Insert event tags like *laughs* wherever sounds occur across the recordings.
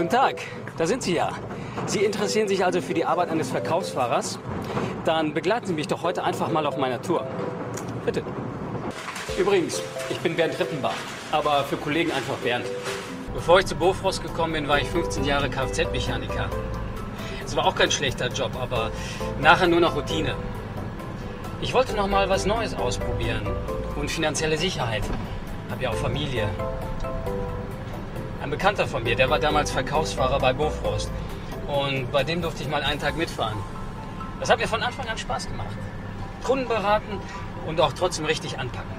Guten Tag, da sind Sie ja. Sie interessieren sich also für die Arbeit eines Verkaufsfahrers? Dann begleiten Sie mich doch heute einfach mal auf meiner Tour. Bitte. Übrigens, ich bin Bernd Rippenbach, aber für Kollegen einfach Bernd. Bevor ich zu Bofrost gekommen bin, war ich 15 Jahre Kfz-Mechaniker. Es war auch kein schlechter Job, aber nachher nur noch Routine. Ich wollte noch mal was Neues ausprobieren und finanzielle Sicherheit. Hab ja auch Familie. Ein Bekannter von mir, der war damals Verkaufsfahrer bei Bofrost. Und bei dem durfte ich mal einen Tag mitfahren. Das hat mir von Anfang an Spaß gemacht. Kunden beraten und auch trotzdem richtig anpacken.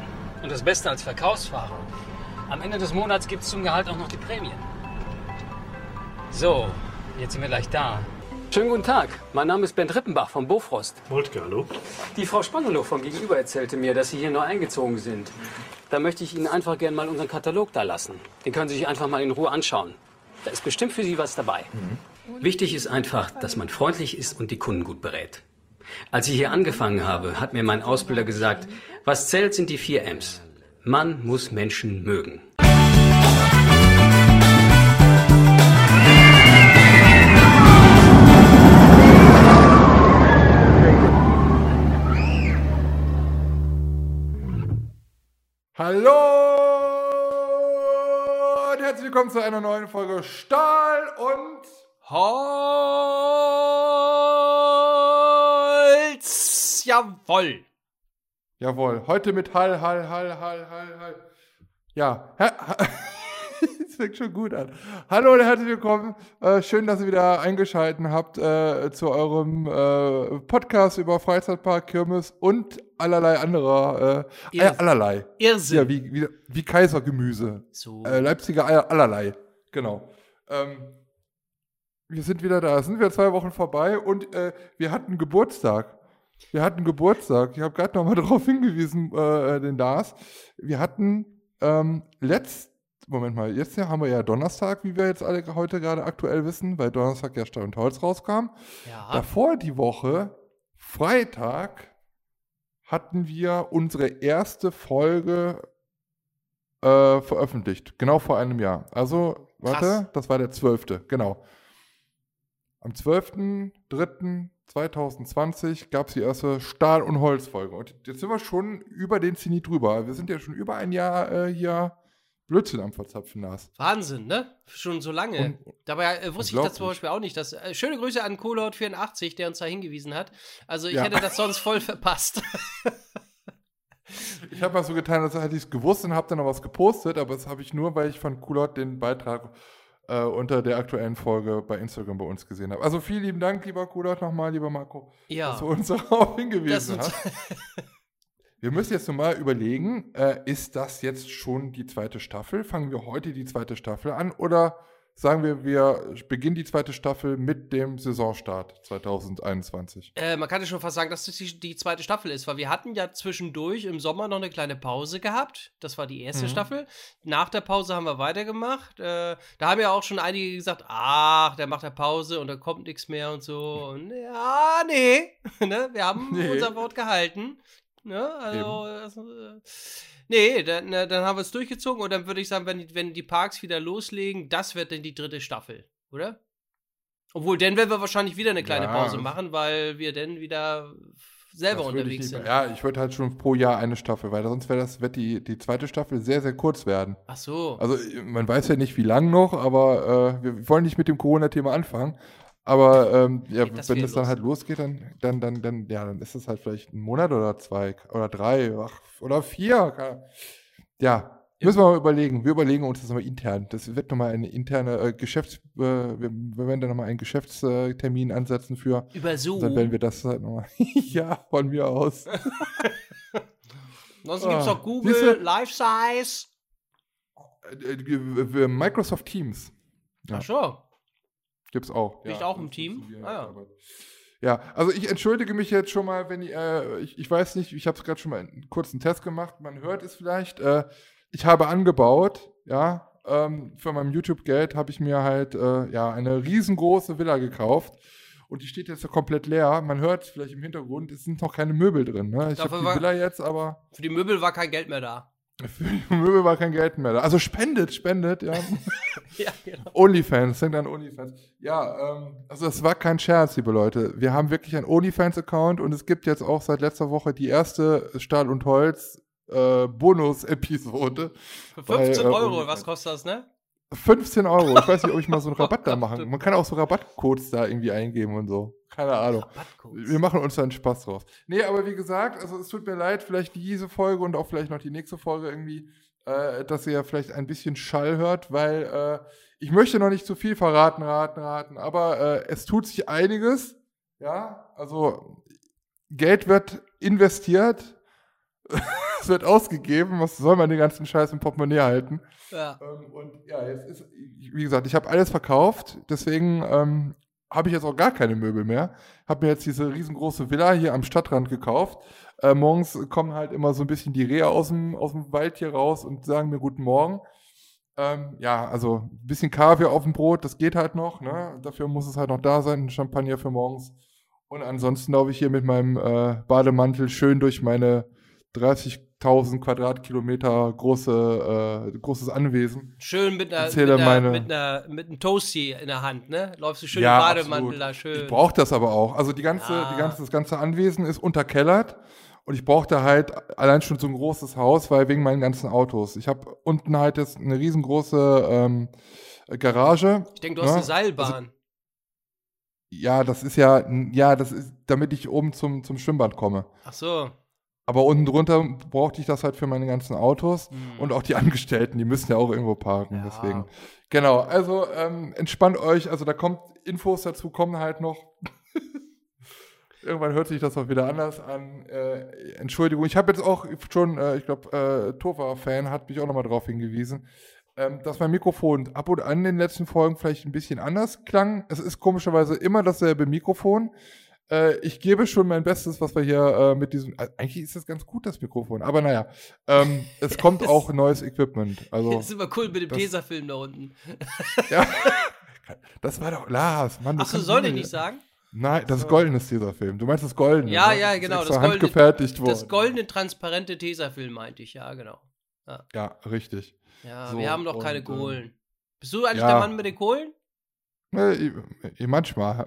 Und das Beste als Verkaufsfahrer. Am Ende des Monats gibt es zum Gehalt auch noch die Prämien. So, jetzt sind wir gleich da. Schönen guten Tag. Mein Name ist Ben Rippenbach vom Bofrost. Moltke, hallo. Die Frau Spannelo vom Gegenüber erzählte mir, dass Sie hier neu eingezogen sind. Da möchte ich Ihnen einfach gerne mal unseren Katalog da lassen. Den können Sie sich einfach mal in Ruhe anschauen. Da ist bestimmt für Sie was dabei. Wichtig ist einfach, dass man freundlich ist und die Kunden gut berät. Als ich hier angefangen habe, hat mir mein Ausbilder gesagt, was zählt sind die vier M's. Man muss Menschen mögen. Hallo und herzlich willkommen zu einer neuen Folge Stahl und Holz. Jawoll. Jawohl, heute mit Hall, Hall, Hall, Hall, Hall, Hall. Ja, fängt schon gut an. Hallo und herzlich willkommen. Äh, schön, dass ihr wieder eingeschaltet habt äh, zu eurem äh, Podcast über Freizeitpark, Kirmes und allerlei anderer. Äh, Irr- äh, allerlei. Irrsinn. Ja, wie, wie, wie Kaisergemüse. So. Äh, Leipziger Eier, allerlei. Genau. Ähm, wir sind wieder da. Sind wieder zwei Wochen vorbei und äh, wir hatten Geburtstag. Wir hatten Geburtstag. Ich habe gerade noch mal *laughs* darauf hingewiesen, den Lars. Wir hatten ähm, letzt, Moment mal, jetzt haben wir ja Donnerstag, wie wir jetzt alle heute gerade aktuell wissen, weil Donnerstag ja Stein und Holz rauskam. Ja. Davor die Woche, Freitag, hatten wir unsere erste Folge äh, veröffentlicht. Genau vor einem Jahr. Also, warte, Krass. das war der 12. Genau. Am 12.03.2020 gab es die erste Stahl- und Holzfolge. Und jetzt sind wir schon über den Zenit drüber. Wir sind ja schon über ein Jahr äh, hier Blödsinn am Verzapfen, Lars. Wahnsinn, ne? Schon so lange. Un- Dabei äh, wusste ich das zum. Beispiel auch nicht. Dass, äh, schöne Grüße an Kohlhaut84, der uns da hingewiesen hat. Also ich Ja. hätte das sonst voll verpasst. *laughs* Ich habe mal so getan, als hätte ich es gewusst und habe dann noch was gepostet, aber das habe ich nur, weil ich von Kulot den Beitrag äh, unter der aktuellen Folge bei Instagram bei uns gesehen habe. Also vielen lieben Dank, lieber Kulot, nochmal, lieber Marco, ja. dass du uns *laughs* darauf hingewiesen hast. *laughs* Wir müssen jetzt nochmal überlegen, äh, ist das jetzt schon die zweite Staffel? Fangen wir heute die zweite Staffel an oder sagen wir, wir beginnen die zweite Staffel mit dem Saisonstart 2021? äh, man kann ja schon fast sagen, dass das die, die zweite Staffel ist, weil wir hatten ja zwischendurch im Sommer noch eine kleine Pause gehabt. Das war die erste Mhm. Staffel. Nach der Pause haben wir weitergemacht. Äh, da haben ja auch schon einige gesagt, ach, der macht ja Pause und da kommt nichts mehr und so. Und ja, nee. *laughs* ne? Wir haben Nee. unser Wort gehalten. Ne? Also, äh, nee, dann, äh, dann haben wir es durchgezogen und dann würde ich sagen, wenn, die- wenn die Parks wieder loslegen, das wird dann die dritte Staffel, oder? Obwohl, dann werden wir wahrscheinlich wieder eine kleine Ja. Pause machen, weil wir dann wieder selber unterwegs sind. Ja, ich würde halt schon pro Jahr eine Staffel, weil sonst wäre das, wird die, die zweite Staffel sehr, sehr kurz werden. Ach so. Also man weiß ja nicht, wie lang noch, aber äh, wir wollen nicht mit dem Corona-Thema anfangen. Aber ähm, ja, das wenn es dann los? halt losgeht, dann, dann, dann, dann, ja, dann ist es halt vielleicht ein Monat oder zwei oder drei ach, oder vier. Ja, müssen wir mal überlegen. Wir überlegen uns das nochmal intern. Das wird nochmal eine interne äh, Geschäfts... Äh, wir, wir werden da nochmal einen Geschäftstermin ansetzen für. Über so. Dann werden wir das halt nochmal... *laughs* ja, von mir aus. *laughs* Ansonsten gibt es Ah, noch Google? Life Size. Äh, äh, Microsoft Teams. Ja. Ach so. Gibt's auch. Ich ja, auch im Team? Ah, ja. Ja, also ich entschuldige mich jetzt schon mal, wenn ich, äh, ich, ich weiß nicht, ich habe es gerade schon mal einen kurzen Test gemacht, man hört es vielleicht. Äh, ich habe angebaut, ja, ähm, für mein YouTube-Geld habe ich mir halt äh, ja eine riesengroße Villa gekauft und die steht jetzt so komplett leer. Man hört vielleicht im Hintergrund, es sind noch keine Möbel drin. Ne? Ich habe die war- Villa jetzt, aber Für die Möbel war kein Geld mehr da. Für *laughs* die Möbel war kein Geld mehr da. Also spendet, spendet, ja. *laughs* Ja, genau. OnlyFans, denkt an OnlyFans. Ja, ähm, also es war kein Scherz, liebe Leute. Wir haben wirklich einen OnlyFans-Account und es gibt jetzt auch seit letzter Woche die erste Stahl und Holz äh, Bonus-Episode. Für Bei, 15 äh, Euro, was kostet das, ne? 15 Euro. Ich weiß nicht, ob ich mal so einen *laughs* Rabatt da machen. Man kann auch so Rabattcodes da irgendwie eingeben und so. Keine Ahnung. Wir machen uns da einen Spaß draus. Nee, aber wie gesagt, also es tut mir leid, vielleicht diese Folge und auch vielleicht noch die nächste Folge irgendwie, äh, dass ihr vielleicht ein bisschen Schall hört, weil äh, ich möchte noch nicht zu viel verraten, raten, raten, aber äh, es tut sich einiges. Ja, also Geld wird investiert, es *laughs* wird ausgegeben, was soll man den ganzen Scheiß im Portemonnaie halten? Ja. Ähm, und ja, jetzt ist, wie gesagt, ich habe alles verkauft, deswegen ähm, habe ich jetzt auch gar keine Möbel mehr. Habe mir jetzt diese riesengroße Villa hier am Stadtrand gekauft. Äh, morgens kommen halt immer so ein bisschen die Rehe aus dem, aus dem Wald hier raus und sagen mir Guten Morgen. Ähm, ja, also ein bisschen Kaviar auf dem Brot, das geht halt noch. Ne? Dafür muss es halt noch da sein, ein Champagner für morgens. Und ansonsten laufe ich hier mit meinem äh, Bademantel schön durch meine 30.000 Quadratkilometer große, äh, großes Anwesen. Schön mit einer, mit, einer, mit, einer, mit einem Toasty in der Hand, ne? Läufst du schön Ja, im Bademantel absolut. da schön. Ich brauche das aber auch. Also die ganze, Ja. die ganze, das ganze Anwesen ist unterkellert und ich brauchte halt allein schon so ein großes Haus, weil wegen meinen ganzen Autos. Ich habe unten halt jetzt eine riesengroße ähm, Garage. ich denke, du hast Ja, eine Seilbahn. Ja, das ist ja, ja, das ist, damit ich oben zum, zum Schwimmbad komme. Ach so. Aber unten drunter brauchte ich das halt für meine ganzen Autos Hm. und auch die Angestellten, die müssen ja auch irgendwo parken. Ja. Deswegen. Genau, also ähm, entspannt euch, also da kommt Infos dazu, kommen halt noch. *laughs* Irgendwann hört sich das auch wieder anders an. Äh, Entschuldigung, ich habe jetzt auch schon, äh, ich glaube, äh, Tova-Fan hat mich auch nochmal darauf hingewiesen, ähm, dass mein Mikrofon ab und an in den letzten Folgen vielleicht ein bisschen anders klang. Es ist komischerweise immer dasselbe Mikrofon. Äh, ich gebe schon mein Bestes, was wir hier äh, mit diesem. Also eigentlich ist das ganz gut, das Mikrofon. Aber naja, ähm, es kommt *laughs* auch neues Equipment. Also, Das ist immer cool mit dem das- Tesafilm da unten. ja. *laughs* Das war doch Lars, Mann. du Ach so, kannst soll ich nicht sagen? Nein, das ist goldenes dieser Film. Du meinst das goldene? Ja, ne? ja, genau, extra das goldene- handgefertigt worden. Das goldene, transparente Tesafilm meinte ich, ja, genau. Ja, richtig. Ja, So, wir haben doch keine und, ähm, Kohlen. Bist du eigentlich ja. der Mann mit den Kohlen? Ne, manchmal.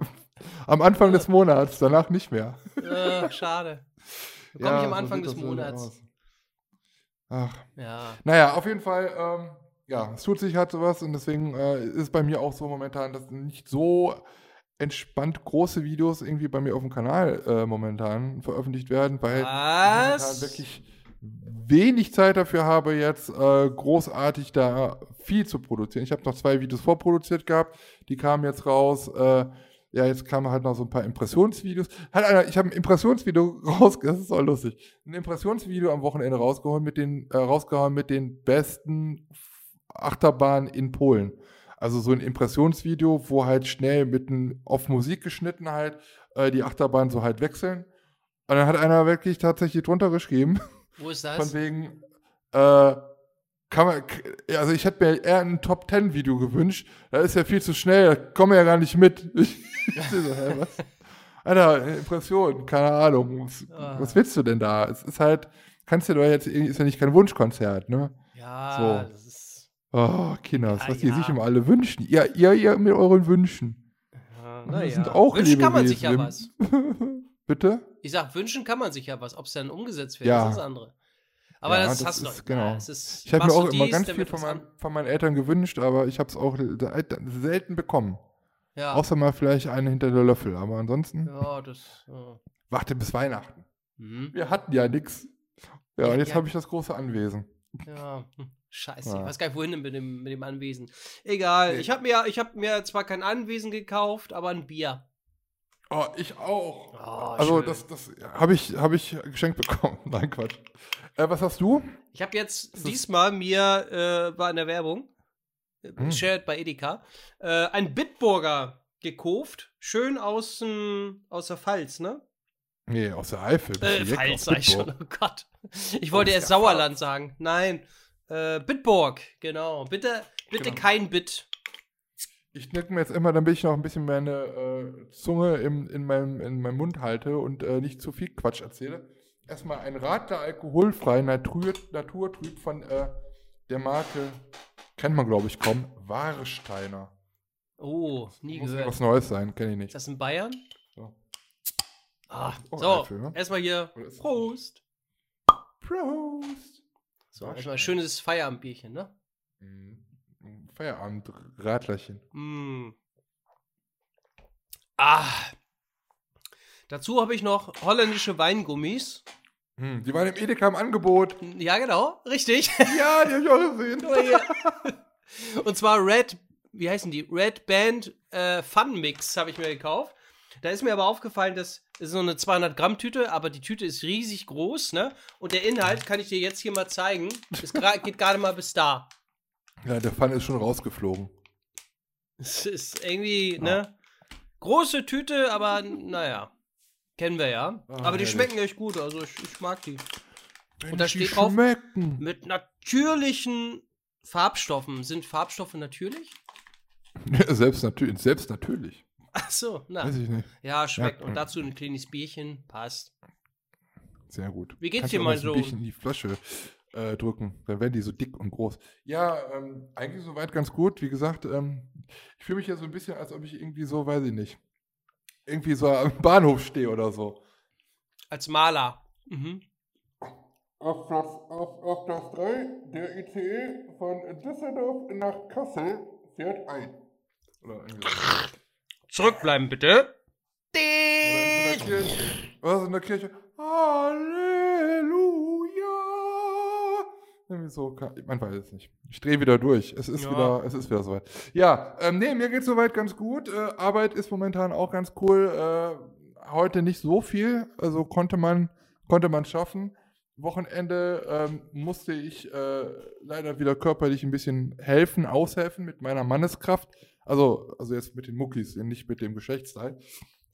Am Anfang des Monats, danach nicht mehr. äh, schade. *laughs* Bekomme ich am so Anfang sieht des so Monats. Ach, Ja. Naja, auf jeden Fall, ähm, ja, es tut sich halt sowas und deswegen äh, ist bei mir auch so momentan, dass nicht so entspannt große Videos irgendwie bei mir auf dem Kanal äh, momentan veröffentlicht werden, weil ich momentan Was? wirklich wenig Zeit dafür habe, jetzt äh, großartig da viel zu produzieren. Ich habe noch zwei Videos vorproduziert gehabt, die kamen jetzt raus. Äh, ja, jetzt kamen halt noch so ein paar Impressionsvideos. Hat einer, ich habe ein Impressionsvideo *laughs* raus, das ist auch lustig, ein Impressionsvideo am Wochenende rausgehauen mit den, äh, rausgehauen mit den besten Achterbahnen in Polen. Also so ein Impressionsvideo, wo halt schnell mitten auf Musik geschnitten halt äh, die Achterbahnen so halt wechseln. Und dann hat einer wirklich tatsächlich drunter geschrieben, *laughs* Wo ist von das? wegen, äh, kann man, also ich hätte mir eher ein Top Ten Video gewünscht. Da ist ja viel zu schnell, da komme ja gar nicht mit. *laughs* Ich, ich so, hä, was? Alter, Impression, keine Ahnung. Was, Ah. was willst du denn da? Es ist halt, kannst du doch jetzt, ist ja nicht kein Wunschkonzert, ne? Ja, So. das ist. Oh, Kinders, Ja, was die ja. sich immer alle wünschen. Ihr, ihr, ihr mit euren Wünschen. Ja, na sind ja. auch Wünschen kann man sich ja was. *laughs* Bitte? Ich sag, wünschen kann man sich ja was. Ob es dann umgesetzt wird, Ja. ist das andere. Aber Ja, das, das hast du ist- doch. genau. Ja, ist, Ich habe mir auch du immer dies, ganz viel von, an- von meinen Eltern gewünscht, aber ich habe es auch selten bekommen. Ja. Außer mal vielleicht eine hinter der Löffel, aber ansonsten ja, das. Ja. warte bis Weihnachten. Mhm. Wir hatten ja nichts. Ja, und jetzt habe ich das große Anwesen. Ja, hm, scheiße. Ich weiß gar nicht, wohin denn mit dem, mit dem Anwesen. Egal. Nee. Ich habe mir, ich hab mir zwar kein Anwesen gekauft, aber ein Bier. Oh, ich auch. Oh, also schön. das, das habe ich, hab ich geschenkt bekommen. *laughs* Nein, Quatsch. Äh, was hast du? Ich habe jetzt ist- diesmal mir, äh, war in der Werbung, Hm. shared bei Edeka, äh, ein Bitburger gekauft. Schön aus, dem- aus der Pfalz, ne? Nee, aus der Eifel. Äh, Pfalz, sag ich schon. Oh Gott. Ich wollte erst Sauerland sagen. Nein. Äh, Bitburg, genau. Bitte, bitte Genau. kein Bit. Ich knick mir jetzt immer, damit ich noch ein bisschen meine äh, Zunge im, in, meinem, in meinem Mund halte und äh, nicht zu viel Quatsch erzähle. erstmal ein Radler alkoholfrei Natur, Naturtrüb von äh, der Marke, kennt man glaube ich kaum, Warsteiner. Oh, nie Muss gehört. was Neues sein, kenne ich Ist nicht. das in Bayern? So. Ah, Oh, so, Eifel, ne? erstmal hier ist- Prost. Prost! So, erstmal ein schönes Feierabendbierchen, ne? Mhm. Feierabend-Radlerchen. Mm. Ah. Dazu habe ich noch holländische Weingummis. Hm, die waren im Edeka im Angebot. Ja, genau, richtig. *laughs* Ja, die habe ich auch gesehen. Und zwar Red, wie heißen die? Red Band äh, Fun Mix habe ich mir gekauft. Da ist mir aber aufgefallen, dass es ist so eine 200 Gramm Tüte, aber die Tüte ist riesig groß, ne? Und der Inhalt kann ich dir jetzt hier mal zeigen. Es geht gerade mal bis da. Ja, der Pfann ist schon rausgeflogen. Es ist irgendwie, ne? Große Tüte, aber naja. Kennen wir ja. Ah, aber die herrlich. schmecken echt gut, also ich, ich mag die. Und da steht drauf- schmecken. Mit natürlichen Farbstoffen. Sind Farbstoffe natürlich? *laughs* selbst, natür selbst natürlich. Ach so, na. Weiß ich nicht. Ja, schmeckt. Ja. Und dazu ein kleines Bierchen. Passt. Sehr gut. Wie geht's Kannst dir, mal so? Bierchen in die Flasche äh, drücken. Dann werden die so dick und groß. Ja, ähm, eigentlich soweit ganz gut. Wie gesagt, ähm, ich fühle mich ja so ein bisschen, als ob ich irgendwie so, weiß ich nicht, irgendwie so am *laughs* Bahnhof stehe oder so. Als Maler. Mhm. Auf Platz, auf, auf Platz 3, der ICE von Düsseldorf nach Kassel fährt ein. Oder irgendwie. *laughs* Zurückbleiben, bitte. Oder in so einer Kirche. Was in der Kirche? Halleluja. Irgendwie so, man weiß es nicht. Ich drehe wieder durch. Es ist Ja. wieder, es ist wieder soweit. Ja, ähm, nee, mir geht's soweit ganz gut. Äh, Arbeit ist momentan auch ganz cool. Äh, heute nicht so viel, also konnte man, konnte man schaffen. Wochenende ähm, musste ich äh, leider wieder körperlich ein bisschen helfen, aushelfen mit meiner Manneskraft. Also, also jetzt mit den Muckis, nicht mit dem Geschlechtsteil.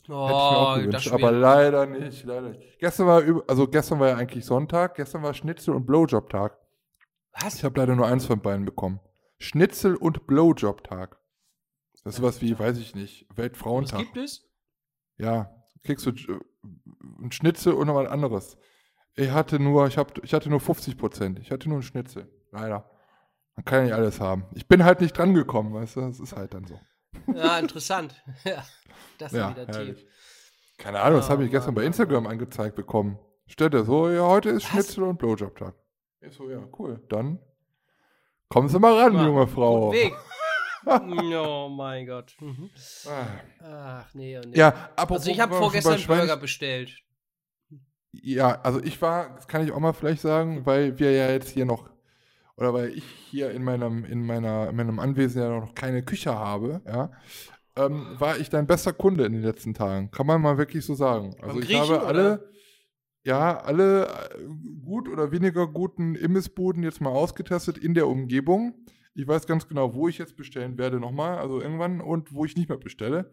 Oh, Hätte ich mir auch das gewünscht, aber leider nicht, leider nicht. Gestern war, also gestern war ja eigentlich Sonntag, gestern war Schnitzel- und Blowjob-Tag. Was? Ich habe leider nur eins von beiden bekommen. Schnitzel- und Blowjob-Tag. Das ist sowas wie, weiß ich nicht, Was Weltfrauentag. gibt es? Ja, kriegst du äh, ein Schnitzel und noch was anderes. Ich hatte nur, ich, hab, ich hatte nur 50 Prozent. Ich hatte nur einen Schnitzel. Leider. Man kann ja nicht alles haben. Ich bin halt nicht dran gekommen, weißt du? Das ist halt dann so. Ja, interessant. *laughs* ja, das ist Ja, wieder herrlich. tief. Keine Ahnung, das Oh, habe ich gestern Mann, bei Mann, Instagram angezeigt bekommen. Steht da so, ja, heute ist Was? Schnitzel- und Blowjob-Tag. Ich so, ja, cool. Dann kommen Sie mal ran, Ja, junge Frau. Weg. *laughs* oh mein Gott. Mhm. Ah. Ach, nee, oh, nee. Ja, apropos Also ich habe vorgestern Schwein- Burger bestellt. Ja, also ich war, das kann ich auch mal vielleicht sagen, weil wir ja jetzt hier noch, oder weil ich hier in meinem, in meiner, in meinem Anwesen ja noch keine Küche habe, ja, ähm, war ich dein bester Kunde in den letzten Tagen. Kann man mal wirklich so sagen. Also Beim ich Griechen, habe alle, oder? Ja, alle äh, gut oder weniger guten Imbissbuden jetzt mal ausgetestet in der Umgebung. Ich weiß ganz genau, wo ich jetzt bestellen werde nochmal, also irgendwann und wo ich nicht mehr bestelle.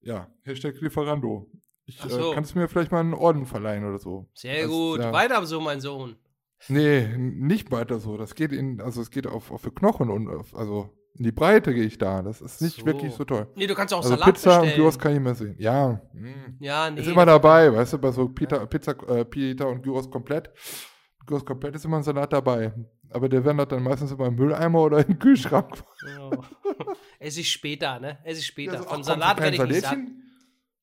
Ja, Hashtag Lieferando. Ich Ach so. äh, kannst du mir vielleicht mal einen Orden verleihen oder so. Sehr Das- gut. ja. Weiter so, mein Sohn. Nee, nicht weiter so. Das geht in, also es geht auf, auf die Knochen und auf, also in die Breite gehe ich da. Das ist nicht So. wirklich so toll. Nee, du kannst auch Also Salat Pizza und bestellen. Gyros kann ich mehr sehen. Ja, mm. ja, nee. ist immer dabei, weißt du, bei so Pita, Pizza, äh, Pita und Gyros komplett. Gyros komplett ist immer ein Salat dabei. Aber der wandert dann meistens immer im Mülleimer oder in den Kühlschrank. *laughs* Ja. Es ist später, ne? Es ist später. Ja, so, ach, Von komm, Salat werde ich nicht satt.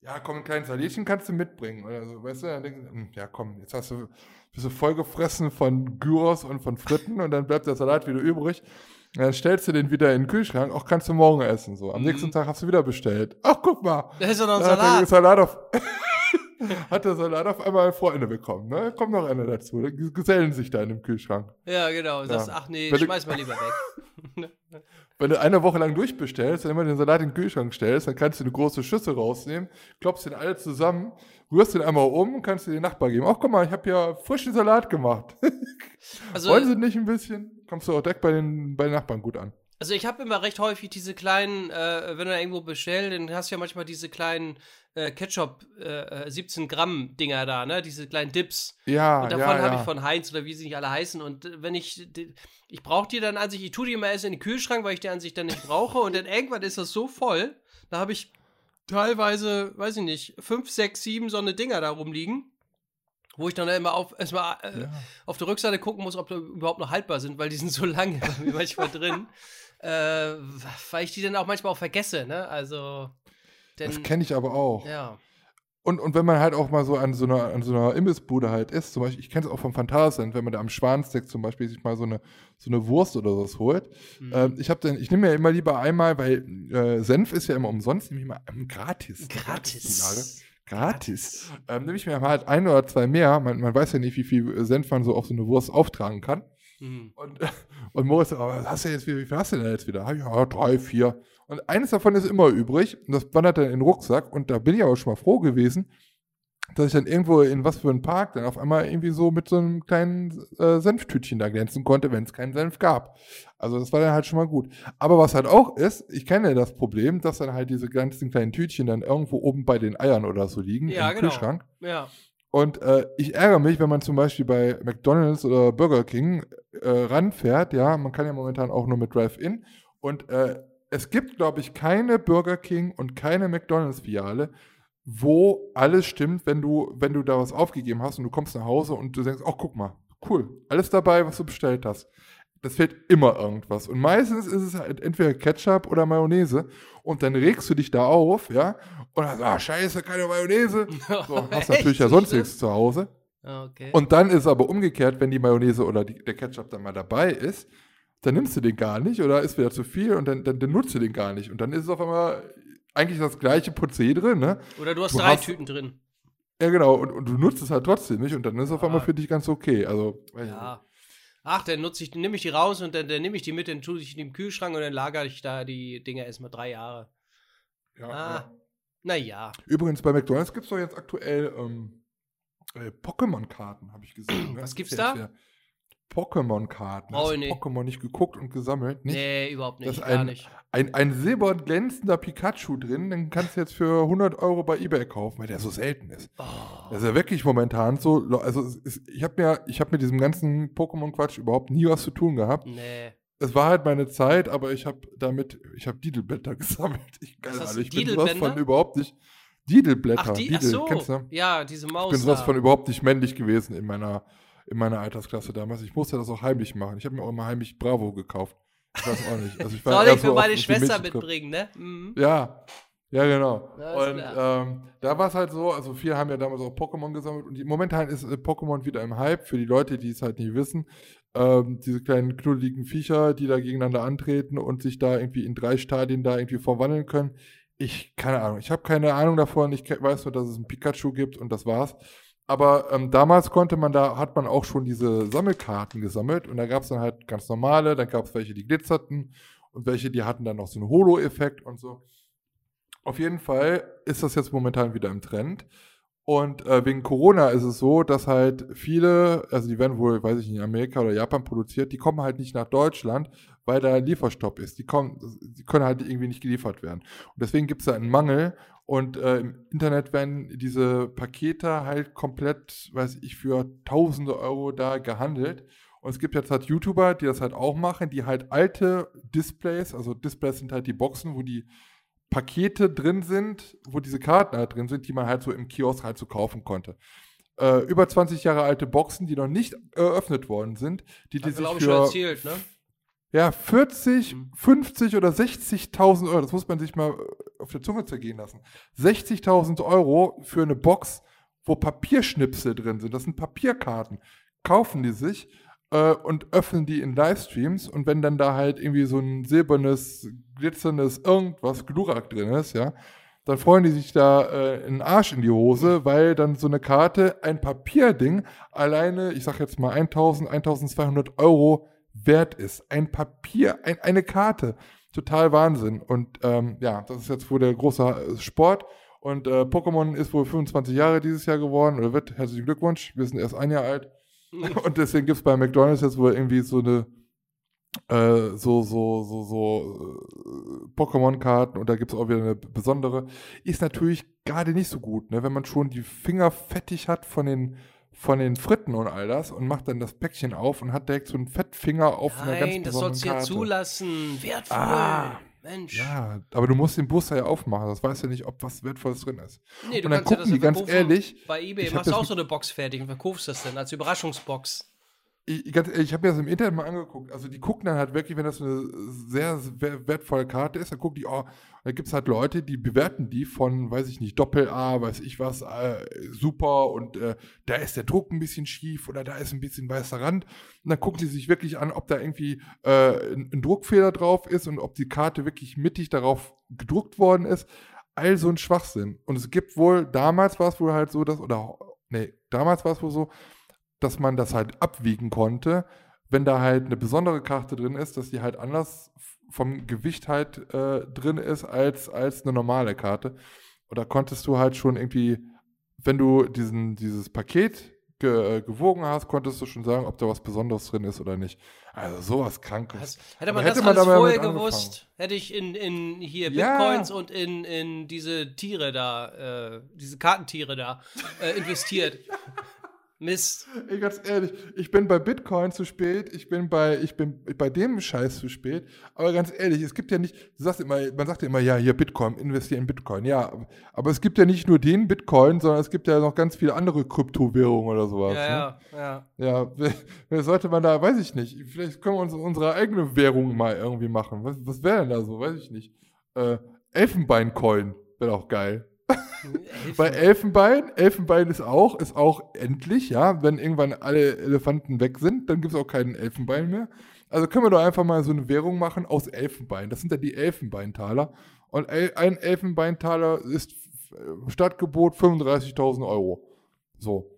Ja, komm, ein kleines Salätchen kannst du mitbringen. Oder so, weißt du, dann denkst du, hm, ja komm, jetzt hast du, bist du vollgefressen von Gyros und von Fritten und dann bleibt der Salat wieder übrig. Und dann stellst du den wieder in den Kühlschrank, auch kannst du morgen essen. So. Am Mhm. nächsten Tag hast du wieder bestellt. Ach, guck mal. Da ist doch noch ein Da hat der Salat. Salat auf, *laughs* hat der Salat auf einmal Freunde bekommen. Ne? Kommt noch einer dazu. Die gesellen sich da in dem Kühlschrank. Ja, genau. Sagst, Ja. ach nee, Wenn schmeiß mal lieber weg. *laughs* Wenn du eine Woche lang durchbestellst, dann immer den Salat in den Kühlschrank stellst, dann kannst du eine große Schüssel rausnehmen, klopfst den alle zusammen, rührst den einmal um, kannst du den Nachbar geben. Ach, guck mal, ich habe ja frischen Salat gemacht. *laughs* Also, Wollen sie nicht ein bisschen? Kommst du auch direkt bei den, bei den Nachbarn gut an. also ich habe immer recht häufig diese kleinen, äh, wenn du irgendwo bestellst, dann hast du ja manchmal diese kleinen äh, Ketchup äh, äh, 17 Gramm Dinger da, ne? Diese kleinen Dips. Ja, Und davon ja, habe ja. ich von Heinz oder wie sie nicht alle heißen. Und äh, wenn ich, die- ich brauche die dann an sich, ich tue die immer erst in den Kühlschrank, weil ich die an sich dann nicht brauche. Und dann irgendwann ist das so voll, da habe ich teilweise, weiß ich nicht, fünf, sechs, sieben so eine Dinger da rumliegen, Wo ich dann immer auf, erstmal äh, auf der Rückseite gucken muss, ob die überhaupt noch haltbar sind, weil die sind so lange bei mir manchmal *laughs* drin. Äh, weil ich die dann auch manchmal auch vergesse, ne? Also. Denn, Das kenne ich aber auch. Ja. Und, und wenn man halt auch mal so an so einer, an so einer Imbissbude halt ist, zum Beispiel, ich kenne es auch vom Phantasialand, wenn man da am Schwansteck zum Beispiel sich mal so eine, so eine Wurst oder sowas holt. Mhm. Ähm, ich habe dann, ich nehme ja immer lieber einmal, weil äh, Senf ist ja immer umsonst, nehme ich mal ähm, gratis. Gratis. Gratis. Ähm, nehme ich mir halt ein oder zwei mehr. Man, man weiß ja nicht, wie viel Senf man so auf so eine Wurst auftragen kann. Mhm. Und, *laughs* und Moritz, aber hast du jetzt wieder, wie viel hast du denn jetzt wieder? Ja, drei, vier. Und eines davon ist immer übrig und das wandert dann in den Rucksack und da bin ich aber schon mal froh gewesen, dass ich dann irgendwo in was für einen Park dann auf einmal irgendwie so mit so einem kleinen äh, Senftütchen da glänzen konnte, wenn es keinen Senf gab. Also das war dann halt schon mal gut. Aber was halt auch ist, ich kenne das Problem, dass dann halt diese ganzen kleinen Tütchen dann irgendwo oben bei den Eiern oder so liegen Ja, im genau. Kühlschrank. Ja. Und äh, ich ärgere mich, wenn man zum Beispiel bei McDonalds oder Burger King äh, ranfährt, ja, man kann ja momentan auch nur mit Drive-In. Und äh, es gibt, glaube ich, keine Burger King und keine McDonalds-Filiale, wo alles stimmt, wenn du, wenn du da was aufgegeben hast und du kommst nach Hause und du denkst, ach guck mal, cool, alles dabei, was du bestellt hast. Das fehlt immer irgendwas. Und meistens ist es halt entweder Ketchup oder Mayonnaise. Und dann regst du dich da auf, ja, und dann, ah, scheiße, keine Mayonnaise. *laughs* So, hast natürlich ja sonst nichts zu Hause. Okay. Und dann ist aber umgekehrt, wenn die Mayonnaise oder die, der Ketchup dann mal dabei ist, dann nimmst du den gar nicht oder ist wieder zu viel und dann, dann, dann nutzt du den gar nicht. Und dann ist es auf einmal eigentlich das gleiche Prozedere, ne? Oder du hast du drei hast- Tüten drin. Ja, genau. Und, und du nutzt es halt trotzdem nicht und dann ist es auf Ja. einmal für dich ganz okay. Also, Ja. Ach, dann nutze ich, nehme ich die raus und dann, dann nehme ich die mit, dann tue ich die im Kühlschrank und dann lagere ich da die Dinger erstmal drei Jahre. ja, Ah. ja. Naja. Übrigens, bei McDonalds gibt es doch jetzt aktuell ähm, äh, Pokémon-Karten, habe ich gesehen. *clears throat* ne? Was gibt's da? wieder Pokémon-Karten. Du nicht. Pokémon nicht geguckt und gesammelt? Nicht? Nee, überhaupt nicht. Das ist gar ein- nicht. Ein, ein silbern glänzender Pikachu drin, den kannst du jetzt für 100 Euro bei Ebay kaufen, weil der so selten ist. Oh. Das ist ja wirklich momentan so. Also, ist, ich habe mir, ich habe mit diesem ganzen Pokémon-Quatsch überhaupt nie was zu tun gehabt. Nee. Es war halt meine Zeit, aber ich habe damit, ich habe Didelblätter *laughs* gesammelt. Ich, keine Ahnung, ich bin sowas von überhaupt nicht. Didelblätter. Ach, die, ach Didel, so. kennst du? Ja, diese Maus. Ich bin sowas da. von überhaupt nicht männlich gewesen in meiner, in meiner Altersklasse damals. Ich musste das auch heimlich machen. Ich habe mir auch immer heimlich Bravo gekauft. Ich weiß auch nicht. Also ich war Soll ich für meine Schwester mitbringen, ne? Mhm. Ja, ja, genau. Und ähm, da war es halt so, also viele haben ja damals auch Pokémon gesammelt und momentan ist äh, Pokémon wieder im Hype für die Leute, die es halt nicht wissen. Ähm, diese kleinen knuddeligen Viecher, die da gegeneinander antreten und sich da irgendwie in drei Stadien da irgendwie verwandeln können. Ich, keine Ahnung, ich habe keine Ahnung davon. Ich weiß nur, dass es ein Pikachu gibt und das war's. Aber ähm, damals konnte man da, hat man auch schon diese Sammelkarten gesammelt und da gab es dann halt ganz normale, dann gab es welche, die glitzerten und welche, die hatten dann noch so einen Holo-Effekt und so. Auf jeden Fall ist das jetzt momentan wieder im Trend. Und äh, wegen Corona ist es so, dass halt viele, also die werden wohl, weiß ich nicht, in Amerika oder Japan produziert, die kommen halt nicht nach Deutschland, weil da Lieferstopp ist. Die kommen, die können halt irgendwie nicht geliefert werden. Und deswegen gibt es da einen Mangel. Und äh, im Internet werden diese Pakete halt komplett, weiß ich, für tausende Euro da gehandelt. Und es gibt jetzt halt YouTuber, die das halt auch machen, die halt alte Displays, also Displays sind halt die Boxen, wo die Pakete drin sind, wo diese Karten halt drin sind, die man halt so im Kiosk halt so kaufen konnte. Äh, über 20 Jahre alte Boxen, die noch nicht eröffnet worden sind, die, die Hat, sich glaube ich, schon für erzählt, ne? Ja, 40, Mhm. 50 oder 60.000 Euro, das muss man sich mal äh, auf der Zunge zergehen lassen. 60.000 Euro für eine Box, wo Papierschnipsel drin sind, das sind Papierkarten, kaufen die sich äh, und öffnen die in Livestreams und wenn dann da halt irgendwie so ein silbernes, glitzerndes irgendwas, Glurak drin ist, ja, dann freuen die sich da äh, einen Arsch in die Hose, weil dann so eine Karte, ein Papierding, alleine, ich sag jetzt mal 1000, 1200 Euro wert ist. Ein Papier, ein, eine Karte. Total Wahnsinn. Und ähm, ja, das ist jetzt wohl der große äh, Sport. Und äh, Pokémon ist wohl 25 Jahre dieses Jahr geworden oder wird. Herzlichen Glückwunsch. Wir sind erst ein Jahr alt. *laughs* Und deswegen gibt es bei McDonalds jetzt wohl irgendwie so eine äh, so, so, so, so äh, Pokémon-Karten und da gibt es auch wieder eine besondere. Ist natürlich gerade nicht so gut, ne? wenn man schon die Finger fettig hat von den, von den Fritten und all das und macht dann das Päckchen auf und hat direkt so einen Fettfinger auf einer ganz Nein, das sollst du ja zulassen. Wertvoll. Ah, Mensch. Ja, aber du musst den Booster ja aufmachen. Das weißt ja nicht, ob was Wertvolles drin ist. Nee, du Und dann kannst ja das die ganz ehrlich, Bei eBay machst du auch so eine Box fertig und verkaufst das dann als Überraschungsbox. Ich, ich habe mir das im Internet mal angeguckt. Also die gucken dann halt wirklich, wenn das eine sehr wer- wertvolle Karte ist, dann gucken die, oh, da gibt es halt Leute, die bewerten die von, weiß ich nicht, Doppel-A, weiß ich was, äh, super und äh, da ist der Druck ein bisschen schief oder da ist ein bisschen weißer Rand. Und dann gucken die sich wirklich an, ob da irgendwie äh, ein, ein Druckfehler drauf ist und ob die Karte wirklich mittig darauf gedruckt worden ist. All so ein Schwachsinn. Und es gibt wohl, damals war es wohl halt so, dass, oder, nee, damals war es wohl so, dass man das halt abwiegen konnte, wenn da halt eine besondere Karte drin ist, dass die halt anders vom Gewicht halt äh, drin ist als, als eine normale Karte. Und da konntest du halt schon irgendwie, wenn du diesen, dieses Paket ge, äh, gewogen hast, konntest du schon sagen, ob da was Besonderes drin ist oder nicht. Also sowas Krankes. Hätte Aber man hätte das man alles vorher gewusst, hätte ich in, in hier Ja. Bitcoins und in, in diese Tiere da, äh, diese Kartentiere da äh, investiert. *laughs* Mist. Ey, ganz ehrlich, ich bin bei Bitcoin zu spät, ich bin bei, ich bin bei dem Scheiß zu spät. Aber ganz ehrlich, es gibt ja nicht, du sagst immer, man sagt ja immer, ja, hier Bitcoin, investiere in Bitcoin. Ja, aber es gibt ja nicht nur den Bitcoin, sondern es gibt ja noch ganz viele andere Kryptowährungen oder sowas. Ja, ne? ja, ja. Ja, sollte man da, weiß ich nicht. Vielleicht können wir uns unsere eigene Währung mal irgendwie machen. Was, was wäre denn da so? Weiß ich nicht. Äh, Elfenbein-Coin wäre auch geil. Bei Elfenbein, Elfenbein ist auch, ist auch endlich, ja. Wenn irgendwann alle Elefanten weg sind, dann gibt es auch keinen Elfenbein mehr. Also können wir doch einfach mal so eine Währung machen aus Elfenbein. Das sind ja die Elfenbeintaler. Und ein Elfenbeintaler ist äh, Stadtgebot 35.000 Euro. So.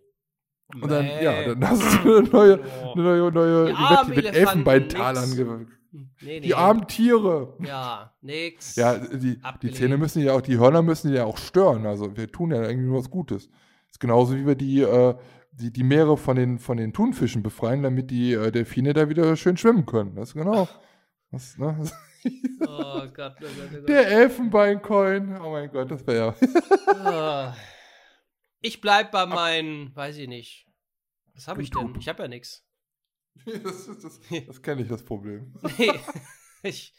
Und dann, ja, dann hast du eine neue, eine neue, neue armen mit, Elfenbeintalern. Nee, nee. Die armen Tiere. Ja, nix. Ja, die, die. Zähne müssen ja auch, die Hörner müssen ja auch stören. Also wir tun ja irgendwie nur was Gutes. ist genauso wie wir die, äh, die, die Meere von den, von den Thunfischen befreien, damit die äh, Delfine da wieder schön schwimmen können. Das ist genau. *laughs* Das, ne? *laughs* Oh Gott, oh Gott, oh Gott. Der Elfenbeincoin. Oh mein Gott, das wäre ja. *laughs* Ah. Ich bleib bei meinen, weiß ich nicht. Was habe ich denn? Ich habe ja nichts. *laughs* das das, das, das kenne ich, das Problem. *laughs* Nee. ich,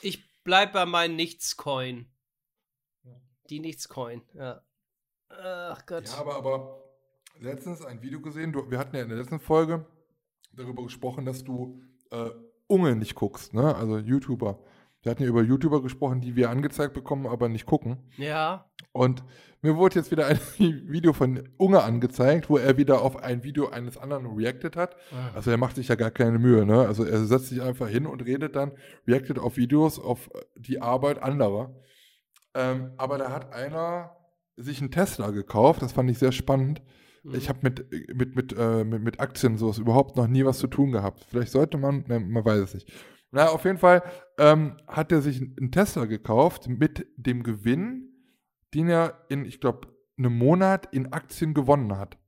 ich bleib bei meinen Nichts-Coin. Die Nichts-Coin, ja. Ach Gott. Ja, aber, aber letztens ein Video gesehen, du, wir hatten ja in der letzten Folge darüber gesprochen, dass du äh, Unge nicht guckst, ne? Also YouTuber. Wir hatten ja über YouTuber gesprochen, die wir angezeigt bekommen, aber nicht gucken. Ja. Und mir wurde jetzt wieder ein *laughs* Video von Unge angezeigt, wo er wieder auf ein Video eines anderen reacted hat. Also er macht sich ja gar keine Mühe, ne? Also er setzt sich einfach hin und redet dann, reactet auf Videos, auf die Arbeit anderer. Ähm, aber da hat einer sich einen Tesla gekauft, das fand ich sehr spannend. Mhm. Ich habe mit, mit, mit, äh, mit, mit Aktien sowas überhaupt noch nie was zu tun gehabt. Vielleicht sollte man, ne, man weiß es nicht. Na, auf jeden Fall ähm, hat er sich einen Tesla gekauft mit dem Gewinn, den er in, ich glaube, einem Monat in Aktien gewonnen hat.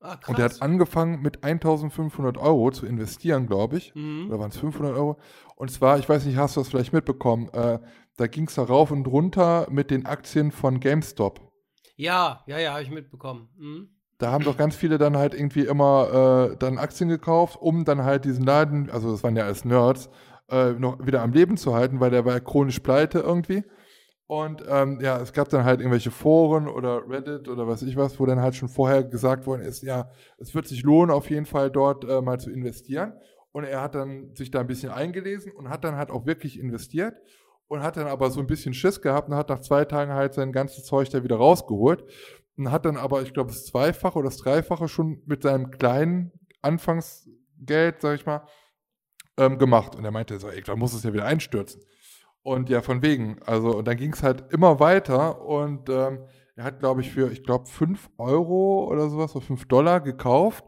Ah. Und er hat angefangen mit 1500 Euro zu investieren, glaube ich. Mhm. Oder waren es 500 Euro? Und zwar, ich weiß nicht, hast du das vielleicht mitbekommen? Äh, da ging es da rauf und runter mit den Aktien von GameStop. Ja, ja, ja, habe ich mitbekommen. Mhm. Da haben doch ganz viele dann halt irgendwie immer äh, dann Aktien gekauft, um dann halt diesen Laden, also das waren ja alles Nerds, äh, noch wieder am Leben zu halten, weil der war ja chronisch pleite irgendwie. Und ähm, ja, es gab dann halt irgendwelche Foren oder Reddit oder was ich was, wo dann halt schon vorher gesagt worden ist, ja, es wird sich lohnen, auf jeden Fall dort äh, mal zu investieren. Und er hat dann sich da ein bisschen eingelesen und hat dann halt auch wirklich investiert und hat dann aber so ein bisschen Schiss gehabt und hat nach zwei Tagen halt sein ganzes Zeug da wieder rausgeholt und hat dann aber, ich glaube, das Zweifache oder das Dreifache schon mit seinem kleinen Anfangsgeld, sag ich mal, ähm, gemacht. Und er meinte so, ey, da muss es ja wieder einstürzen. Und ja, von wegen. Also, und dann ging es halt immer weiter und ähm, er hat, glaube ich, für, ich glaube, 5 Euro oder sowas, oder 5 Dollar gekauft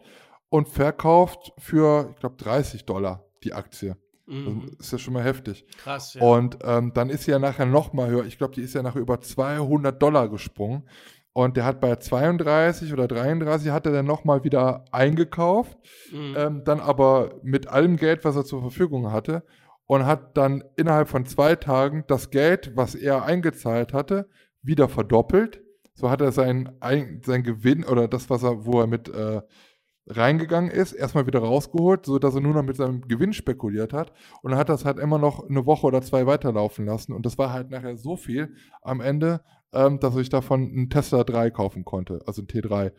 und verkauft für, ich glaube, 30 Dollar die Aktie. Also, Mhm. ist ja schon mal heftig. Krass, ja. Und ähm, dann ist sie ja nachher noch mal höher. Ich glaube, die ist ja nachher über 200 Dollar gesprungen. Und der hat bei 32 oder 33 hat er dann noch mal wieder eingekauft. Mhm. Ähm, dann aber mit allem Geld, was er zur Verfügung hatte. Und hat dann innerhalb von zwei Tagen das Geld, was er eingezahlt hatte, wieder verdoppelt. So hat er sein, ein, sein Gewinn oder das, was er, wo er mit, äh, reingegangen ist, erstmal wieder rausgeholt, sodass er nur noch mit seinem Gewinn spekuliert hat und dann hat das halt immer noch eine Woche oder zwei weiterlaufen lassen und das war halt nachher so viel am Ende, ähm, dass ich davon einen Tesla 3 kaufen konnte, also ein T3.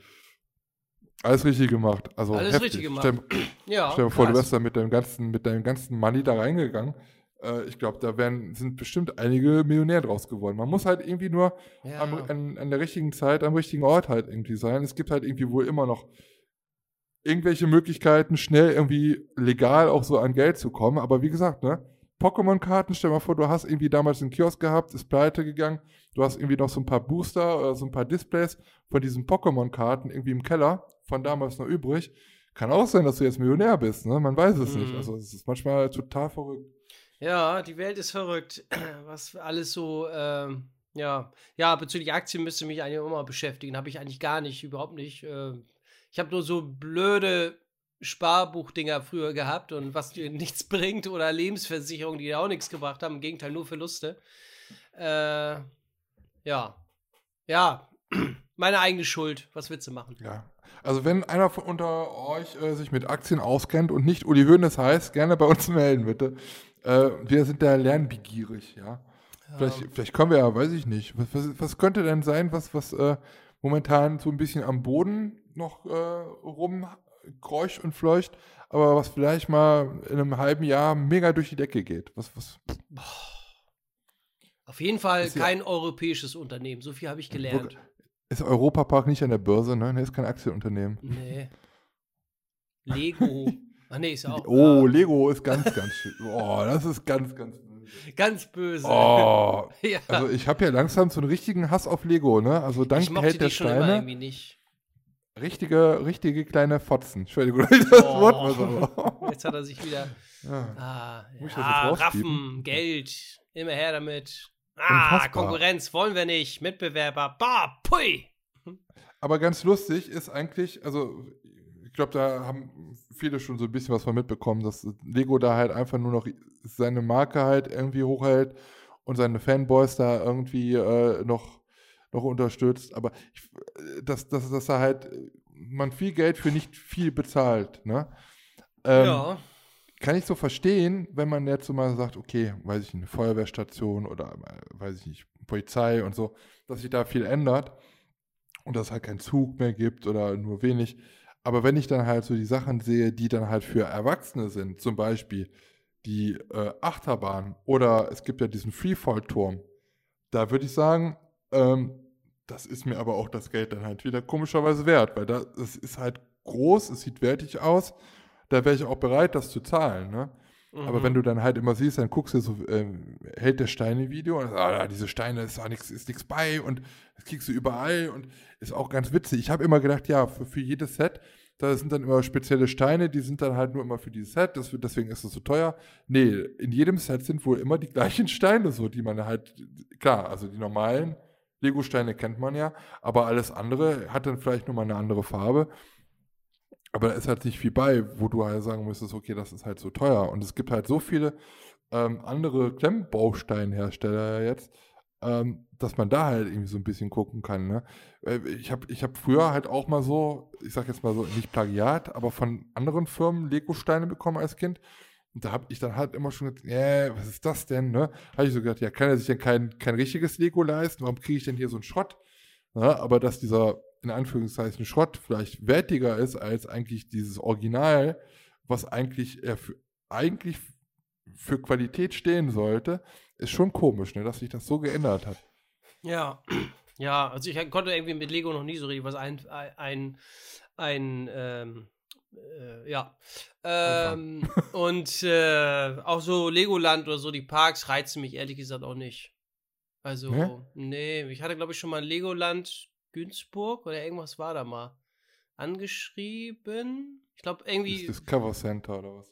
Alles richtig gemacht. Also Alles heftig. richtig gemacht. Stell, *clears throat* Ja. stell dir vor, du wärst da mit deinem ganzen, mit deinem ganzen Money da reingegangen. Äh, ich glaube, da wären, sind bestimmt einige Millionär draus geworden. Man muss halt irgendwie nur Ja. am, an, an der richtigen Zeit, am richtigen Ort halt irgendwie sein. Es gibt halt irgendwie wohl immer noch irgendwelche Möglichkeiten, schnell irgendwie legal auch so an Geld zu kommen. Aber wie gesagt, ne? Pokémon-Karten, stell mal vor, du hast irgendwie damals einen Kiosk gehabt, ist pleite gegangen, du hast irgendwie noch so ein paar Booster oder so ein paar Displays von diesen Pokémon-Karten irgendwie im Keller von damals noch übrig. Kann auch sein, dass du jetzt Millionär bist, ne? Man weiß es nicht. Mhm. Also es ist manchmal total verrückt. Ja, die Welt ist verrückt. *clears throat* Was alles so, ähm, ja. Ja, bezüglich Aktien müsste mich eigentlich immer beschäftigen. Habe ich eigentlich gar nicht, überhaupt nicht. Ähm, ich habe nur so blöde Sparbuchdinger früher gehabt und was dir *laughs* nichts bringt oder Lebensversicherungen, die dir auch nichts gebracht haben. Im Gegenteil, nur Verluste. Äh, ja. Ja. *clears throat* Meine eigene Schuld. Was willst du machen? Ja. Also wenn einer von unter euch äh, sich mit Aktien auskennt und nicht Uli Hoeneß heißt, gerne bei uns *laughs* melden, bitte. Äh, wir sind da lernbegierig, ja. Vielleicht, vielleicht können wir ja, weiß ich nicht. Was, was, was könnte denn sein, was, was äh, momentan so ein bisschen am Boden noch äh, rumkreucht und fleucht, aber was vielleicht mal in einem halben Jahr mega durch die Decke geht? Was, was, Auf jeden Fall Ist ja- kein europäisches Unternehmen. So viel habe ich gelernt. ist Europapark nicht an der Börse, ne? Ne, ist kein Aktienunternehmen. Nee. Lego. Ach nee, ist auch. Oh, äh, Lego ist ganz, ganz schön. Oh, das ist ganz, ganz böse. ganz böse. Oh, *laughs* ja. Also ich habe ja langsam so einen richtigen Hass auf Lego, ne? Also dank ich mochte Held der die schon immer Steine. irgendwie nicht. Richtige, richtige kleine Fotzen. Entschuldigung, *laughs* das Oh. Wort mal *laughs* so. Jetzt hat er sich wieder. Ja. Ah, ja? Raffen, Geld, immer her damit. Ah, Unfassbar. Konkurrenz wollen wir nicht. Mitbewerber. Bah, pui. Aber ganz lustig ist eigentlich, also ich glaube, da haben viele schon so ein bisschen was von mitbekommen, dass Lego da halt einfach nur noch seine Marke halt irgendwie hochhält und seine Fanboys da irgendwie äh, noch, noch unterstützt. Aber ich, äh, dass, dass, dass da halt äh, man viel Geld für nicht viel bezahlt, ne? Ähm, ja. kann ich so verstehen, wenn man jetzt so mal sagt, okay, weiß ich nicht, eine Feuerwehrstation oder äh, weiß ich nicht, Polizei und so, dass sich da viel ändert und dass es halt keinen Zug mehr gibt oder nur wenig. Aber wenn ich dann halt so die Sachen sehe, die dann halt für Erwachsene sind, zum Beispiel die äh, Achterbahn oder es gibt ja diesen Freefall-Turm, da würde ich sagen, ähm, das ist mir aber auch das Geld dann halt wieder komischerweise wert, weil da, das ist halt groß, es sieht wertig aus, da wäre ich auch bereit, das zu zahlen, ne? Aber Mhm. wenn du dann halt immer siehst, dann guckst du so, ähm, hält der Steine-Video und ah, diese Steine ist nichts, ist nichts bei und das kriegst du überall und ist auch ganz witzig. Ich habe immer gedacht, ja, für, für jedes Set, da sind dann immer spezielle Steine, die sind dann halt nur immer für dieses Set, das, deswegen ist es so teuer. Nee, in jedem Set sind wohl immer die gleichen Steine so, die man halt, klar, also die normalen Lego-Steine kennt man ja, aber alles andere hat dann vielleicht nochmal eine andere Farbe. Aber da ist halt nicht viel bei, wo du halt sagen müsstest, okay, das ist halt so teuer. Und es gibt halt so viele ähm, andere Klemmbausteinhersteller jetzt, ähm, dass man da halt irgendwie so ein bisschen gucken kann. Ne? Äh, Ich habe ich hab früher halt auch mal so, ich sag jetzt mal so, nicht Plagiat, aber von anderen Firmen Lego-Steine bekommen als Kind. Und da habe ich dann halt immer schon gedacht, äh, was ist das denn? Ne? Habe ich so gedacht, ja, kann er sich denn kein, kein richtiges Lego leisten? Warum kriege ich denn hier so einen Schrott? Ja, aber dass dieser in Anführungszeichen Schrott vielleicht wertiger ist als eigentlich dieses Original, was eigentlich eher für, eigentlich für Qualität stehen sollte, ist schon komisch, ne, dass sich das so geändert hat. Ja, ja, also ich konnte irgendwie mit Lego noch nie so richtig was ein, ein, ein, ähm, äh, ja. Ähm, *laughs* und äh, auch so Legoland oder so, die Parks reizen mich ehrlich gesagt auch nicht. Also, Ne? nee, ich hatte glaube ich schon mal Legoland Günzburg oder irgendwas war da mal angeschrieben. Ich glaube irgendwie. Das Discover Center oder was?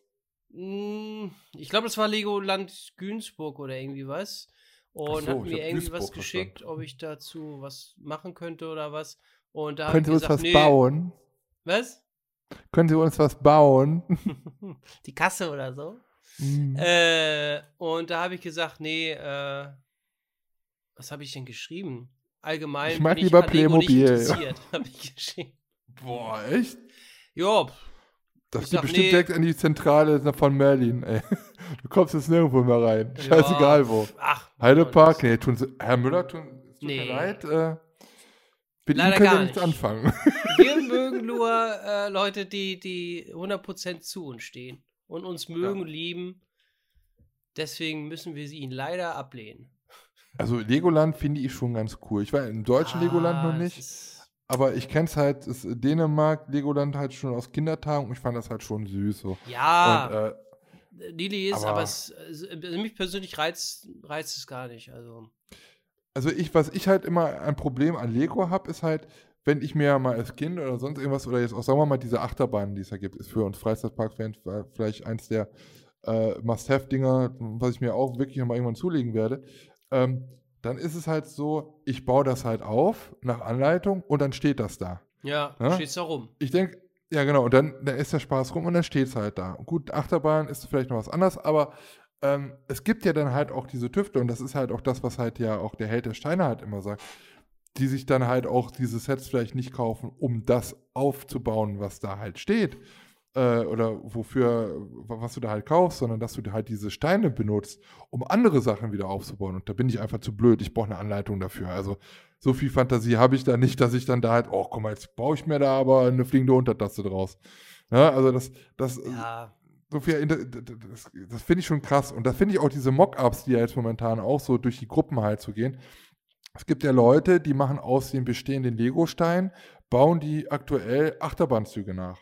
Mm, Ich glaube, das war Legoland Günzburg oder irgendwie was. Und so, hat mir irgendwie Duisburg was geschickt, verstanden. ob ich dazu was machen könnte oder was. Und da Sie ich uns gesagt, was nee. bauen? Was? Können Sie uns was bauen? *laughs* Die Kasse oder so. Hm. Äh, und da habe ich gesagt, nee, äh, was habe ich denn geschrieben? Allgemein Ich mag bin lieber Playmobil. *laughs* habe ich geschrieben. Boah, echt? Ja, Das geht bestimmt nee. direkt an die Zentrale von Merlin, ey. *laughs* Du kommst jetzt nirgendwo mehr rein. Scheißegal wo. ach. Heidepark, nee, tun sie, Herr Müller, tun, es tut Nee. mir leid, äh, mit Leider ihm gar nichts nicht. anfangen. Wir *laughs* mögen nur äh, Leute, die, die 100% zu uns stehen und uns mögen und lieben. Deswegen müssen wir sie ihn leider ablehnen. Also Legoland finde ich schon ganz cool. Ich war im deutschen Legoland noch Ah, nicht, aber ich kenne es halt, ist Dänemark, Legoland halt schon aus Kindertagen und ich fand das halt schon süß so. Ja, Und, äh, Lili ist, aber, aber- es, also mich persönlich reizt, reizt es gar nicht. Also, also ich, was ich halt immer ein Problem an Lego habe, ist halt, wenn ich mir mal als Kind oder sonst irgendwas oder jetzt auch, sagen wir mal, diese Achterbahnen, die es da gibt, ist für uns Freizeitpark-Fans vielleicht eins der äh, Must-Have-Dinger, was ich mir auch wirklich nochmal irgendwann zulegen werde. Ähm, dann ist es halt so, ich baue das halt auf nach Anleitung und dann steht das da. ja, Ja? steht's da rum. Ich denke, ja genau, und dann, dann ist der Spaß rum und dann steht es halt da. Gut, Achterbahn ist vielleicht noch was anderes, aber ähm, es gibt ja dann halt auch diese Tüfte und das ist halt auch das, was halt ja auch der Held der Steine halt immer sagt, die sich dann halt auch diese Sets vielleicht nicht kaufen, um das aufzubauen, was da halt steht. Äh, oder wofür, wa- was du da halt kaufst, sondern dass du halt diese Steine benutzt, um andere Sachen wieder aufzubauen. Und da bin ich einfach zu blöd. Ich brauche eine Anleitung dafür. Also so viel Fantasie habe ich da nicht, dass ich dann da halt, oh, guck mal, jetzt baue ich mir da aber eine fliegende Untertasse draus. Ja, also das, das, Ja, so viel, das, das finde ich schon krass. Und da finde ich auch diese Mock-Ups, die ja jetzt momentan auch so durch die Gruppen halt zu gehen. Es gibt ja Leute, die machen aus den bestehenden Lego-Steinen, bauen die aktuell Achterbahnzüge nach.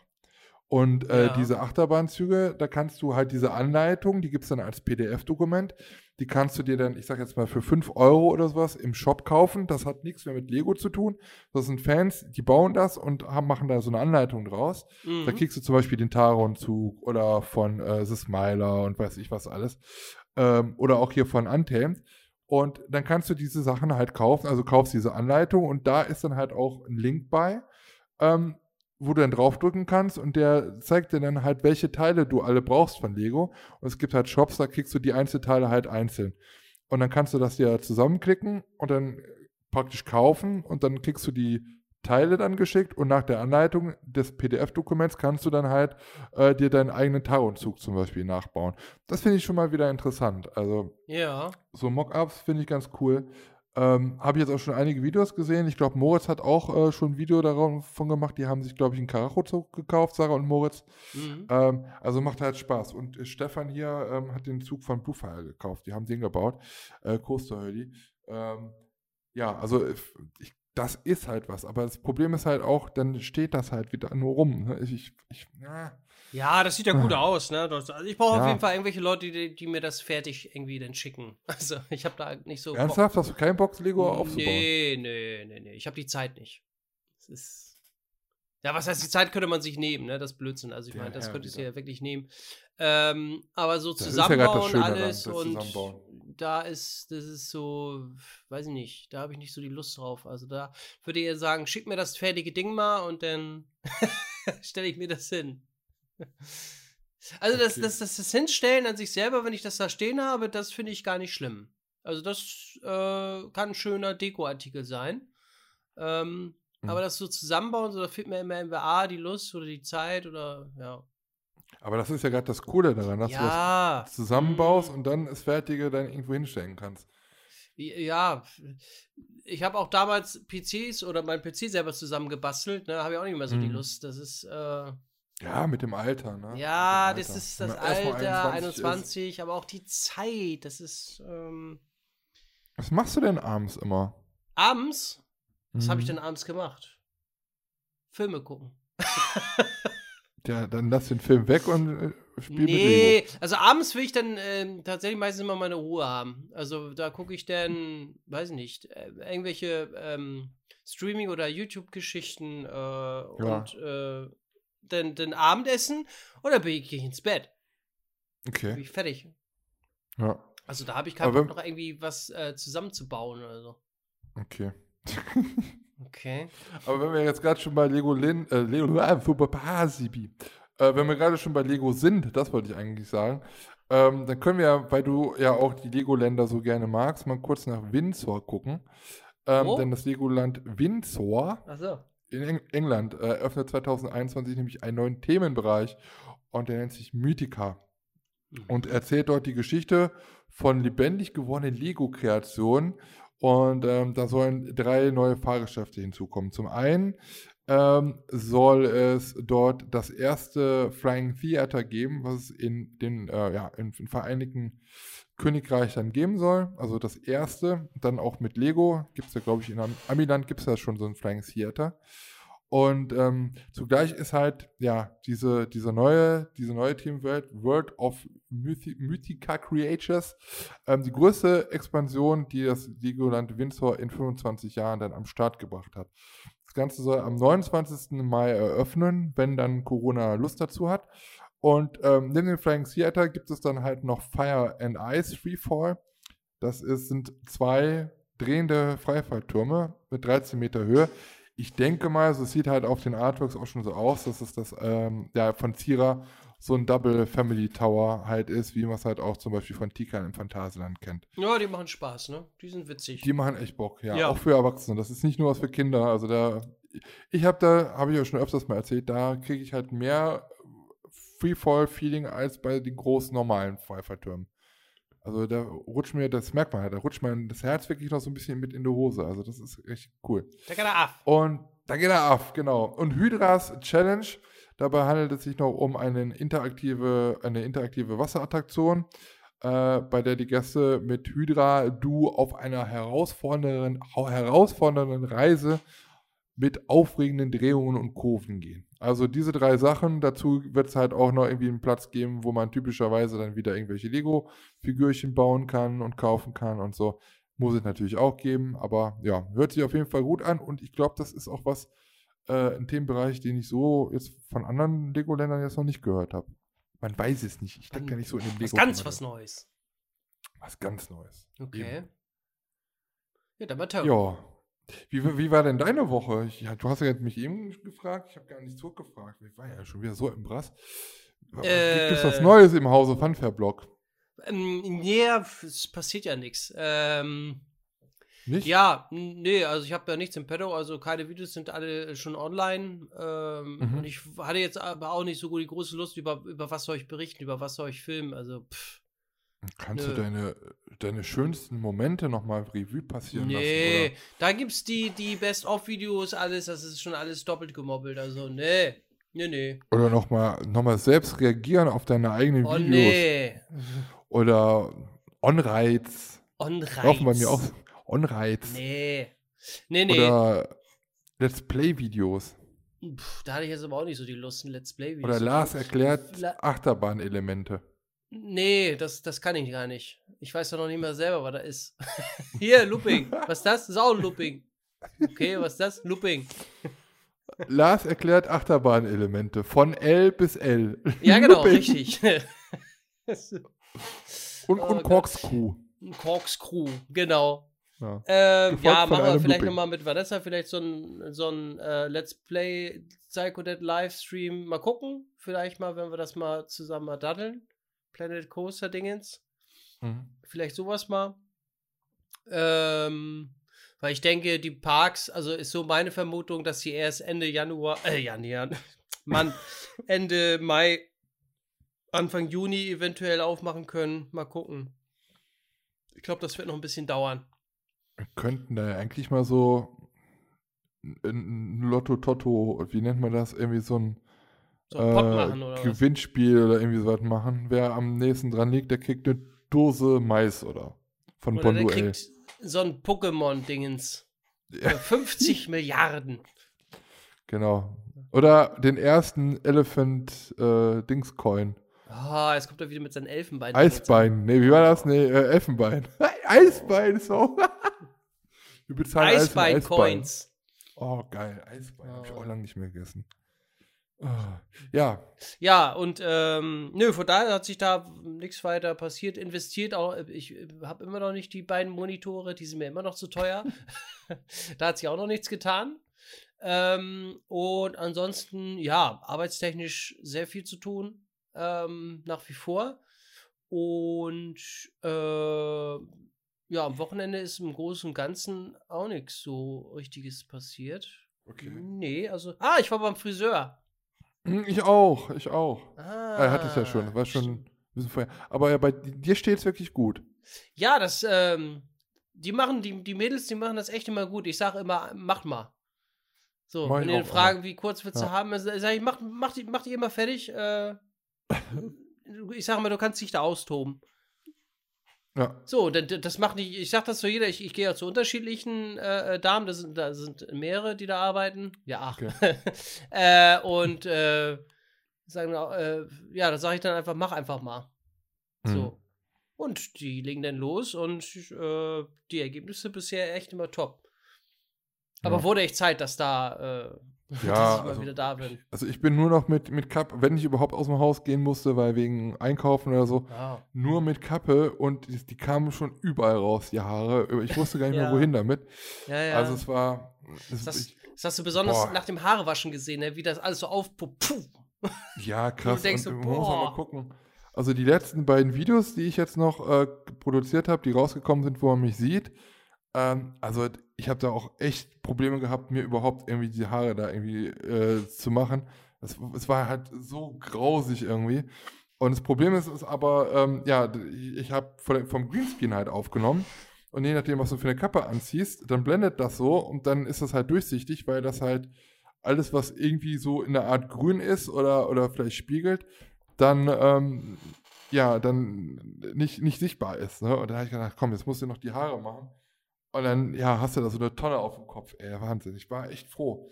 Und äh, Ja. diese Achterbahnzüge, da kannst du halt diese Anleitung, die gibt es dann als PDF-Dokument, die kannst du dir dann, ich sag jetzt mal, für 5 Euro oder sowas im Shop kaufen. Das hat nichts mehr mit Lego zu tun. Das sind Fans, die bauen das und haben, machen da so eine Anleitung draus. Da mhm. kriegst du zum Beispiel den Taron-Zug oder von äh, The Smiler und weiß ich was alles. Ähm, oder auch hier von Untamed. Und dann kannst du diese Sachen halt kaufen, also kaufst diese Anleitung und da ist dann halt auch ein Link bei, ähm, wo du dann draufdrücken kannst und der zeigt dir dann halt, welche Teile du alle brauchst von Lego. Und es gibt halt Shops, da kriegst du die Einzelteile halt einzeln. Und dann kannst du das dir zusammenklicken und dann praktisch kaufen und dann kriegst du die Teile dann geschickt und nach der Anleitung des PDF-Dokuments kannst du dann halt äh, dir deinen eigenen Taron-Zug zum Beispiel nachbauen. Das finde ich schon mal wieder interessant. Also ja. so Mockups finde ich ganz cool. Ähm, Habe ich jetzt auch schon einige Videos gesehen. Ich glaube, Moritz hat auch äh, schon ein Video davon gemacht. Die haben sich, glaube ich, einen Karacho-Zug gekauft, Sarah und Moritz. Mhm. Ähm, also macht halt Spaß. Und äh, Stefan hier ähm, hat den Zug von Bluefire gekauft. Die haben den gebaut. Äh, Coaster Hurley. Ähm, ja, also äh, ich, das ist halt was. Aber das Problem ist halt auch, dann steht das halt wieder nur rum. Ne? Ich, ich, ich, ja. Ja, das sieht ja gut aus, ne? Das, also ich brauche auf Ja. jeden Fall irgendwelche Leute, die, die mir das fertig irgendwie dann schicken. *laughs* Also ich habe da nicht so. Bock. Ernsthaft? Hast du keinen Bock, Lego aufzubauen? Nee, nee, nee, nee. Ich habe die Zeit nicht. Es ist. Ja, was heißt, die Zeit könnte man sich nehmen, ne? Das ist Blödsinn. Also ich Ja, meine, das ja, könnte ich ja wirklich nehmen. Ähm, aber so Das ja das zusammenbauen daran, alles das und Zusammenbauen. da ist, das ist so, weiß ich nicht, da habe ich nicht so die Lust drauf. Also da würde ich sagen, schick mir das fertige Ding mal und dann *laughs* stelle ich mir das hin. *laughs* Also das, Okay. das, das, das Hinstellen an sich selber, wenn ich das da stehen habe, das finde ich gar nicht schlimm. Also das äh, kann ein schöner Dekoartikel sein. Ähm, Mhm. Aber das so zusammenbauen, so, da fehlt mir immer entweder A, die Lust oder die Zeit oder ja. Aber das ist ja gerade das Coole daran, dass du ja. das zusammenbaust mm, und dann das Fertige dann irgendwo hinstellen kannst. Ja, ich habe auch damals PCs oder mein PC selber zusammengebastelt, ne, habe ich auch nicht mehr so die Mhm. Lust. Das ist, äh, Ja, mit dem Alter, ne? ja, dem das Alter. ist das Alter, 21 ist. 21, aber auch die Zeit, das ist, ähm, Was machst du denn abends immer? abends, was habe ich Mhm. denn abends gemacht? Filme gucken. Ja, dann lass den Film weg und äh, spiel. Nee, also abends will ich dann ähm, tatsächlich meistens immer meine Ruhe haben. Also da gucke ich dann, weiß ich nicht, äh, irgendwelche ähm, Streaming- oder YouTube-Geschichten äh, und äh, dann, dann Abendessen oder bin ich gehe ich ins Bett. Bin Okay, ich fertig. ja, Also da habe ich keinen Bock, noch irgendwie was äh, zusammenzubauen oder so. okay. *laughs* Okay. Aber wenn wir jetzt gerade schon bei Lego Lin, äh, Lego, äh, Fubapasibi, äh, wenn wir gerade schon bei Lego sind, das wollte ich eigentlich sagen, ähm, dann können wir, ja, weil du ja auch die Lego-Länder so gerne magst, mal kurz nach Windsor gucken. Ähm? Denn das Legoland Windsor Achso. In Eng England äh, eröffnet 2021 nämlich einen neuen Themenbereich und der nennt sich Mythica und erzählt dort die Geschichte von lebendig gewordenen Lego-Kreationen und ähm, da sollen drei neue Fahrgeschäfte hinzukommen. Zum einen ähm, soll es dort das erste Flying Theater geben, was es in den äh, ja, in, in Vereinigten Königreich dann geben soll. Also das erste, dann auch mit Lego. Gibt es ja, glaube ich, in Am Amiland gibt es ja schon so ein Flying Theater. Und ähm, zugleich ist halt, ja, diese, diese neue, diese neue Teamwelt, World of Mythi Mythica Creatures, ähm, die größte Expansion, die das Legoland Windsor in 25 Jahren dann am Start gebracht hat. Das Ganze soll am 29. Mai eröffnen, wenn dann Corona Lust dazu hat. Und ähm, neben dem Flying Theater gibt es dann halt noch Fire and Ice Freefall. Das ist, sind zwei drehende Freifalltürme mit 13 Meter Höhe. Ich denke mal, so sieht halt auf den Artworks auch schon so aus, dass es das ähm, ja, von Zira so ein Double Family Tower halt ist, wie man es halt auch zum Beispiel von Tikan im Phantasialand kennt. Ja, die machen Spaß, ne? Die sind witzig. Die machen echt Bock, ja. Ja. Auch für Erwachsene. Das ist nicht nur was für Kinder. Also da, ich habe da, habe ich ja schon öfters mal erzählt, da kriege ich halt mehr Freefall-Feeling als bei den großen normalen Freifalltürmen. Also da rutscht mir, das merkt man halt, da rutscht mir das Herz wirklich noch so ein bisschen mit in die Hose. Also das ist echt cool. Da kann er ab. Und da geht er auf, genau. Und Hydras Challenge, dabei handelt es sich noch um eine interaktive, eine interaktive Wasserattraktion, äh, bei der die Gäste mit Hydra Du auf einer herausfordernden, herausfordernden Reise mit aufregenden Drehungen und Kurven gehen. Also diese drei Sachen, dazu wird es halt auch noch irgendwie einen Platz geben, wo man typischerweise dann wieder irgendwelche Lego-Figürchen bauen kann und kaufen kann und so. Muss es natürlich auch geben, aber ja, hört sich auf jeden Fall gut an und ich glaube, das ist auch was, äh, ein Themenbereich, den ich so jetzt von anderen Lego-Ländern jetzt noch nicht gehört habe. Man weiß es nicht. Ich stecke ja nicht so in dem Lego. Was ganz was Neues. Was ganz Neues. Okay. Eben. Ja, dann mal toll. Ja. Wie, wie war denn deine Woche? Ich, ja, du hast ja mich eben gefragt, ich habe gar nicht zurückgefragt. Ich war ja schon wieder so im Brass. Äh, Gibt es was Neues im Hause Funfair-Blog? Ähm, nee, es passiert ja nichts. Ähm, Nicht? ja, nee, also ich habe ja nichts im Pedo, also keine Videos sind alle schon online. Ähm, Mhm. Und ich hatte jetzt aber auch nicht so gut die große Lust, über, über was soll ich berichten, über was soll ich filmen. Also, pff, Kannst du deine, deine schönsten Momente nochmal Revue passieren nee, lassen? da gibt's die, die Best-of-Videos, alles, das ist schon alles doppelt gemobbelt. Also, nee, nee, nee. Oder, nochmal noch mal selbst reagieren auf deine eigenen Oh, Videos? nee. Oder On-Reiz. On-Reiz. Laufen bei mir auch On-Reiz. Nee. Nee, nee. Oder Let's Play-Videos. Da hatte ich jetzt aber auch nicht so die Lust, ein Let's Play-Video Oder Lars erklärt La- Achterbahn-Elemente. Nee, das, das kann ich gar nicht. Ich weiß doch noch nicht mal selber, was da ist. *laughs* Hier, Looping. *laughs* Was ist das? Ein Looping. Okay, was ist das? Looping. Lars erklärt Achterbahn-Elemente. Von L bis L. Ja, genau, Looping. richtig. *laughs* Und, Oh und Gott. Corkscrew. Ein Corkscrew, genau. Ja. Ähm, ja, machen wir vielleicht nochmal mit Vanessa vielleicht so ein, so ein äh, Let's Play Psycho Dead Livestream. Mal gucken. Vielleicht mal, wenn wir das mal zusammen mal daddeln. Planet Coaster Dingens. Mhm. Vielleicht sowas mal. Ähm, weil ich denke, die Parks, also ist so meine Vermutung, dass sie erst Ende Januar, äh, Januar, *laughs* Mann, Ende Mai, Anfang Juni eventuell aufmachen können. Mal gucken. Ich glaube, das wird noch ein bisschen dauern. Wir könnten da ja eigentlich mal so ein- ein Lotto-Totto, wie nennt man das? Irgendwie so ein So Pott äh, machen oder was? Gewinnspiel oder irgendwie sowas machen. Wer am nächsten dran liegt, der kriegt eine Dose Mais oder von Oder der Bonduell. kriegt so ein Pokémon-Dingens. Ja. Für 50 *laughs* Milliarden. Genau. Oder den ersten Elephant äh. Ah, jetzt kommt er wieder mit seinen Elfenbeinen. Eisbein. Nee, wie war das? Nee, äh, Elfenbein. *laughs* Eisbein, so. *laughs* Wir bezahlen in Eisbein. Eisbein-Coins. Oh, geil. Eisbein. Hab ich Oh. auch lange nicht mehr gegessen. Ah, ja, Ja, und ähm, nö, von daher hat sich da nichts weiter passiert. Investiert auch, ich habe immer noch nicht die beiden Monitore, die sind mir immer noch zu teuer. *laughs* da hat sich auch noch nichts getan. Ähm, und ansonsten, ja, arbeitstechnisch sehr viel zu tun, ähm, nach wie vor. Und äh, ja, am Wochenende ist im Großen und Ganzen auch nichts so Richtiges passiert. Okay. Nee, also. Ah, ich war beim Friseur. Hm, Ich auch, ich auch. Ah, Er hatte es ja schon, das war schon ein bisschen vorher. Aber ja, bei dir steht es wirklich gut. Ja, das, ähm, die machen, die, die Mädels, die machen das echt immer gut. Ich sage immer, macht mal. So, Mach wenn die auch fragen, wie kurz willst du Ja. haben, sage ich, mach, mach, die, mach die immer fertig. Äh, *laughs* ich sage mal, du kannst dich da austoben. Ja. So, das, macht nicht, ich sag das zu jeder, ich, ich gehe ja zu unterschiedlichen äh, äh, Damen, das sind, da sind mehrere, die da arbeiten. Ja, ach. *laughs* äh, und äh, sagen, auch, äh, ja, da sage ich dann einfach, mach einfach mal. Mhm. So. Und die legen dann los und äh, die Ergebnisse bisher echt immer top. Aber Ja. wurde echt Zeit, dass da, *laughs* äh, dass Ja, ich mal also, wieder da bin. also ich bin nur noch mit, mit Kappe, wenn ich überhaupt aus dem Haus gehen musste, weil wegen Einkaufen oder so, Ja. nur mit Kappe und die, die kamen schon überall raus, die Haare. Ich wusste gar nicht *laughs* Ja. mehr, wohin damit. Ja, ja. Also es war. Es, das, ich, das hast du besonders Boah. nach dem Haarewaschen gesehen, ne? wie das alles so aufpuppt. Ja, *laughs* krass. denkst und so, muss mal gucken. Also die letzten beiden Videos, die ich jetzt noch äh, produziert habe, die rausgekommen sind, wo man mich sieht, ähm, also ich habe da auch echt Probleme gehabt, mir überhaupt irgendwie die Haare da irgendwie äh, zu machen. Es, es war halt so grausig irgendwie. Und das Problem ist, ist aber, ähm, ja, ich habe vom Greenscreen halt aufgenommen. Und je nachdem, was du für eine Kappe anziehst, dann blendet das so und dann ist das halt durchsichtig, weil das halt alles, was irgendwie so in der Art grün ist oder, oder vielleicht spiegelt, dann, ähm, ja, dann nicht, nicht sichtbar ist. Ne? Und dann habe ich gedacht, komm, jetzt musst du noch die Haare machen. Und dann, ja, hast du da so eine Tonne auf dem Kopf. Ey, Wahnsinn. Ich war echt froh.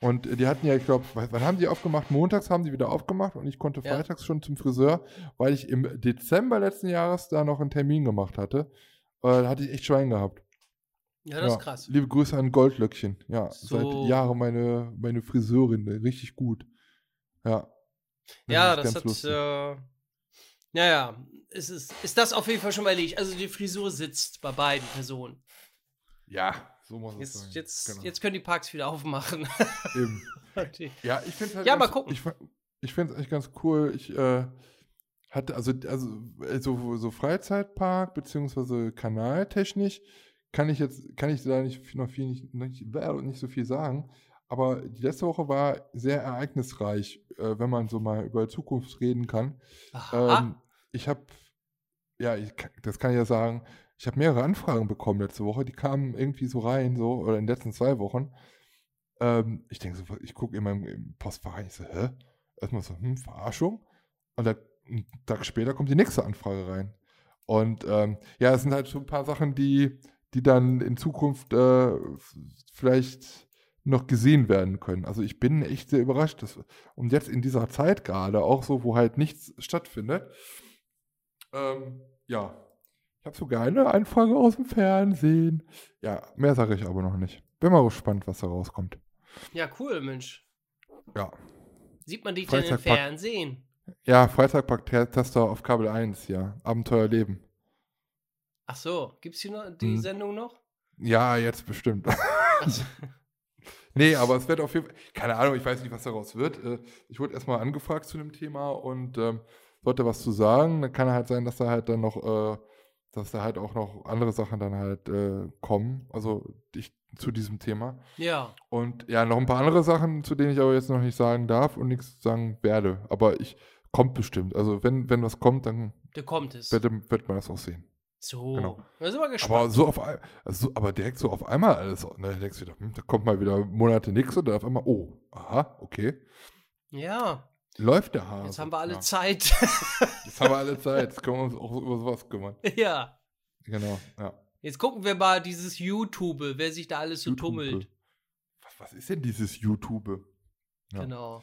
Und äh, die hatten ja, ich glaube, wann haben die aufgemacht? Montags haben die wieder aufgemacht und ich konnte Ja. freitags schon zum Friseur, weil ich im Dezember letzten Jahres da noch einen Termin gemacht hatte. Da hatte ich echt Schwein gehabt. Ja, das ist krass. Liebe Grüße an Goldlöckchen. Ja, So. seit Jahren meine, meine Friseurin. ne, Richtig gut. Ja. Ja, das ganz hat, äh, ja, ja, ist, ist, ist das auf jeden Fall schon mal erledigt. Also die Frisur sitzt bei beiden Personen. Ja, so muss es sein. Jetzt, jetzt, Genau. jetzt können die Parks wieder aufmachen. *laughs* Eben. Okay. Ja, ich finde halt Ja, mal gucken. Ich, ich finde es echt ganz cool. Ich äh, hatte also, also äh, so, so Freizeitpark beziehungsweise kanaltechnisch kann ich jetzt kann ich da nicht noch viel nicht, nicht, nicht so viel sagen. Aber die letzte Woche war sehr ereignisreich, äh, wenn man so mal über Zukunft reden kann. Aha. Ähm, ich habe, ja, ich, das kann ich ja sagen, ich habe mehrere Anfragen bekommen letzte Woche, die kamen irgendwie so rein, so, oder in den letzten zwei Wochen. Ähm, ich denke so, ich gucke in meinem Postfach rein, ich so, hä? Erstmal so, hm, Verarschung? Und da, einen Tag später kommt die nächste Anfrage rein. Und ähm, ja, es sind halt so ein paar Sachen, die, die dann in Zukunft äh, vielleicht noch gesehen werden können. Also ich bin echt sehr überrascht. Dass, und jetzt in dieser Zeit gerade, auch so, wo halt nichts stattfindet, ähm, ja, ich habe sogar eine Anfrage aus dem Fernsehen. Ja, mehr sage ich aber noch nicht. Bin mal gespannt, was da rauskommt. Ja, cool, Mensch. Ja. Sieht man dich denn im. Fernsehen? Ja, Freizeitpark-Tester auf Kabel 1, ja. Abenteuerleben. Ach so, gibt's hier noch die Mhm. Sendung noch? Ja, jetzt bestimmt. So. *laughs* nee, aber es wird auf jeden Fall, keine Ahnung, ich weiß nicht, was daraus wird. Äh, Ich wurde erstmal angefragt zu dem Thema und ähm, sollte was zu sagen. Dann kann halt sein, dass da halt dann noch, äh, dass da halt auch noch andere Sachen dann halt äh, kommen. Also ich, zu diesem Thema. Ja, Und ja, noch ein paar andere Sachen, zu denen ich aber jetzt noch nicht sagen darf und nichts sagen werde. Aber ich kommt bestimmt. Also wenn, wenn was kommt, dann da kommt es. wird, wird man das auch sehen. So, Genau. da sind wir Aber gespannt. so auf also, so- aber direkt so auf einmal alles. Ne, denkst du wieder, hm, da kommt mal wieder Monate nichts und dann auf einmal, oh, aha, okay. ja, Läuft der Hase. jetzt haben wir alle ja. Zeit. *laughs* Jetzt haben wir alle Zeit. Jetzt können wir uns auch über sowas kümmern. ja. Genau, ja. Jetzt gucken wir mal dieses YouTube, wer sich da alles so YouTube. tummelt. Was, was ist denn dieses YouTube? Ja. Genau.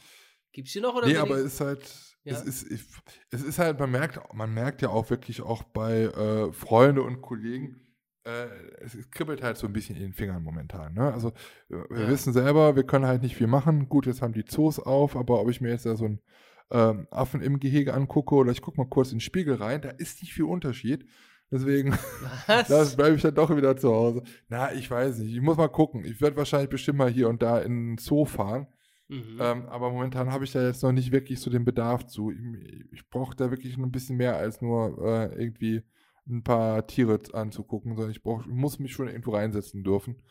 Gibt's hier noch oder Nee, aber es ist halt, Ja. es ist, ich- es ist halt, man merkt, man merkt ja auch wirklich auch bei äh, Freunde und Kollegen, äh, es, kribbelt halt so ein bisschen in den Fingern momentan. Ne? Also wir wir Ja. wissen selber, wir können halt nicht viel machen. Gut, jetzt haben die Zoos auf, aber ob ich mir jetzt da so einen ähm, Affen im Gehege angucke oder ich gucke mal kurz in den Spiegel rein, da ist nicht viel Unterschied. Deswegen *laughs* *laughs* bleibe ich dann doch wieder zu Hause. Na, ich weiß nicht. Ich muss mal gucken. Ich werde wahrscheinlich bestimmt mal hier und da in den Zoo fahren. Mhm. Ähm, aber momentan habe ich da jetzt noch nicht wirklich so den Bedarf zu. Ich, ich brauche da wirklich noch ein bisschen mehr als nur äh, irgendwie ein paar Tiere anzugucken, sondern ich brauch, muss mich schon irgendwo reinsetzen dürfen.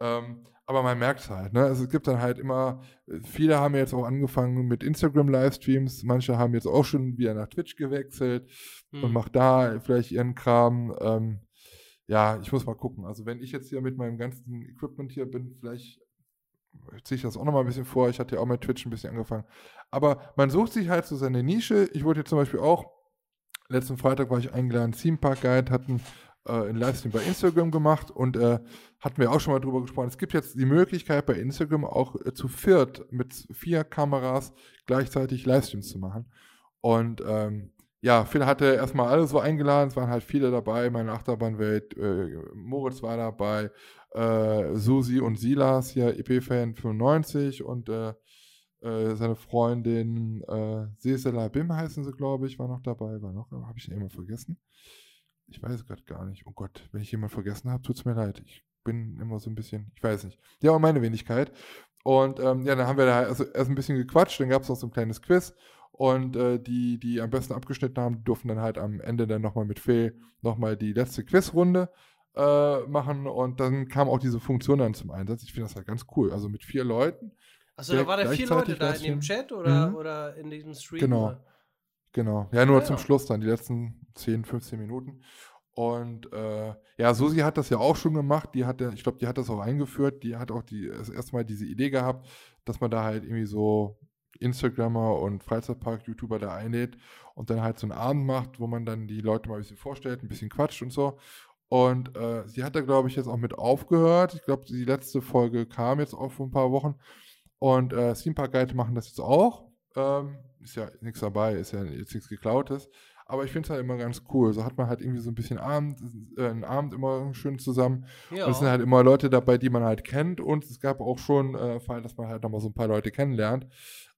Ähm, aber man merkt es halt, ne? Also es gibt dann halt immer, viele haben jetzt auch angefangen mit Instagram-Livestreams, manche haben jetzt auch schon wieder nach Twitch gewechselt Hm. und macht da vielleicht ihren Kram. Ähm, ja, ich muss mal gucken. Also wenn ich jetzt hier mit meinem ganzen Equipment hier bin, vielleicht ziehe ich das auch nochmal ein bisschen vor. Ich hatte ja auch mit Twitch ein bisschen angefangen. Aber man sucht sich halt so seine Nische. Ich wurde jetzt zum Beispiel auch, letzten Freitag war ich eingeladen, Theme Park Guide, hatten äh, einen Livestream bei Instagram gemacht und äh, hatten wir auch schon mal drüber gesprochen. Es gibt jetzt die Möglichkeit bei Instagram auch äh, zu viert mit vier Kameras gleichzeitig Livestreams zu machen. Und ähm, ja, Phil hatte erstmal alle so eingeladen, es waren halt viele dabei, meine Achterbahnwelt, äh, Moritz war dabei, äh, Susi und Silas hier, EP-Fan 95 und äh, äh, seine Freundin äh, Sesela Bim heißen sie, glaube ich, war noch dabei, war noch, habe ich jemand vergessen? Ich weiß gerade gar nicht. Oh Gott, wenn ich jemanden vergessen habe, tut es mir leid. Ich bin immer so ein bisschen, ich weiß nicht. Ja, und meine Wenigkeit. Und ähm, ja, dann haben wir da also erst ein bisschen gequatscht, dann gab es noch so ein kleines Quiz. Und äh, die, die am besten abgeschnitten haben, durften dann halt am Ende dann nochmal mit Phil nochmal die letzte Quizrunde äh, machen. Und dann kam auch diese Funktion dann zum Einsatz. Ich finde das halt ganz cool. Also mit vier Leuten. Achso, da waren da vier Leute da in dem. Chat oder, Mhm. oder in diesem Stream? Genau. oder? Genau. Ja, nur Ah, zum ja. Schluss dann, die letzten 10, 15 Minuten. Und äh, ja, Susi hat das ja auch schon gemacht. Die hat ja, ich glaube, die hat das auch eingeführt. Die hat auch die, das erste Mal diese Idee gehabt, dass man da halt irgendwie so Instagrammer und Freizeitpark-YouTuber da einlädt und dann halt so einen Abend macht, wo man dann die Leute mal ein bisschen vorstellt, ein bisschen quatscht und so. Und äh, sie hat da, glaube ich, jetzt auch mit aufgehört. Ich glaube, die letzte Folge kam jetzt auch vor ein paar Wochen. Und äh, Theme Park Guide machen das jetzt auch. Ähm, ist ja nichts dabei, ist ja jetzt nichts geklautes. Aber ich finde es halt immer ganz cool. So hat man halt irgendwie so ein bisschen Abend, äh, einen Abend immer schön zusammen. Ja. Und es sind halt immer Leute dabei, die man halt kennt. Und es gab auch schon äh, Fall, dass man halt nochmal so ein paar Leute kennenlernt,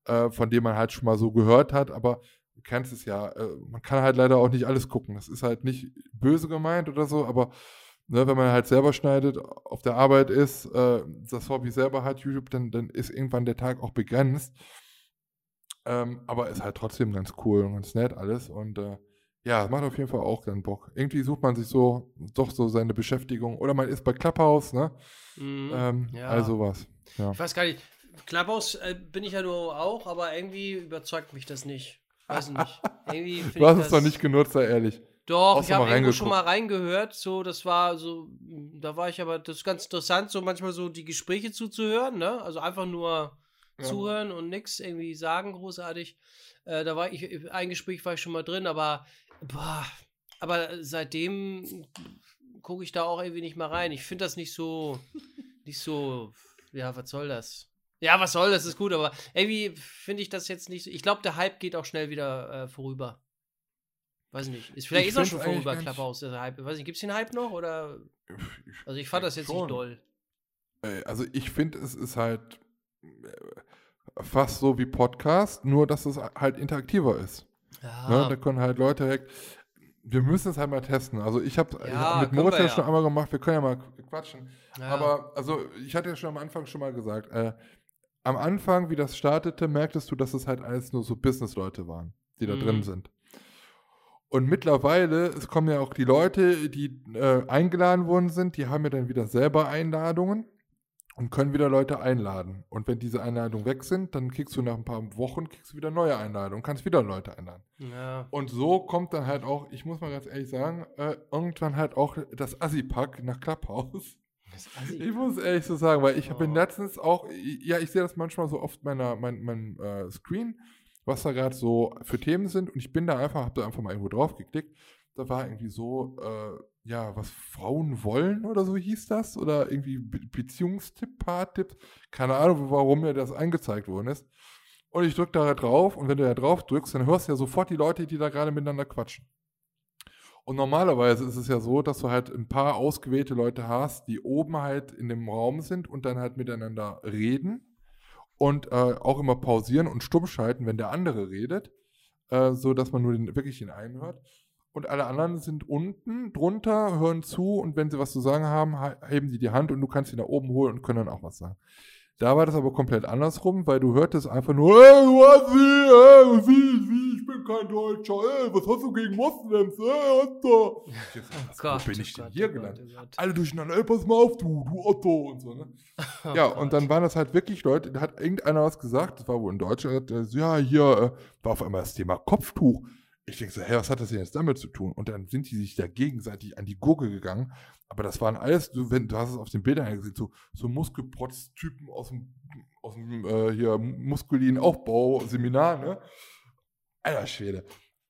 äh, von denen man halt schon mal so gehört hat. Aber du kennst es ja, äh, man kann halt leider auch nicht alles gucken. Das ist halt nicht böse gemeint oder so, aber ne, wenn man halt selber schneidet, auf der Arbeit ist, äh, das Hobby selber hat, YouTube, dann, dann ist irgendwann der Tag auch begrenzt. Ähm, aber ist halt trotzdem ganz cool und ganz nett alles. Und äh, ja, es macht auf jeden Fall auch dann Bock. Irgendwie sucht man sich so doch so seine Beschäftigung. Oder man ist bei Clubhouse, ne? Mhm. Ähm, Ja. All sowas. Ja. Ich weiß gar nicht. Clubhouse äh, bin ich ja nur auch, aber irgendwie überzeugt mich das nicht. Weiß nicht. *laughs* Irgendwie Du hast es noch nicht genutzt, sei ehrlich. Doch, ich habe mal irgendwo schon mal reingehört. So, das war so, da war ich aber, das ist ganz interessant, so manchmal so die Gespräche zuzuhören, ne? Also einfach nur Ja. zuhören und nichts irgendwie sagen, großartig. Äh, da war ich, ein Gespräch war ich schon mal drin, aber, boah, aber seitdem gucke ich da auch irgendwie nicht mehr rein. Ich finde das nicht so, nicht so, ja, was soll das? Ja, was soll das? Ist gut, aber irgendwie finde ich das jetzt nicht so. Ich glaube, der Hype geht auch schnell wieder äh, vorüber. Weiß nicht. Ist, vielleicht Ich ist er find's schon vorüber, Clubhouse, der Hype. Weiß nicht, gibt es den Hype noch? Oder? Also ich fand das jetzt nicht Schon. doll. Äh, Also ich finde, es ist halt äh, fast so wie Podcast, nur dass es halt interaktiver ist. Ja. Ne? Da können halt Leute direkt. Wir müssen es halt mal testen. Also ich habe Ja, mit Moritz ja. schon einmal gemacht, wir können ja mal quatschen. ja. Aber also ich hatte ja schon am Anfang schon mal gesagt, äh, am Anfang, wie das startete, merktest du, dass es halt alles nur so Business-Leute waren, die da Mhm. drin sind. Und mittlerweile, es kommen ja auch die Leute, die äh, eingeladen worden sind, die haben ja dann wieder selber Einladungen und können wieder Leute einladen. Und wenn diese Einladungen weg sind, dann kriegst du nach ein paar Wochen kriegst du wieder neue Einladungen, kannst wieder Leute einladen. ja. Und so kommt dann halt auch, ich muss mal ganz ehrlich sagen, äh, irgendwann halt auch das Assi-Pack nach Clubhouse. Ich muss ehrlich so sagen, weil ich bin Oh. letztens auch, ja, ich sehe das manchmal so oft meiner, mein, mein äh, Screen, was da gerade so für Themen sind und ich bin da einfach, habe da einfach mal irgendwo drauf geklickt. Da war irgendwie so, äh, ja, was Frauen wollen oder so hieß das oder irgendwie Be Beziehungstipp, Paartipp, keine Ahnung, warum mir das angezeigt worden ist. Und ich drücke da drauf und wenn du da drauf drückst, dann hörst du ja sofort die Leute, die da gerade miteinander quatschen. Und normalerweise ist es ja so, dass du halt ein paar ausgewählte Leute hast, die oben halt in dem Raum sind und dann halt miteinander reden und äh, auch immer pausieren und stumm schalten, wenn der andere redet, äh, so dass man nur den, wirklich den einen hört. Und alle anderen sind unten drunter, hören zu und wenn sie was zu sagen haben, he- heben die die Hand und du kannst sie nach oben holen und können dann auch was sagen. Da war das aber komplett andersrum, weil du hörtest einfach nur, ey, du hast wie, ey, wie, wie, ich bin kein Deutscher, ey, was hast du gegen Moslems, ey, Otto. Ich dachte, was Gott, bin oh ich denn Gott, hier oh Gott, gelandet? oh Gott. Alle durcheinander, ey, pass mal auf, du, du Otto und so, ne? *laughs* Oh Ja, und dann waren das halt wirklich Leute, da hat irgendeiner was gesagt, das war wohl in Deutschland, ja, hier äh, war auf einmal das Thema Kopftuch. Ich denke so, hä, was hat das denn jetzt damit zu tun? Und dann sind die sich da gegenseitig an die Gurgel gegangen. Aber das waren alles, du, wenn, du hast es auf den Bildern gesehen, so, so Muskelprotz-Typen aus dem, aus dem äh, hier muskulinen Aufbau-Seminar, ne? Alter Schwede.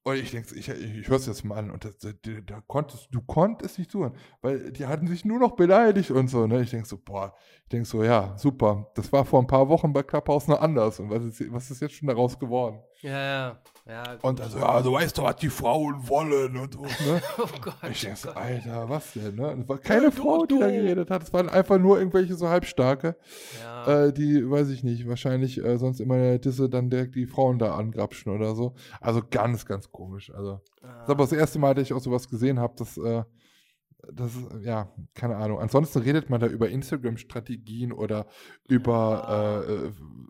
Und ich denke, ich, ich, ich höre es jetzt mal an und das, da, da konntest, du konntest nicht zuhören, weil die hatten sich nur noch beleidigt und so, ne? Ich denke so, boah, ich denke so, ja, super. Das war vor ein paar Wochen bei Clubhouse noch anders. Und was ist, was ist jetzt schon daraus geworden? Ja, ja. ja gut. Und also, ja, du weißt doch, was die Frauen wollen und so, ne? *laughs* oh Gott. Ich denke so, oh Gott. Alter, was denn, ne? Es war keine du, Frau, die da geredet hat. Es waren einfach nur irgendwelche so Halbstarke, Ja. äh, die, weiß ich nicht, wahrscheinlich äh, sonst immer in der Disse dann direkt die Frauen da angrapschen oder so. Also ganz, ganz komisch. Also, das ist aber das erste Mal, dass ich auch sowas gesehen habe, dass, äh, das ist, ja, keine Ahnung. Ansonsten redet man da über Instagram-Strategien oder über,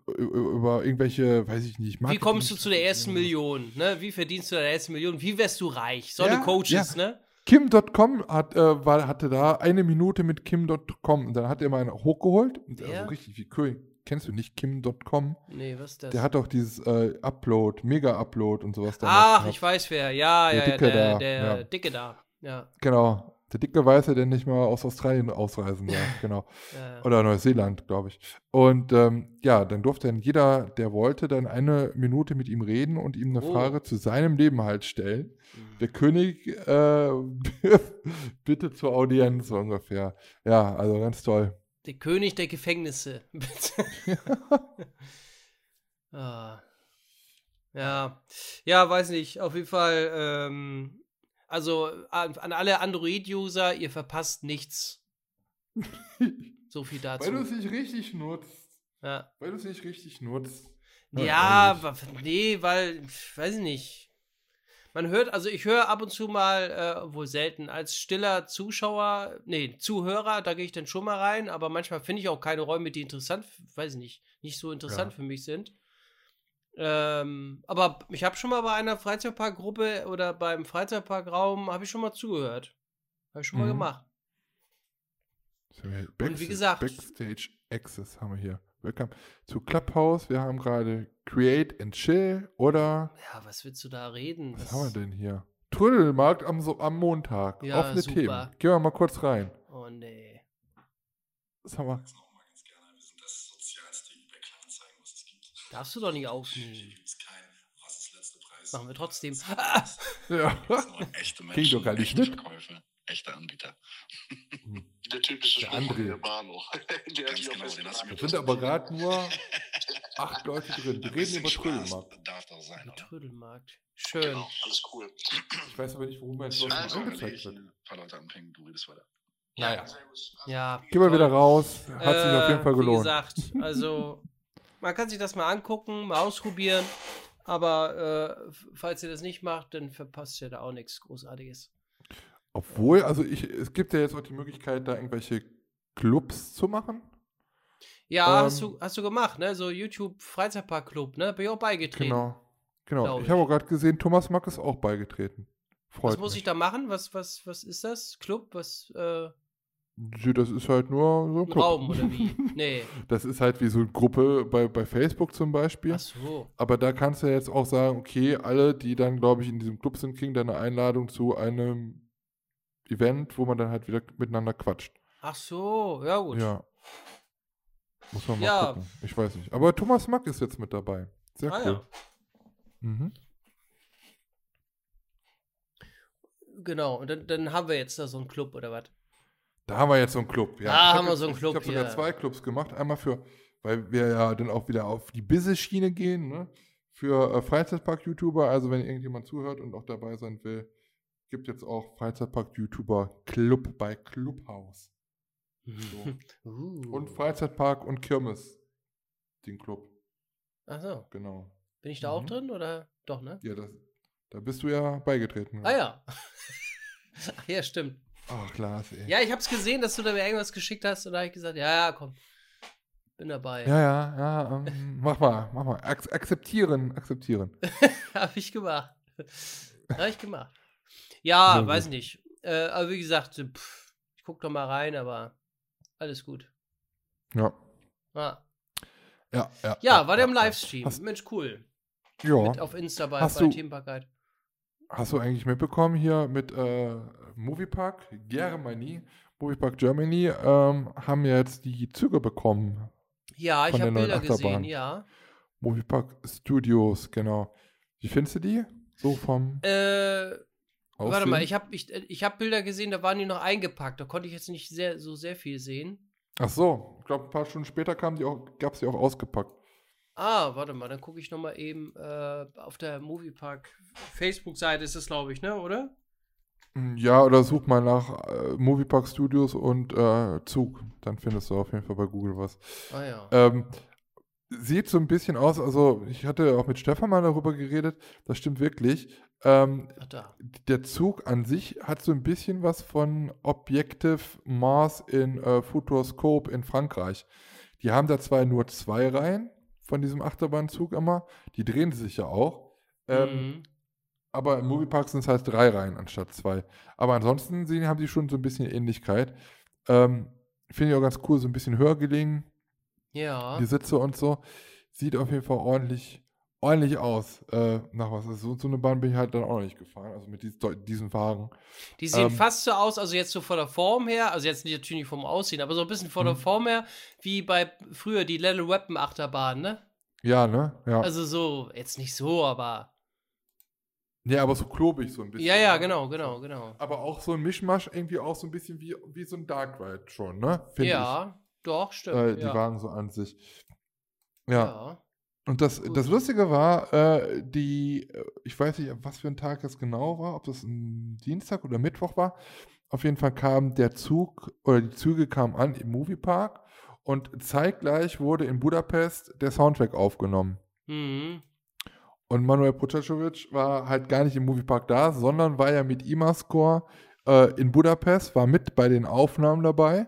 äh, äh, über, irgendwelche, weiß ich nicht, Wie kommst du zu der ersten. Million? Ne? Wie verdienst du deine erste Million? Wie wirst du reich? So eine Ja, Coaches, ja. ne? Kim.com hat, äh, war, hatte da eine Minute mit Kim.com und dann hat er mal einen hochgeholt. Und Wer? Also richtig wie König. Kennst du nicht Kim.com? Nee, was ist das? Der hat doch dieses äh, Upload, Mega-Upload und sowas Ach, ich weiß wer. Ja, Der ja, ja, Dicke der, da, der ja. Dicke da. Ja. Genau. Der dicke Weiße, der nicht mal aus Australien ausreisen darf, *laughs* genau. ja. Oder Neuseeland, glaube ich. Und ähm, ja, dann durfte dann jeder, der wollte, dann eine Minute mit ihm reden und ihm eine Oh. Frage zu seinem Leben halt stellen. Mhm. Der König äh, *laughs* bitte zur Audienz so ungefähr. Ja, also ganz toll. Der König der Gefängnisse. *laughs* ah. Ja. Ja, weiß nicht. Auf jeden Fall, ähm, also an, alle Android-User, ihr verpasst nichts. *laughs* So viel dazu. Weil du es nicht richtig nutzt. ja, Weil du es nicht richtig nutzt. ja wa- nee, weil, weiß ich nicht. Man hört, also ich höre ab und zu mal, äh, wohl selten, als stiller Zuschauer, nee, Zuhörer, da gehe ich dann schon mal rein, aber manchmal finde ich auch keine Räume, die interessant, weiß ich nicht, nicht so interessant Ja. für mich sind. Ähm, aber ich habe schon mal bei einer Freizeitparkgruppe oder beim Freizeitparkraum, habe ich schon mal zugehört. Habe ich schon mal Mhm. gemacht. So, wir- Und wie Backstage- gesagt- Backstage Access haben wir hier. Willkommen zu Clubhouse. Wir haben gerade Create and Chill oder Ja, was willst du da reden? was haben wir denn hier? Trödelmarkt am, so, am Montag. Ja, Offene super. Themen. Gehen wir mal kurz rein. Oh nee. Was haben wir? auch mal ganz gerne. Wir sind das sozialste eBay Kleinanzeigen, was es gibt. Darfst du doch nicht aufnehmen. Machen wir trotzdem. Das Ah! *laughs* Ja. echte Menschen, doch gar nicht echte. Verkäufe, echte Anbieter. *laughs* Der typische Der André. der *laughs* Ganz genau, den hast du mir Da sind aber gerade nur acht Leute drin. Wir reden über Trödelmarkt. Darf doch sein, oder? Trödelmarkt. Schön. Genau, alles cool. Ich weiß aber nicht, warum mein Source also, angezeigt ich wird. ein paar Leute anpingen, du redest weiter. Naja. Ja. Gehen wir toll. wieder raus. Hat sich auf jeden Fall Äh, gelohnt. Wie gesagt, also man kann sich das mal angucken, mal ausprobieren. Aber äh, falls ihr das nicht macht, dann verpasst ihr da auch nichts Großartiges. Obwohl, also ich, es gibt ja jetzt auch die Möglichkeit, da irgendwelche Clubs zu machen. Ja, Ähm, hast, du, hast du gemacht, ne? So YouTube Freizeitpark-Club, ne? Bin ich auch beigetreten. Genau. Genau. Ich ich. habe auch gerade gesehen, Thomas Mack ist auch beigetreten. Freut Was muss mich. ich da machen? Was, was, was ist das? Club? Was, äh, Das ist halt nur so ein Club. Raum oder wie? *laughs* Nee. Das ist halt wie so eine Gruppe bei, bei Facebook zum Beispiel. Ach so. Aber da kannst du jetzt auch sagen, okay, alle, die dann, glaube ich, in diesem Club sind, kriegen dann eine Einladung zu einem Event, wo man dann halt wieder miteinander quatscht. Ach so, ja gut. Ja. Muss man mal Ja. gucken. Ich weiß nicht. Aber Thomas Mack ist jetzt mit dabei. Sehr Ah, cool. ja. Mhm. Genau, und dann, dann haben wir jetzt da so einen Club oder was? Da haben wir jetzt so einen Club. Ja. Da Ich hab haben wir jetzt- so einen Club Ich habe sogar zwei Clubs gemacht. Einmal für, weil wir ja dann auch wieder auf die Business-Schiene gehen, ne? Für äh, Freizeitpark-YouTuber. Also wenn irgendjemand zuhört und auch dabei sein will, gibt jetzt auch Freizeitpark-YouTuber Club bei Clubhouse. So. *laughs* Uh. Und Freizeitpark und Kirmes. Den Club, Ach so. genau. Bin ich da auch Mhm. drin oder? Doch, ne? Ja, das, da bist du ja beigetreten. Ah ja. *laughs* Ja, stimmt. Ach, Lars, ey. Ja, ich hab's gesehen, dass du da mir irgendwas geschickt hast und da habe ich gesagt, ja, ja, komm. Bin dabei. Ja, ja, ja. Ähm, mach mal, mach mal. Ak akzeptieren, akzeptieren. *laughs* Habe ich gemacht. Habe ich gemacht. Ja, gut. weiß nicht. Äh, aber wie gesagt, pff, ich guck doch mal rein, aber alles gut. Ja. Ah. Ja, ja. Ja, war der im Livestream. Hast- Mensch, cool. Ja. Mit auf Insta bei, Hast bei du- Guide. Hast du eigentlich mitbekommen hier mit äh, Moviepark Germany, Moviepark Germany, ähm, haben jetzt die Züge bekommen. Ja, ich habe Bilder gesehen, Achterbahn. ja. Moviepark Studios, genau. Wie findest du die? So vom Äh, warte mal, ich habe ich, ich hab Bilder gesehen, da waren die noch eingepackt. Da konnte ich jetzt nicht sehr, so sehr viel sehen. Ach so, ich glaube, ein paar Stunden später kam die auch, gab es die auch ausgepackt. Ah, warte mal, dann gucke ich noch mal eben äh, auf der Moviepark Facebook-Seite ist das, glaube ich, ne, oder? Hm, Ja, oder such mal nach äh, Moviepark Studios und äh, Zug. Dann findest du auf jeden Fall bei Google was. Ah ja. Ähm, sieht so ein bisschen aus, also ich hatte auch mit Stefan mal darüber geredet, das stimmt wirklich. Ähm, Ach da. der Zug an sich hat so ein bisschen was von Objective Mars in äh, Futuroscope in Frankreich. Die haben da zwar nur zwei Reihen von diesem Achterbahnzug immer, die drehen sich ja auch. Ähm, Mhm. aber im Moviepark sind es halt drei Reihen anstatt zwei. Aber ansonsten sehen, haben die schon so ein bisschen Ähnlichkeit. Ähm, Finde ich auch ganz cool, so ein bisschen höher gelegen, Ja. die Sitze und so. Sieht auf jeden Fall ordentlich, ordentlich aus. Äh, nach was. Also so, so eine Bahn bin ich halt dann auch noch nicht gefahren, also mit dies, diesen Wagen. Die sehen Ähm, fast so aus, also jetzt so von der Form her, also jetzt nicht natürlich vom Aussehen, aber so ein bisschen von der Mhm. Form her, wie bei früher die Little Weapon Achterbahn, ne? Ja, ne? Ja. Also so, jetzt nicht so, aber. ja, aber so klobig so ein bisschen. Ja, ja, ne? genau, genau, genau. Aber auch so ein Mischmasch, irgendwie auch so ein bisschen wie, wie so ein Dark Ride schon, ne? Finde Ja, doch, ich. stimmt. Äh, die ja. Wagen so an sich. Ja. ja. Und das, das Lustige war, äh, die, äh, ich weiß nicht, was für ein Tag es genau war, ob das ein Dienstag oder Mittwoch war. Auf jeden Fall kam der Zug oder die Züge kamen an im Moviepark und zeitgleich wurde in Budapest der Soundtrack aufgenommen. Mhm. Und Manuel Protasovic war halt gar nicht im Moviepark da, sondern war ja mit Imascore äh, in Budapest, war mit bei den Aufnahmen dabei,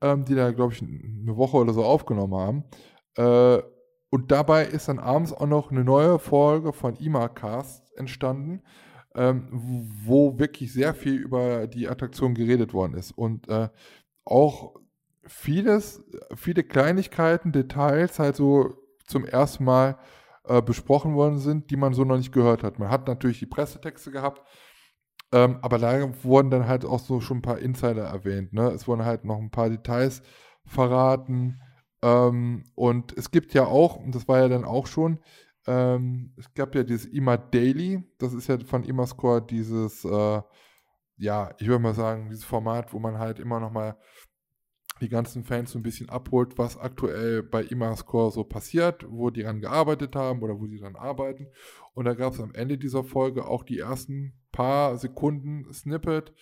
ähm, die da, glaube ich, eine Woche oder so aufgenommen haben. Äh, und dabei ist dann abends auch noch eine neue Folge von IMAcast entstanden, ähm, wo wirklich sehr viel über die Attraktion geredet worden ist. Und äh, auch vieles, viele Kleinigkeiten, Details halt so zum ersten Mal äh, besprochen worden sind, die man so noch nicht gehört hat. Man hat natürlich die Pressetexte gehabt, ähm, aber da wurden dann halt auch so schon ein paar Insider erwähnt. Ne? Es wurden halt noch ein paar Details verraten. Ähm, und es gibt ja auch, und das war ja dann auch schon, ähm, es gab ja dieses IMA Daily, das ist ja von IMAScore dieses, äh, ja, ich würde mal sagen, dieses Format, wo man halt immer noch mal die ganzen Fans so ein bisschen abholt, was aktuell bei IMAScore so passiert, wo die dran gearbeitet haben oder wo sie dran arbeiten. Und da gab es am Ende dieser Folge auch die ersten paar Sekunden Snippet,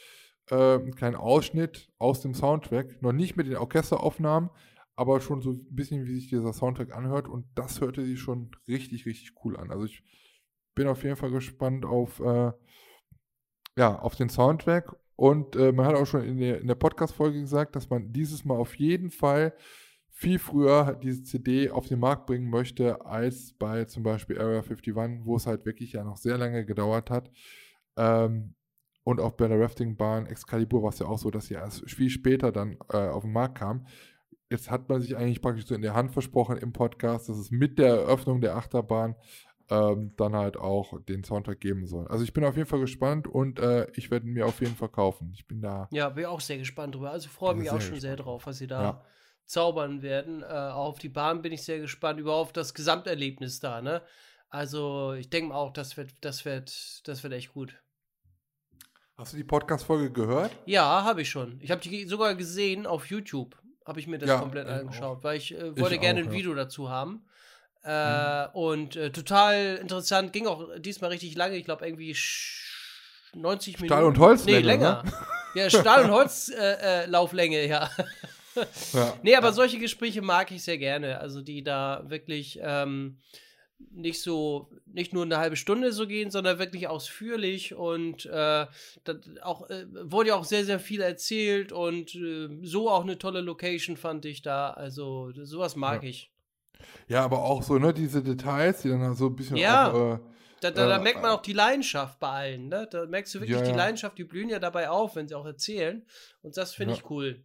äh, einen kleinen Ausschnitt aus dem Soundtrack. Noch nicht mit den Orchesteraufnahmen, aber schon so ein bisschen, wie sich dieser Soundtrack anhört. Und das hörte sich schon richtig, richtig cool an. Also ich bin auf jeden Fall gespannt auf, äh, ja, auf den Soundtrack. Und äh, man hat auch schon in der, in der Podcast-Folge gesagt, dass man dieses Mal auf jeden Fall viel früher diese CD auf den Markt bringen möchte, als bei zum Beispiel Area 51, wo es halt wirklich ja noch sehr lange gedauert hat. Ähm, und auch bei der Raftingbahn Excalibur war es ja auch so, dass sie erst viel später dann äh, auf den Markt kam. Jetzt hat man sich eigentlich praktisch so in der Hand versprochen im Podcast, dass es mit der Eröffnung der Achterbahn ähm, dann halt auch den Soundtrack geben soll. Also ich bin auf jeden Fall gespannt und äh, ich werde ihn mir auf jeden Fall kaufen. Ich bin da. Ja, bin auch sehr gespannt drüber. Also freue mich sehr auch schon sehr gespannt. drauf, was sie da Ja. zaubern werden. Äh, auch auf die Bahn bin ich sehr gespannt, überhaupt auf das Gesamterlebnis da, ne? Also, ich denke auch, das wird, das wird, das wird echt gut. Hast du die Podcast-Folge gehört? Ja, habe ich schon. Ich habe die sogar gesehen auf YouTube. Habe ich mir das Ja, komplett angeschaut, weil ich äh, wollte Ich gerne auch, ein ja. Mhm. Video dazu haben. Äh, Und äh, total interessant, ging auch diesmal richtig lange. Ich glaube, irgendwie sch- 90 Minuten. Stahl- und Holzlänge, Nee, länger. ne? Ja, Stahl- und *laughs* Holzlauflänge, äh, Lauflänge, ja. Ja. *laughs* Nee, aber solche Gespräche mag ich sehr gerne. Also die da wirklich ähm, nicht so, nicht nur eine halbe Stunde so gehen, sondern wirklich ausführlich und äh, auch, äh, wurde ja auch sehr, sehr viel erzählt und äh, so auch eine tolle Location fand ich da. Also sowas mag Ja. ich. Ja, aber auch so, ne, diese Details, die dann so ein bisschen Ja. auch, äh, Da, da, da Äh, merkt man auch die Leidenschaft bei allen, ne? Da merkst du wirklich Ja, die ja. Leidenschaft, die blühen ja dabei auf, wenn sie auch erzählen. Und das finde ich cool.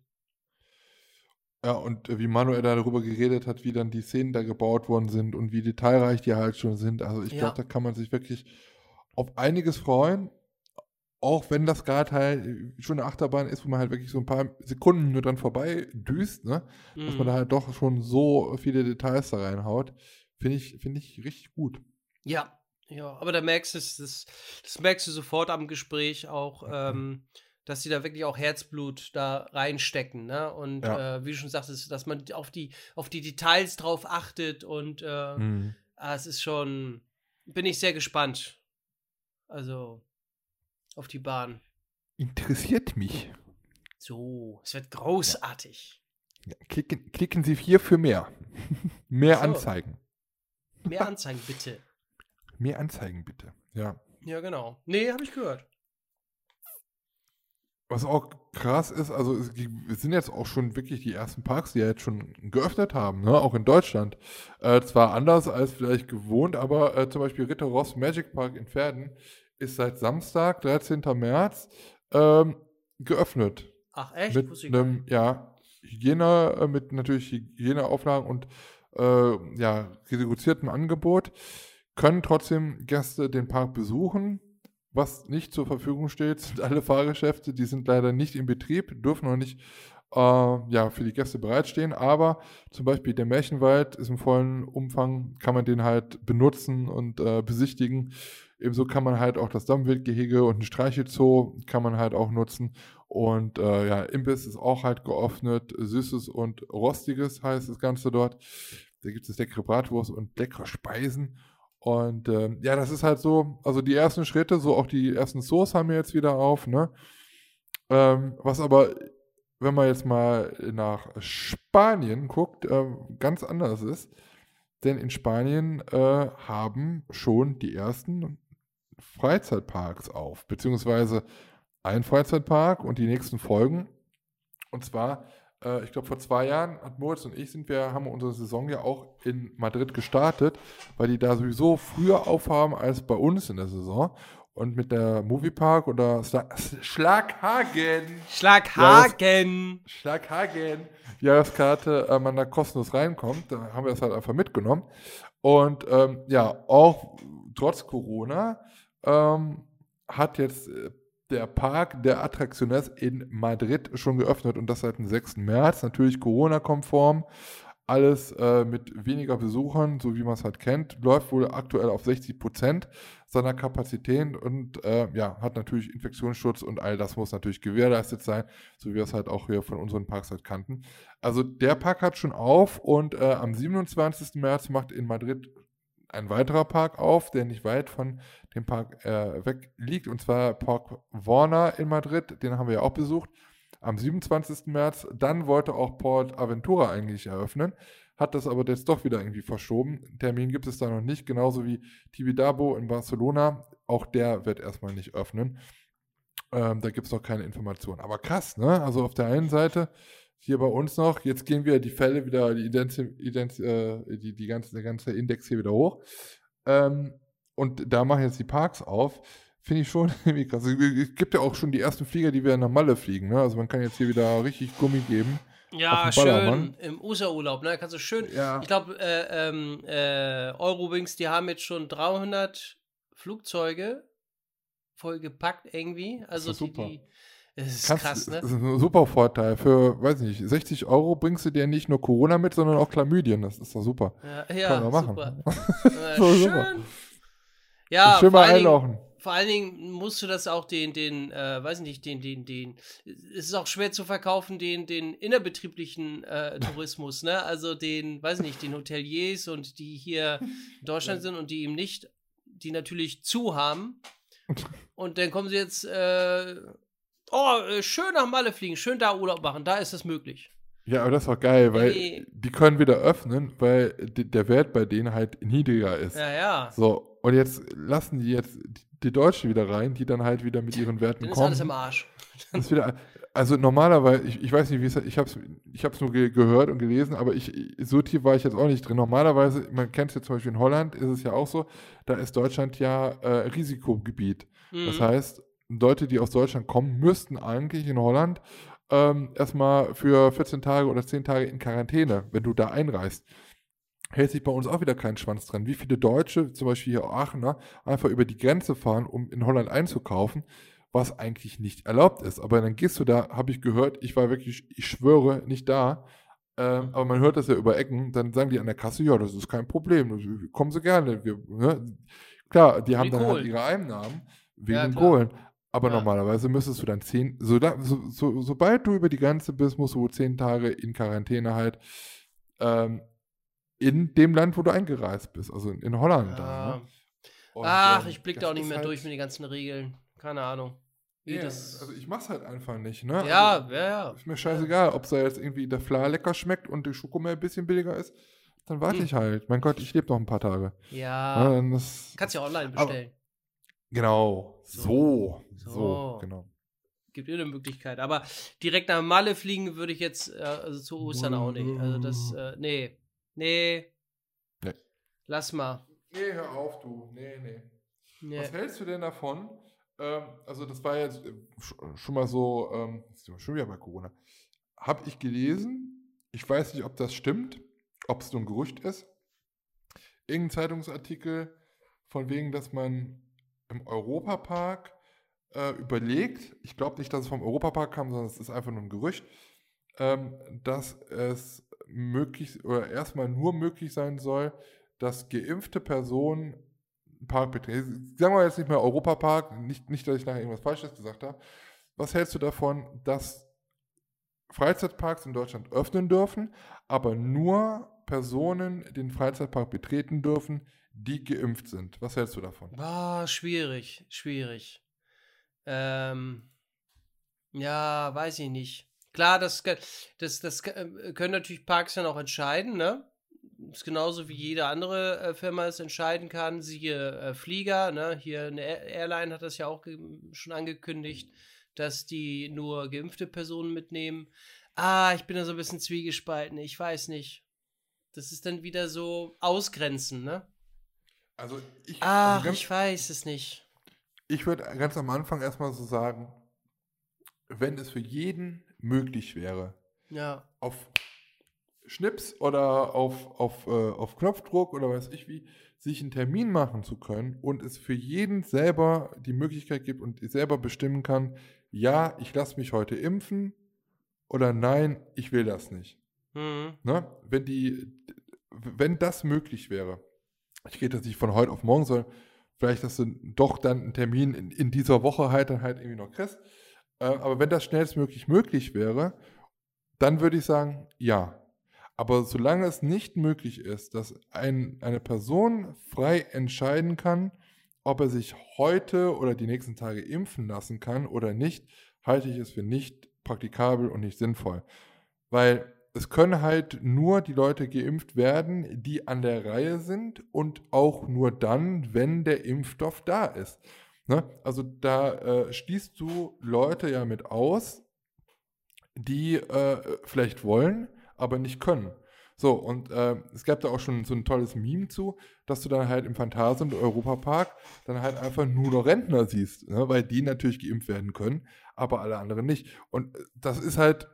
Ja, und äh, wie Manuel da darüber geredet hat, wie dann die Szenen da gebaut worden sind und wie detailreich die halt schon sind. Also ich Ja. glaube, da kann man sich wirklich auf einiges freuen. Auch wenn das gerade halt äh, schon eine Achterbahn ist, wo man halt wirklich so ein paar Sekunden nur dran vorbei düst, ne? Dass man Mhm. da halt doch schon so viele Details da reinhaut. Finde ich, finde ich richtig gut. Ja, ja, aber da merkst du es, das, das merkst du sofort am Gespräch auch, ähm, dass sie da wirklich auch Herzblut da reinstecken, ne? Und Ja. äh, wie du schon sagtest, dass man auf die, auf die Details drauf achtet und äh, Mhm. ah, es ist schon, bin ich sehr gespannt. Also auf die Bahn. Interessiert mich. So, es wird großartig. Ja, klicken, klicken Sie hier für mehr. *laughs* mehr So. Anzeigen. Mehr *laughs* Anzeigen bitte. Mehr Anzeigen bitte. Ja. Ja, genau. Nee, habe ich gehört. Was auch krass ist, also es sind jetzt auch schon wirklich die ersten Parks, die ja jetzt schon geöffnet haben, ne? auch in Deutschland. Äh, zwar anders als vielleicht gewohnt, aber äh, zum Beispiel Ritter Ross Magic Park in Pferden ist seit Samstag, 13. März, ähm, geöffnet. Ach, echt? mit einem, ja, Hygiene, äh, mit natürlich Hygieneauflagen und äh, ja, reduziertem Angebot, können trotzdem Gäste den Park besuchen. Was nicht zur Verfügung steht, sind alle Fahrgeschäfte, die sind leider nicht in Betrieb, dürfen noch nicht äh, ja, für die Gäste bereitstehen, aber zum Beispiel der Märchenwald ist im vollen Umfang, kann man den halt benutzen und äh, besichtigen. Ebenso kann man halt auch das Dammwildgehege und ein Streichelzoo kann man halt auch nutzen. Und äh, ja, Imbiss ist auch halt geöffnet. Süßes und Rostiges heißt das Ganze dort. Da gibt es leckere Bratwurst und leckere Speisen. Und ähm, ja, das ist halt so, also die ersten Schritte, so auch die ersten Zoos haben wir jetzt wieder auf, ne? Ähm, was aber, wenn man jetzt mal nach Spanien guckt, ähm, ganz anders ist. Denn in Spanien äh, haben schon die ersten Freizeitparks auf, beziehungsweise ein Freizeitpark und die nächsten Folgen. Und zwar, äh, ich glaube, vor zwei Jahren hat Moritz und ich sind wir, haben unsere Saison ja auch in Madrid gestartet, weil die da sowieso früher aufhaben als bei uns in der Saison. Und mit der Moviepark oder Schla Schlaghagen, Schlaghagen. Schlaghagen, Jahreskarte, äh, man da kostenlos reinkommt, da haben wir das halt einfach mitgenommen. Und ähm, ja, auch trotz Corona ähm, hat jetzt äh, der Park der Attracciones in Madrid schon geöffnet und das seit dem 6. März. Natürlich Corona-konform. Alles äh, mit weniger Besuchern, so wie man es halt kennt. Läuft wohl aktuell auf 60 Prozent seiner Kapazität und äh, ja, hat natürlich Infektionsschutz und all das muss natürlich gewährleistet sein, so wie wir es halt auch hier von unseren Parks halt kannten. Also der Park hat schon auf und äh, am 27. März macht in Madrid ein weiterer Park auf, der nicht weit von dem Park äh, weg liegt, und zwar Park Warner in Madrid, den haben wir ja auch besucht, am 27. März. Dann wollte auch Port Aventura eigentlich eröffnen, hat das aber jetzt doch wieder irgendwie verschoben. Termin gibt es da noch nicht, genauso wie Tibidabo in Barcelona. Auch der wird erstmal nicht öffnen. Ähm, da gibt es noch keine Informationen. Aber krass, ne? Also auf der einen Seite hier bei uns noch, jetzt gehen wir die Fälle wieder, die, Ident Ident äh, die, die ganze, der ganze Index hier wieder hoch. Ähm, und da machen jetzt die Parks auf. Finde ich schon *laughs* irgendwie krass. Es gibt ja auch schon die ersten Flieger, die wieder nach Malle fliegen. Ne? Also man kann jetzt hier wieder richtig Gummi geben. Ja, schön im USA-Urlaub, ne? Kannst du schön. Ja. Ich glaube, äh, ähm, äh, Eurowings, die haben jetzt schon 300 Flugzeuge vollgepackt irgendwie. Also die, super. die. Es ist Kannst, krass, ne? Das ist ein super Vorteil. Für, weiß nicht, 60 Euro bringst du dir nicht nur Corona mit, sondern auch Chlamydien. Das ist doch super. Ja, ja Kann man machen. super. *laughs* Äh, So, schön. super. Ja, Schön vor mal allen, Dingen, einlaufen. vor allen Dingen musst du das auch den, den, äh, weiß nicht, den, den, den, es ist auch schwer zu verkaufen, den, den innerbetrieblichen äh, *laughs* Tourismus, ne? Also den, weiß nicht, den Hoteliers und die hier in Deutschland sind und die eben nicht, die natürlich zu haben. *laughs* Und dann kommen sie jetzt, äh, oh, äh, schön nach Malle fliegen, schön da Urlaub machen, da ist es möglich. Ja, aber das ist doch geil, weil Nee. die können wieder öffnen, weil der Wert bei denen halt niedriger ist. Ja, ja. So, und jetzt lassen die jetzt die, die Deutsche wieder rein, die dann halt wieder mit ihren Werten Dann ist kommen. alles im Arsch. *laughs* Das ist wieder, also normalerweise, ich, ich weiß nicht, wie es ich habe es ich hab's nur ge gehört und gelesen, aber ich, so tief war ich jetzt auch nicht drin. Normalerweise, man kennt es ja zum Beispiel in Holland, ist es ja auch so, da ist Deutschland ja äh, Risikogebiet. Das Mhm. heißt, Leute, die aus Deutschland kommen, müssten eigentlich in Holland ähm, erstmal für 14 Tage oder 10 Tage in Quarantäne, wenn du da einreist. Hält sich bei uns auch wieder kein Schwanz dran. Wie viele Deutsche, zum Beispiel hier Aachener, einfach über die Grenze fahren, um in Holland einzukaufen, was eigentlich nicht erlaubt ist. Aber dann gehst du da, habe ich gehört, ich war wirklich, ich schwöre, nicht da, ähm, aber man hört das ja über Ecken, dann sagen die an der Kasse, ja, das ist kein Problem, kommen sie gerne. Wir, ne? Klar, die haben die dann halt Kohlen. ihre Einnahmen wegen Ja. Kohlen. Aber Ja. normalerweise müsstest du dann zehn, so, so, so, sobald du über die Grenze bist, musst du zehn Tage in Quarantäne halt ähm, in dem Land, wo du eingereist bist, also in, in Holland. Da, Ja. ne? Und, Ach, ähm, ich blick da auch nicht mehr halt, durch mit den ganzen Regeln. Keine Ahnung. Das, also ich mach's halt einfach nicht, ne? ja, Also, ja, ja. ist mir scheißegal, ob da jetzt irgendwie der Fla lecker schmeckt und die Schokomel ein bisschen billiger ist, dann warte Hm. ich halt. Mein Gott, ich lebe noch ein paar Tage. Ja. Ja, ist, Kannst ja online bestellen. Genau, so, so, So. genau. Gibt eine Möglichkeit. Aber direkt nach Malle fliegen würde ich jetzt, äh, also zu Ostern auch nicht. Also das, äh, nee. Nee. Nee. Lass mal. Nee, hör auf, du. Nee, nee. Nee. Was hältst du denn davon? Ähm, also, das war jetzt äh, sch- schon mal so, ähm, jetzt sind wir schon wieder bei Corona. Habe ich gelesen, ich weiß nicht, ob das stimmt, ob es nur ein Gerücht ist. Irgendein Zeitungsartikel von wegen, dass man im Europapark äh, überlegt, ich glaube nicht, dass es vom Europapark kam, sondern es ist einfach nur ein Gerücht, ähm, dass es möglich oder erstmal nur möglich sein soll, dass geimpfte Personen Park betreten. Sagen wir jetzt nicht mehr Europapark, nicht, nicht, dass ich nachher irgendwas Falsches gesagt habe. Was hältst du davon, dass Freizeitparks in Deutschland öffnen dürfen, aber nur Personen den Freizeitpark betreten dürfen, die geimpft sind? Was hältst du davon? Ah, schwierig, schwierig. Ähm, ja, weiß ich nicht. Klar, das, das, das äh, können natürlich Parks dann auch entscheiden, ne? Ist genauso wie jede andere äh, Firma es entscheiden kann. Siehe äh, Flieger, ne? Hier eine Air Airline hat das ja auch schon angekündigt, dass die nur geimpfte Personen mitnehmen. Ah, ich bin da so ein bisschen zwiegespalten. Ich weiß nicht. Das ist dann wieder so ausgrenzen, ne? Also ich, Ach, also ganz, ich weiß es nicht. ich würde ganz am Anfang erstmal so sagen, wenn es für jeden möglich wäre, Ja. auf Schnips oder auf, auf, äh, auf Knopfdruck oder weiß ich wie, sich einen Termin machen zu können und es für jeden selber die Möglichkeit gibt und selber bestimmen kann, ja, ich lasse mich heute impfen oder nein, ich will das nicht. Mhm. Ne? Wenn, die, wenn das möglich wäre, ich rede jetzt nicht von heute auf morgen, sondern vielleicht, dass du doch dann einen Termin in, in dieser Woche halt dann halt irgendwie noch kriegst. Äh, aber wenn das schnellstmöglich möglich wäre, dann würde ich sagen, ja. Aber solange es nicht möglich ist, dass ein, eine Person frei entscheiden kann, ob er sich heute oder die nächsten Tage impfen lassen kann oder nicht, halte ich es für nicht praktikabel und nicht sinnvoll. Weil es können halt nur die Leute geimpft werden, die an der Reihe sind und auch nur dann, wenn der Impfstoff da ist. Ne? Also da äh, schließt du Leute ja mit aus, die äh, vielleicht wollen, aber nicht können. So, und äh, es gab da auch schon so ein tolles Meme zu, dass du dann halt im Phantasien und Europapark dann halt einfach nur noch Rentner siehst, ne? weil die natürlich geimpft werden können, aber alle anderen nicht. Und äh, das ist halt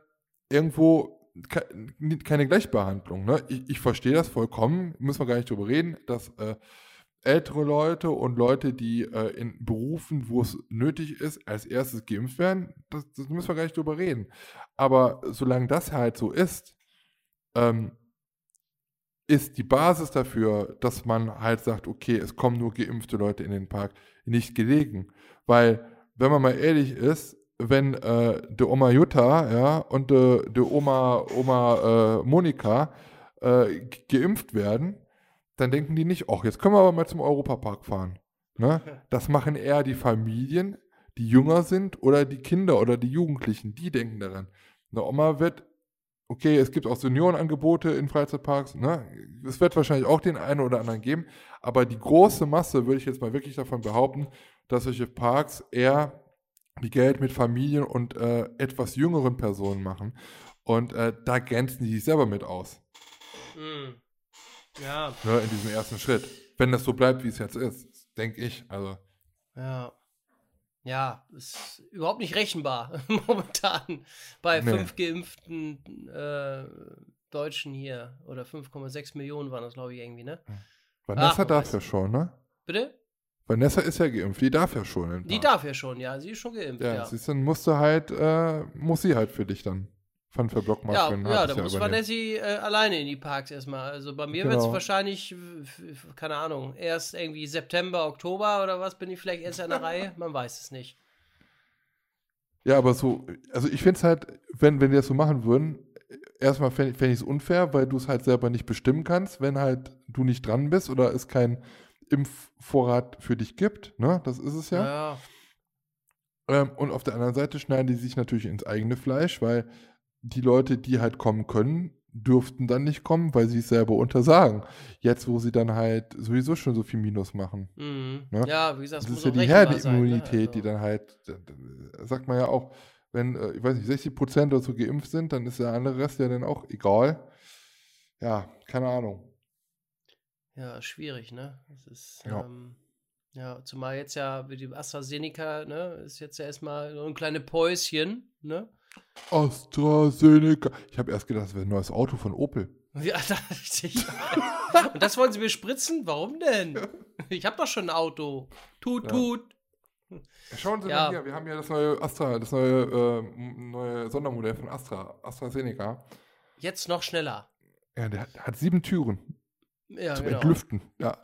irgendwo keine Gleichbehandlung. Ne? Ich, ich verstehe das vollkommen, müssen wir gar nicht drüber reden, dass äh, ältere Leute und Leute, die äh, in Berufen, wo es nötig ist, als erstes geimpft werden, das, das müssen wir gar nicht drüber reden. Aber solange das halt so ist, ähm, ist die Basis dafür, dass man halt sagt, okay, es kommen nur geimpfte Leute in den Park, nicht gelegen. Weil, wenn man mal ehrlich ist, wenn äh, der Oma Jutta ja, und der de Oma, Oma äh, Monika äh, geimpft werden, dann denken die nicht, ach, jetzt können wir aber mal zum Europapark fahren. Ne? Das machen eher die Familien, die jünger sind oder die Kinder oder die Jugendlichen, die denken daran. Eine Oma wird okay, es gibt auch Seniorenangebote in Freizeitparks, ne? Es wird wahrscheinlich auch den einen oder anderen geben, aber die große Masse würde ich jetzt mal wirklich davon behaupten, dass solche Parks eher die Geld mit Familien und äh, etwas jüngeren Personen machen. Und äh, da grenzen die sich selber mit aus, Hm. Ja, ne, in diesem ersten Schritt. Wenn das so bleibt, wie es jetzt ist, denke ich. Also, ja. Ja, ist überhaupt nicht rechenbar *laughs* momentan bei Nee. fünf geimpften äh, Deutschen hier. Oder 5,6 Millionen waren das, glaube ich, irgendwie, ne? Darf weiß ja ich. schon, ne? Bitte? Vanessa ist ja geimpft, die darf ja schon. Die darf ja schon, ja. Sie ist schon geimpft, Ja, ja. siehst du, dann musst du halt, äh, muss sie halt für dich dann Fun für Blockmarkt Ja, ja, da Jahr muss. Vanessi äh, alleine in die Parks erstmal. Also bei mir Genau. wird es wahrscheinlich, keine Ahnung, erst irgendwie September, Oktober oder was, bin ich vielleicht erst an der Reihe? *laughs* Man weiß es nicht. Ja, aber so, also ich finde es halt, wenn, wenn die das so machen würden, erstmal fände fänd ich es unfair, weil du es halt selber nicht bestimmen kannst, wenn halt du nicht dran bist oder es keinen Impfvorrat für dich gibt, ne? Das ist es ja. Ja, Ähm, und auf der anderen Seite schneiden die sich natürlich ins eigene Fleisch, weil die Leute, die halt kommen können, dürften dann nicht kommen, weil sie es selber untersagen. Jetzt, wo sie dann halt sowieso schon so viel Minus machen. mhm. Ne? ja wie gesagt, Das ist ja die sein, ne? Herdenimmunität, die Also, dann halt, da- sagt man ja auch, wenn, äh, ich weiß nicht, 60 Prozent oder so geimpft sind, dann ist der andere Rest ja dann auch egal. Ja, keine Ahnung. Ja, schwierig, ne? Das ist, Ja. ähm, ja, zumal jetzt ja wie die AstraZeneca, ne, ist jetzt ja erstmal so ein kleines Päuschen, ne? AstraZeneca. Ich habe erst gedacht, das wäre ein neues Auto von Opel. *laughs* Ja, da richtig. Und das wollen sie mir spritzen? Warum denn? Ich habe doch schon ein Auto. Tut, Ja. tut. Schauen Sie Ja. mal hier, wir haben ja das neue Astra, das neue, äh, neue Sondermodell von Astra, AstraZeneca. Jetzt noch schneller. Ja, der hat, hat sieben Türen Ja, zum genau. Entlüften. Ja.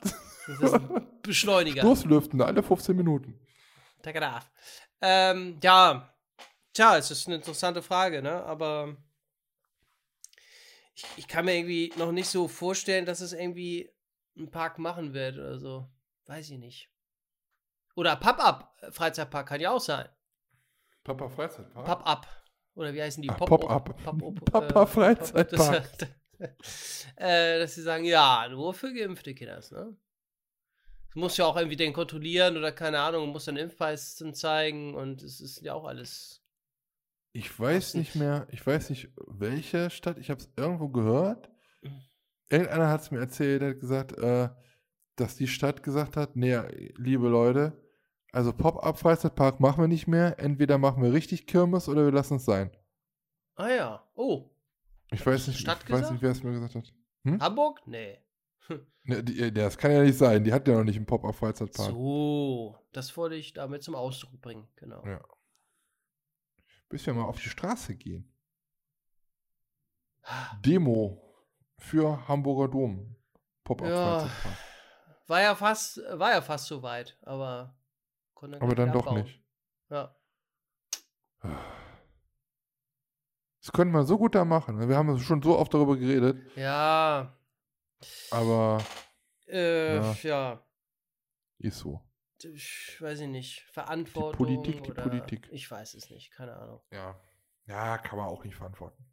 Das ist ein *laughs* Beschleuniger. Loslüften, alle 15 Minuten. Tagadaf. Ähm, ja. Tja, es ist eine interessante Frage, ne? Aber ich, ich kann mir irgendwie noch nicht so vorstellen, dass es irgendwie ein Park machen wird oder so. Weiß ich nicht. Oder Pop-Up Freizeitpark kann ja auch sein. Papa Freizeitpark. Pop-Up. Oder wie heißen die? Ah, Pop- Pop-Up. Pop-Up, Papa äh, Freizeitpark. *laughs* äh, dass sie sagen, ja, nur für geimpfte Kinder, ne? Du musst ja auch irgendwie den kontrollieren oder keine Ahnung, musst dann Impfpreis zeigen und es ist ja auch alles. Ich weiß nicht mehr, ich weiß nicht, welche Stadt, ich habe es irgendwo gehört. Irgendeiner hat es mir erzählt, der hat gesagt, äh, dass die Stadt gesagt hat, nee, liebe Leute, also Pop-Up Freizeitpark machen wir nicht mehr, entweder machen wir richtig Kirmes oder wir lassen es sein. Ah ja. Oh, Ich weiß nicht, Stadt ich weiß nicht, wer es mir gesagt hat. Hamburg? Nee. *laughs* Ne, die, äh, das kann ja nicht sein, die hat ja noch nicht einen Pop-Up Freizeitpark. So, das wollte ich damit zum Ausdruck bringen, genau. Ja. Bis wir mal auf die Straße gehen. *sighs* Demo für Hamburger Dom. Pop-Up Ja. War ja fast, war ja fast so weit, aber konnte Aber dann gleich doch abbauen. nicht. Ja. *sighs* Das könnte man so gut da machen. Wir haben schon so oft darüber geredet, Ja, aber äh, Ja. ja. ist so. ich weiß ich nicht, Verantwortung. Politik, die oder, Politik. Ich weiß es nicht, keine Ahnung. Ja. Ja, kann man auch nicht verantworten.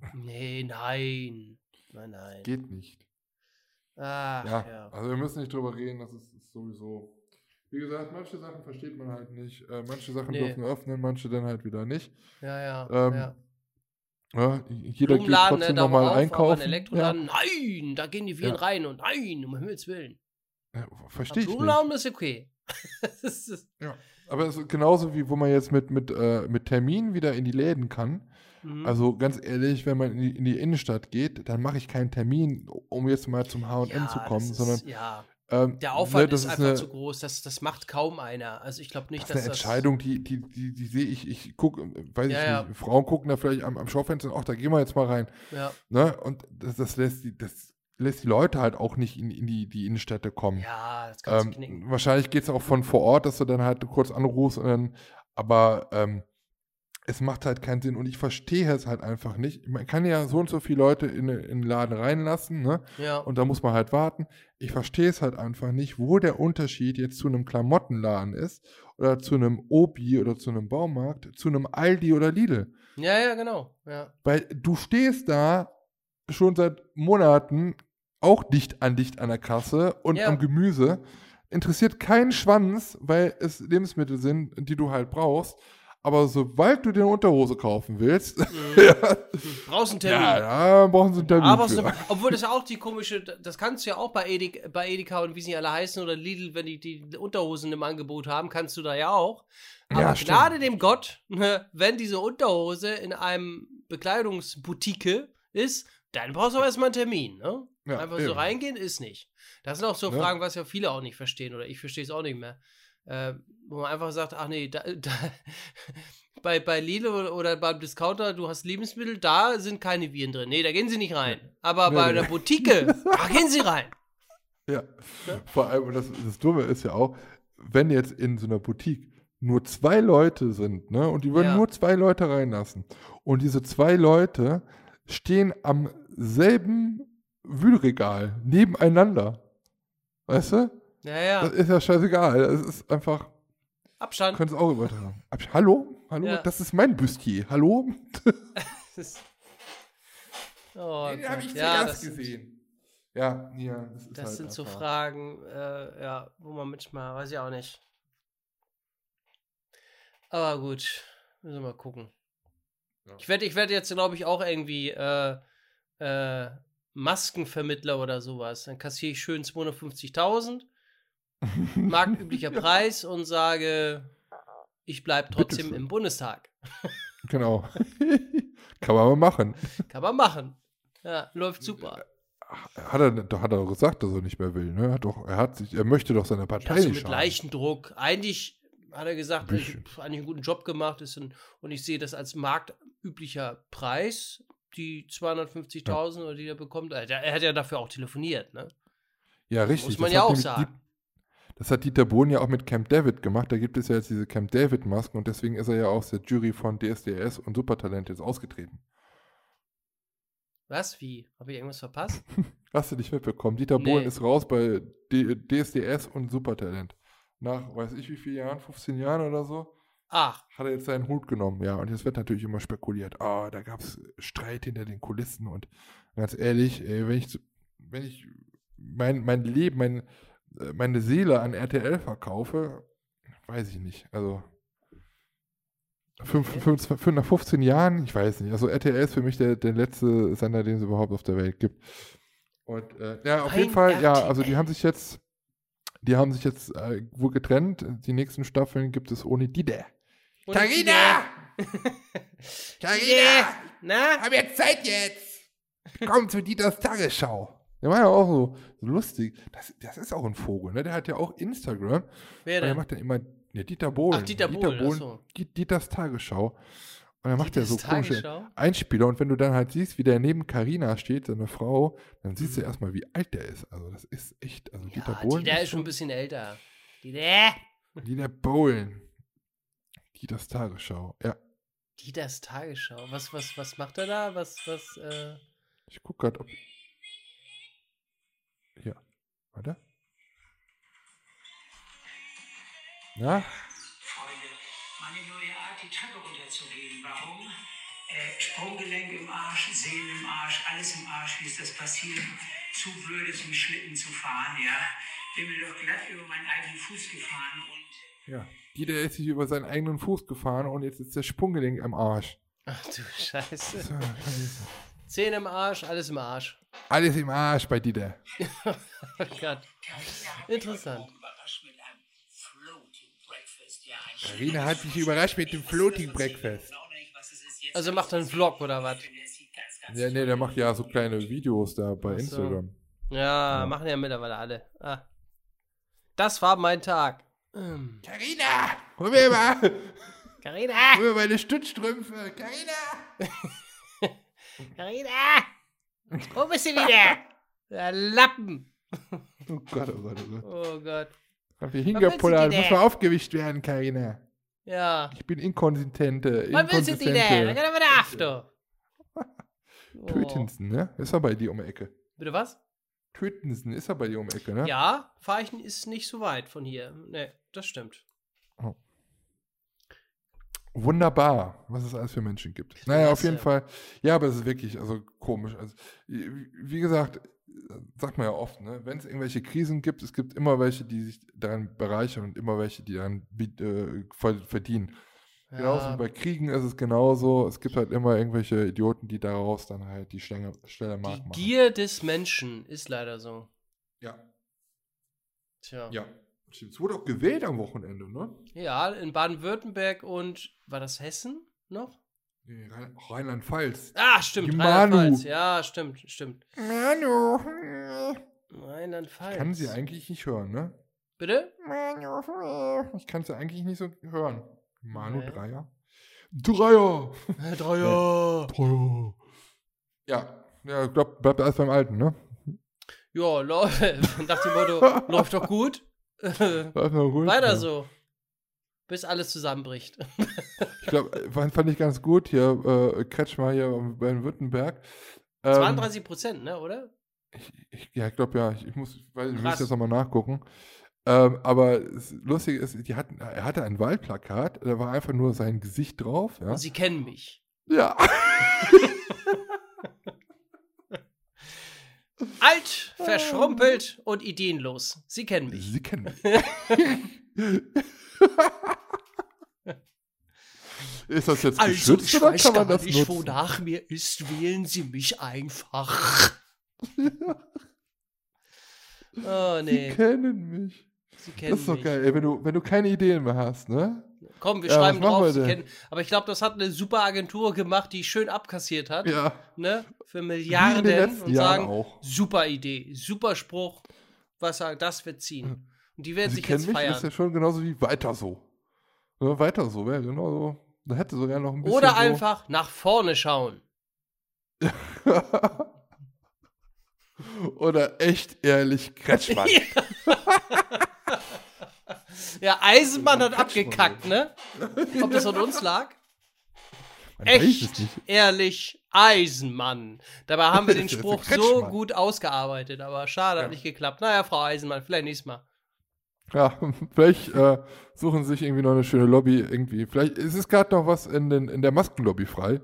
*laughs* Nee, nein. Nein, nein. Geht nicht. Ach, Ja, ja. also wir müssen nicht drüber reden, das ist, ist sowieso. Wie gesagt, manche Sachen versteht man halt nicht. Äh, manche Sachen Nee. dürfen öffnen, manche dann halt wieder nicht. Ja, ja. Ähm, ja. Ja, jeder geht Blumenladen, trotzdem ne, nochmal einkaufen. Elektroladen, nein, da gehen die Viren Ja. rein und nein, um Himmels Willen. Ja, ja, verstehe ich nicht. Blumenladen ist okay. *laughs* ist, Aber es ist genauso wie wo man jetzt mit, mit, äh, mit Termin wieder in die Läden kann. mhm. Also ganz ehrlich, wenn man in die, in die Innenstadt geht, dann mache ich keinen Termin, um jetzt mal zum H&M ja, zu kommen, das sondern Ist, ja, ähm, der Aufwand ne, das ist ist einfach eine, zu groß. Das, das macht kaum einer. Also ich glaube nicht, das ist dass eine Entscheidung, die, die, die, die sehe ich, ich gucke, weiß Ja, ich ja. nicht, Frauen gucken da vielleicht am, am Schaufenster, ach, da gehen wir jetzt mal rein. das. Ja, Ne? Und das, das, lässt die, das lässt die Leute halt auch nicht in, in die, die Innenstädte kommen. ja, das kannst Ähm, du knicken. wahrscheinlich geht es auch von vor Ort, dass du dann halt kurz anrufst und dann, aber ähm, es macht halt keinen Sinn und ich verstehe es halt einfach nicht. Man kann ja so und so viele Leute in, in den Laden reinlassen, ne? Ja. Und da muss man halt warten. Ich verstehe es halt einfach nicht, wo der Unterschied jetzt zu einem Klamottenladen ist oder zu einem Obi oder zu einem Baumarkt, zu einem Aldi oder Lidl. ja, ja, genau. Ja. Weil du stehst da schon seit Monaten auch dicht an dicht an der Kasse und Ja. am Gemüse. Interessiert keinen Schwanz, weil es Lebensmittel sind, die du halt brauchst. Aber sobald du dir eine Unterhose kaufen willst, *laughs* ja, Brauchst einen Termin. ja, da brauchen sie einen Termin Aber für. so, obwohl das auch die komische, das kannst du ja auch bei, Edeka, bei Edeka und wie sie alle heißen oder Lidl, wenn die die Unterhosen im Angebot haben, kannst du da ja auch. Aber Ja. Gnade dem Gott, ne, wenn diese Unterhose in einem Bekleidungsboutique ist, dann brauchst du aber erstmal einen Termin. Ne? Ja, Einfach so eben. reingehen ist nicht. Das sind auch so Ja. Fragen, was ja viele auch nicht verstehen oder ich verstehe es auch nicht mehr. Äh, wo man einfach sagt, ach nee, da, *laughs* da, bei, bei Lidl oder- beim Discounter, du hast Lebensmittel, da sind keine Viren drin. Nee, da gehen sie nicht rein. Aber Nee, bei nee. einer Boutique, *laughs* da gehen sie rein. Ja. Ja. Vor allem, und das, das Dumme ist ja auch, wenn jetzt in so einer Boutique nur zwei Leute sind, ne, und die würden Ja. nur zwei Leute reinlassen, und diese zwei Leute stehen am selben Wühlregal nebeneinander. Weißt du? Ja, ja. Das ist ja scheißegal. Es ist einfach, Abstand. können es auch übertragen. Ab- Hallo? Hallo? Ja. Das ist mein Bustier. Hallo? *laughs* Ist- Oh, Den habe ich ja, zuerst das sind, gesehen. Ja, ja. Das, das halt sind so einfach- Fragen, äh, ja, wo man manchmal, weiß ich auch nicht. Aber gut, müssen wir mal gucken. Ja. Ich werde ich werd jetzt, glaube ich, auch irgendwie äh, äh, Maskenvermittler oder sowas. Dann kassiere ich schön 250.000, marktüblicher Preis und sage, ich bleibe trotzdem im Bundestag. Genau. *laughs* Kann man mal machen. Kann man machen. Ja, läuft super. Hat er, doch hat er gesagt, dass er nicht mehr will. Ne? Er, hat doch, er, hat sich, er möchte doch seiner Partei Ja, so nicht mit schaden. Leichendruck. Eigentlich hat er gesagt, ich habe eigentlich einen guten Job gemacht ist und, und ich sehe das als marktüblicher Preis, die 250.000 oder die er bekommt. Also, Er hat ja dafür auch telefoniert, ne? Ja, richtig. Muss man Das ja auch sagen. Das hat Dieter Bohlen ja auch mit Camp David gemacht. Da gibt es ja jetzt diese Camp David-Masken und deswegen ist er ja aus der Jury von DSDS und Supertalent jetzt ausgetreten. Was? Wie? Habe ich irgendwas verpasst? *laughs* Hast du nicht mitbekommen? Dieter Nee. Bohlen ist raus bei D DSDS und Supertalent. Nach, weiß ich wie vielen Jahren, 15 Jahren oder so, Ach, hat er jetzt seinen Hut genommen. Ja, und jetzt wird natürlich immer spekuliert. Ah, da gab es Streit hinter den Kulissen und ganz ehrlich, ey, wenn ich, wenn ich mein, mein Leben, mein, meine Seele an RTL verkaufe, weiß ich nicht. Also, fünf, fünf, fünf, nach 15 Jahren, ich weiß nicht. Also, RTL ist für mich der, der letzte Sender, den es überhaupt auf der Welt gibt. Und äh, ja, auf jeden Ein Fall, ja, also die RTL. haben sich jetzt, die haben sich jetzt äh, wohl getrennt. Die nächsten Staffeln gibt es ohne Dieter. Und Carina! Carina! Na? Hab jetzt Zeit jetzt! Komm zu Dieters Tagesschau. Der war ja auch so, so lustig. Das, das ist auch ein Vogel, ne? Der hat ja auch Instagram. Wer Und er denn? macht dann immer, ja, Dieter Bohlen. Ach, Dieter Bohlen, ach so. Die- Dieters Tagesschau. Und dann macht er so komische? Einspieler. Und wenn du dann halt siehst, wie der neben Carina steht, seine Frau, dann siehst du erstmal, wie alt der ist. Also, das ist echt, also Dieter Mhm. Ja, Bohlen. Dieter ist schon ein bisschen älter. Dieter! Dieter Bohlen. Dieters Tagesschau. Ja. Dieters Tagesschau. Was, was, was macht er da? Was, was, äh. Ich guck grad, ob. Warte. Ja? Freunde, meine neue Art, die Treppe runterzugehen. Warum? Äh, Sprunggelenk im Arsch, Sehnen im Arsch, alles im Arsch. Wie ist das passiert? Zu blöd ist, mit Schlitten zu fahren, ja. Bin mir doch glatt über meinen eigenen Fuß gefahren und Ja. Dieter ist sich über seinen eigenen Fuß gefahren und jetzt ist der Sprunggelenk am Arsch. Ach du Scheiße. So, scheiße. Zähne im Arsch, alles im Arsch. Alles im Arsch bei Dieter. *laughs* Oh Gott. Interessant. Ja, Carina hat dich überrascht mit dem Floating Breakfast. Also macht er einen Vlog oder was? Ja, nee, der macht ja so kleine Videos da bei so. Instagram. Ja, machen ja mittlerweile alle. Ah. Das war mein Tag. Ähm. Carina! Hol mir mal! *laughs* Carina! Hol mir meine Stützstrümpfe! Carina! *laughs* Carina! Wo bist du wieder? Der Lappen! Oh Gott, oh Gott, oh Gott. Oh Gott. Hab du hingepullert, muss mal aufgewischt werden, Carina. Ja. Ich bin inkonsistente. Was willst du denn? Dann geht er wieder after. *laughs* Tötensen, ne? Ist er bei dir um die Ecke. Bitte was? Tötensen ist er bei dir um die Ecke, ne? Ja, Feichen ist nicht so weit von hier. Ne, das stimmt. Wunderbar, was es alles für Menschen gibt. Naja, auf jeden. Fall. Ja, aber es ist wirklich also komisch. Also, wie gesagt, sagt man ja oft, ne? wenn es irgendwelche Krisen gibt, es gibt immer welche, die sich daran bereichern und immer welche, die daran wie- äh, ver- verdienen. Genauso wie bei Kriegen ist es genauso. Es gibt halt immer irgendwelche Idioten, die daraus dann halt die Stelle, Stelle Die machen. Gier des Menschen ist leider so. Ja, Tja. ja. Es wurde auch gewählt am Wochenende, ne? Ja, in Baden-Württemberg und war das Hessen noch? Nee, Rhein- Rheinland-Pfalz. Ah, stimmt. Rheinland-Pfalz. Ja, stimmt, stimmt. Manu. Rheinland-Pfalz. Ich kann sie eigentlich nicht hören, ne? Bitte? Ich kann sie eigentlich nicht so hören. Manu Nee. Dreier. Dreier. Dreier. Dreier. Ja, ja, ich glaube, bleibt alles beim Alten, ne? Ja, läuft. Nach dem Motto, läuft doch gut. *laughs* Gut. Weiter ja. so. Bis alles zusammenbricht. Ich glaube, fand, fand ich ganz gut hier, äh, Kretschmer hier bei Württemberg. Ähm, 32 Prozent, ne, oder? Ich, ja, ich glaube ja, ich, ich muss, weiß, ich muss jetzt nochmal nachgucken. Ähm, aber das Lustige ist, die hatten, er hatte ein Wahlplakat, da war einfach nur sein Gesicht drauf. Ja. Sie kennen mich. ja. *laughs* *laughs* Alt, verschrumpelt und ideenlos. Sie kennen mich. Sie kennen mich. *laughs* ist das jetzt Also, geschützt ich oder weiß kann man gar das nicht, nutzen? wonach mir ist, wählen Sie mich einfach. *laughs* oh, Sie nee. kennen mich. Sie kennen Das ist doch mich. geil, ey, wenn du, wenn du keine Ideen mehr hast, ne? Komm, wir Ja, schreiben drauf, Sie kennen. Aber ich glaube, das hat eine super Agentur gemacht, die schön abkassiert hat. Ja. Ne? Für Milliarden und sagen, auch. super Idee, super Spruch. Was das wird ziehen. Und die werden Sie sich kennen jetzt mich, feiern. ist ja schon genauso wie weiter so. Ja, weiter so, wäre genau so. Da hätte sogar noch ein bisschen. Oder so einfach nach vorne schauen. *laughs* Oder echt ehrlich Kretschmann. *laughs* Ja, Eisenmann hat Kretschmann. abgekackt, ne? Ob das an uns lag? Man Echt, ehrlich, Eisenmann. Dabei haben wir *laughs* den Spruch so gut ausgearbeitet, aber schade, hat Ja. nicht geklappt. Naja, Frau Eisenmann, vielleicht nächstes Mal. Ja, *laughs* vielleicht äh, suchen sie sich irgendwie noch eine schöne Lobby irgendwie. Vielleicht ist es gerade noch was in, den, in der Maskenlobby frei.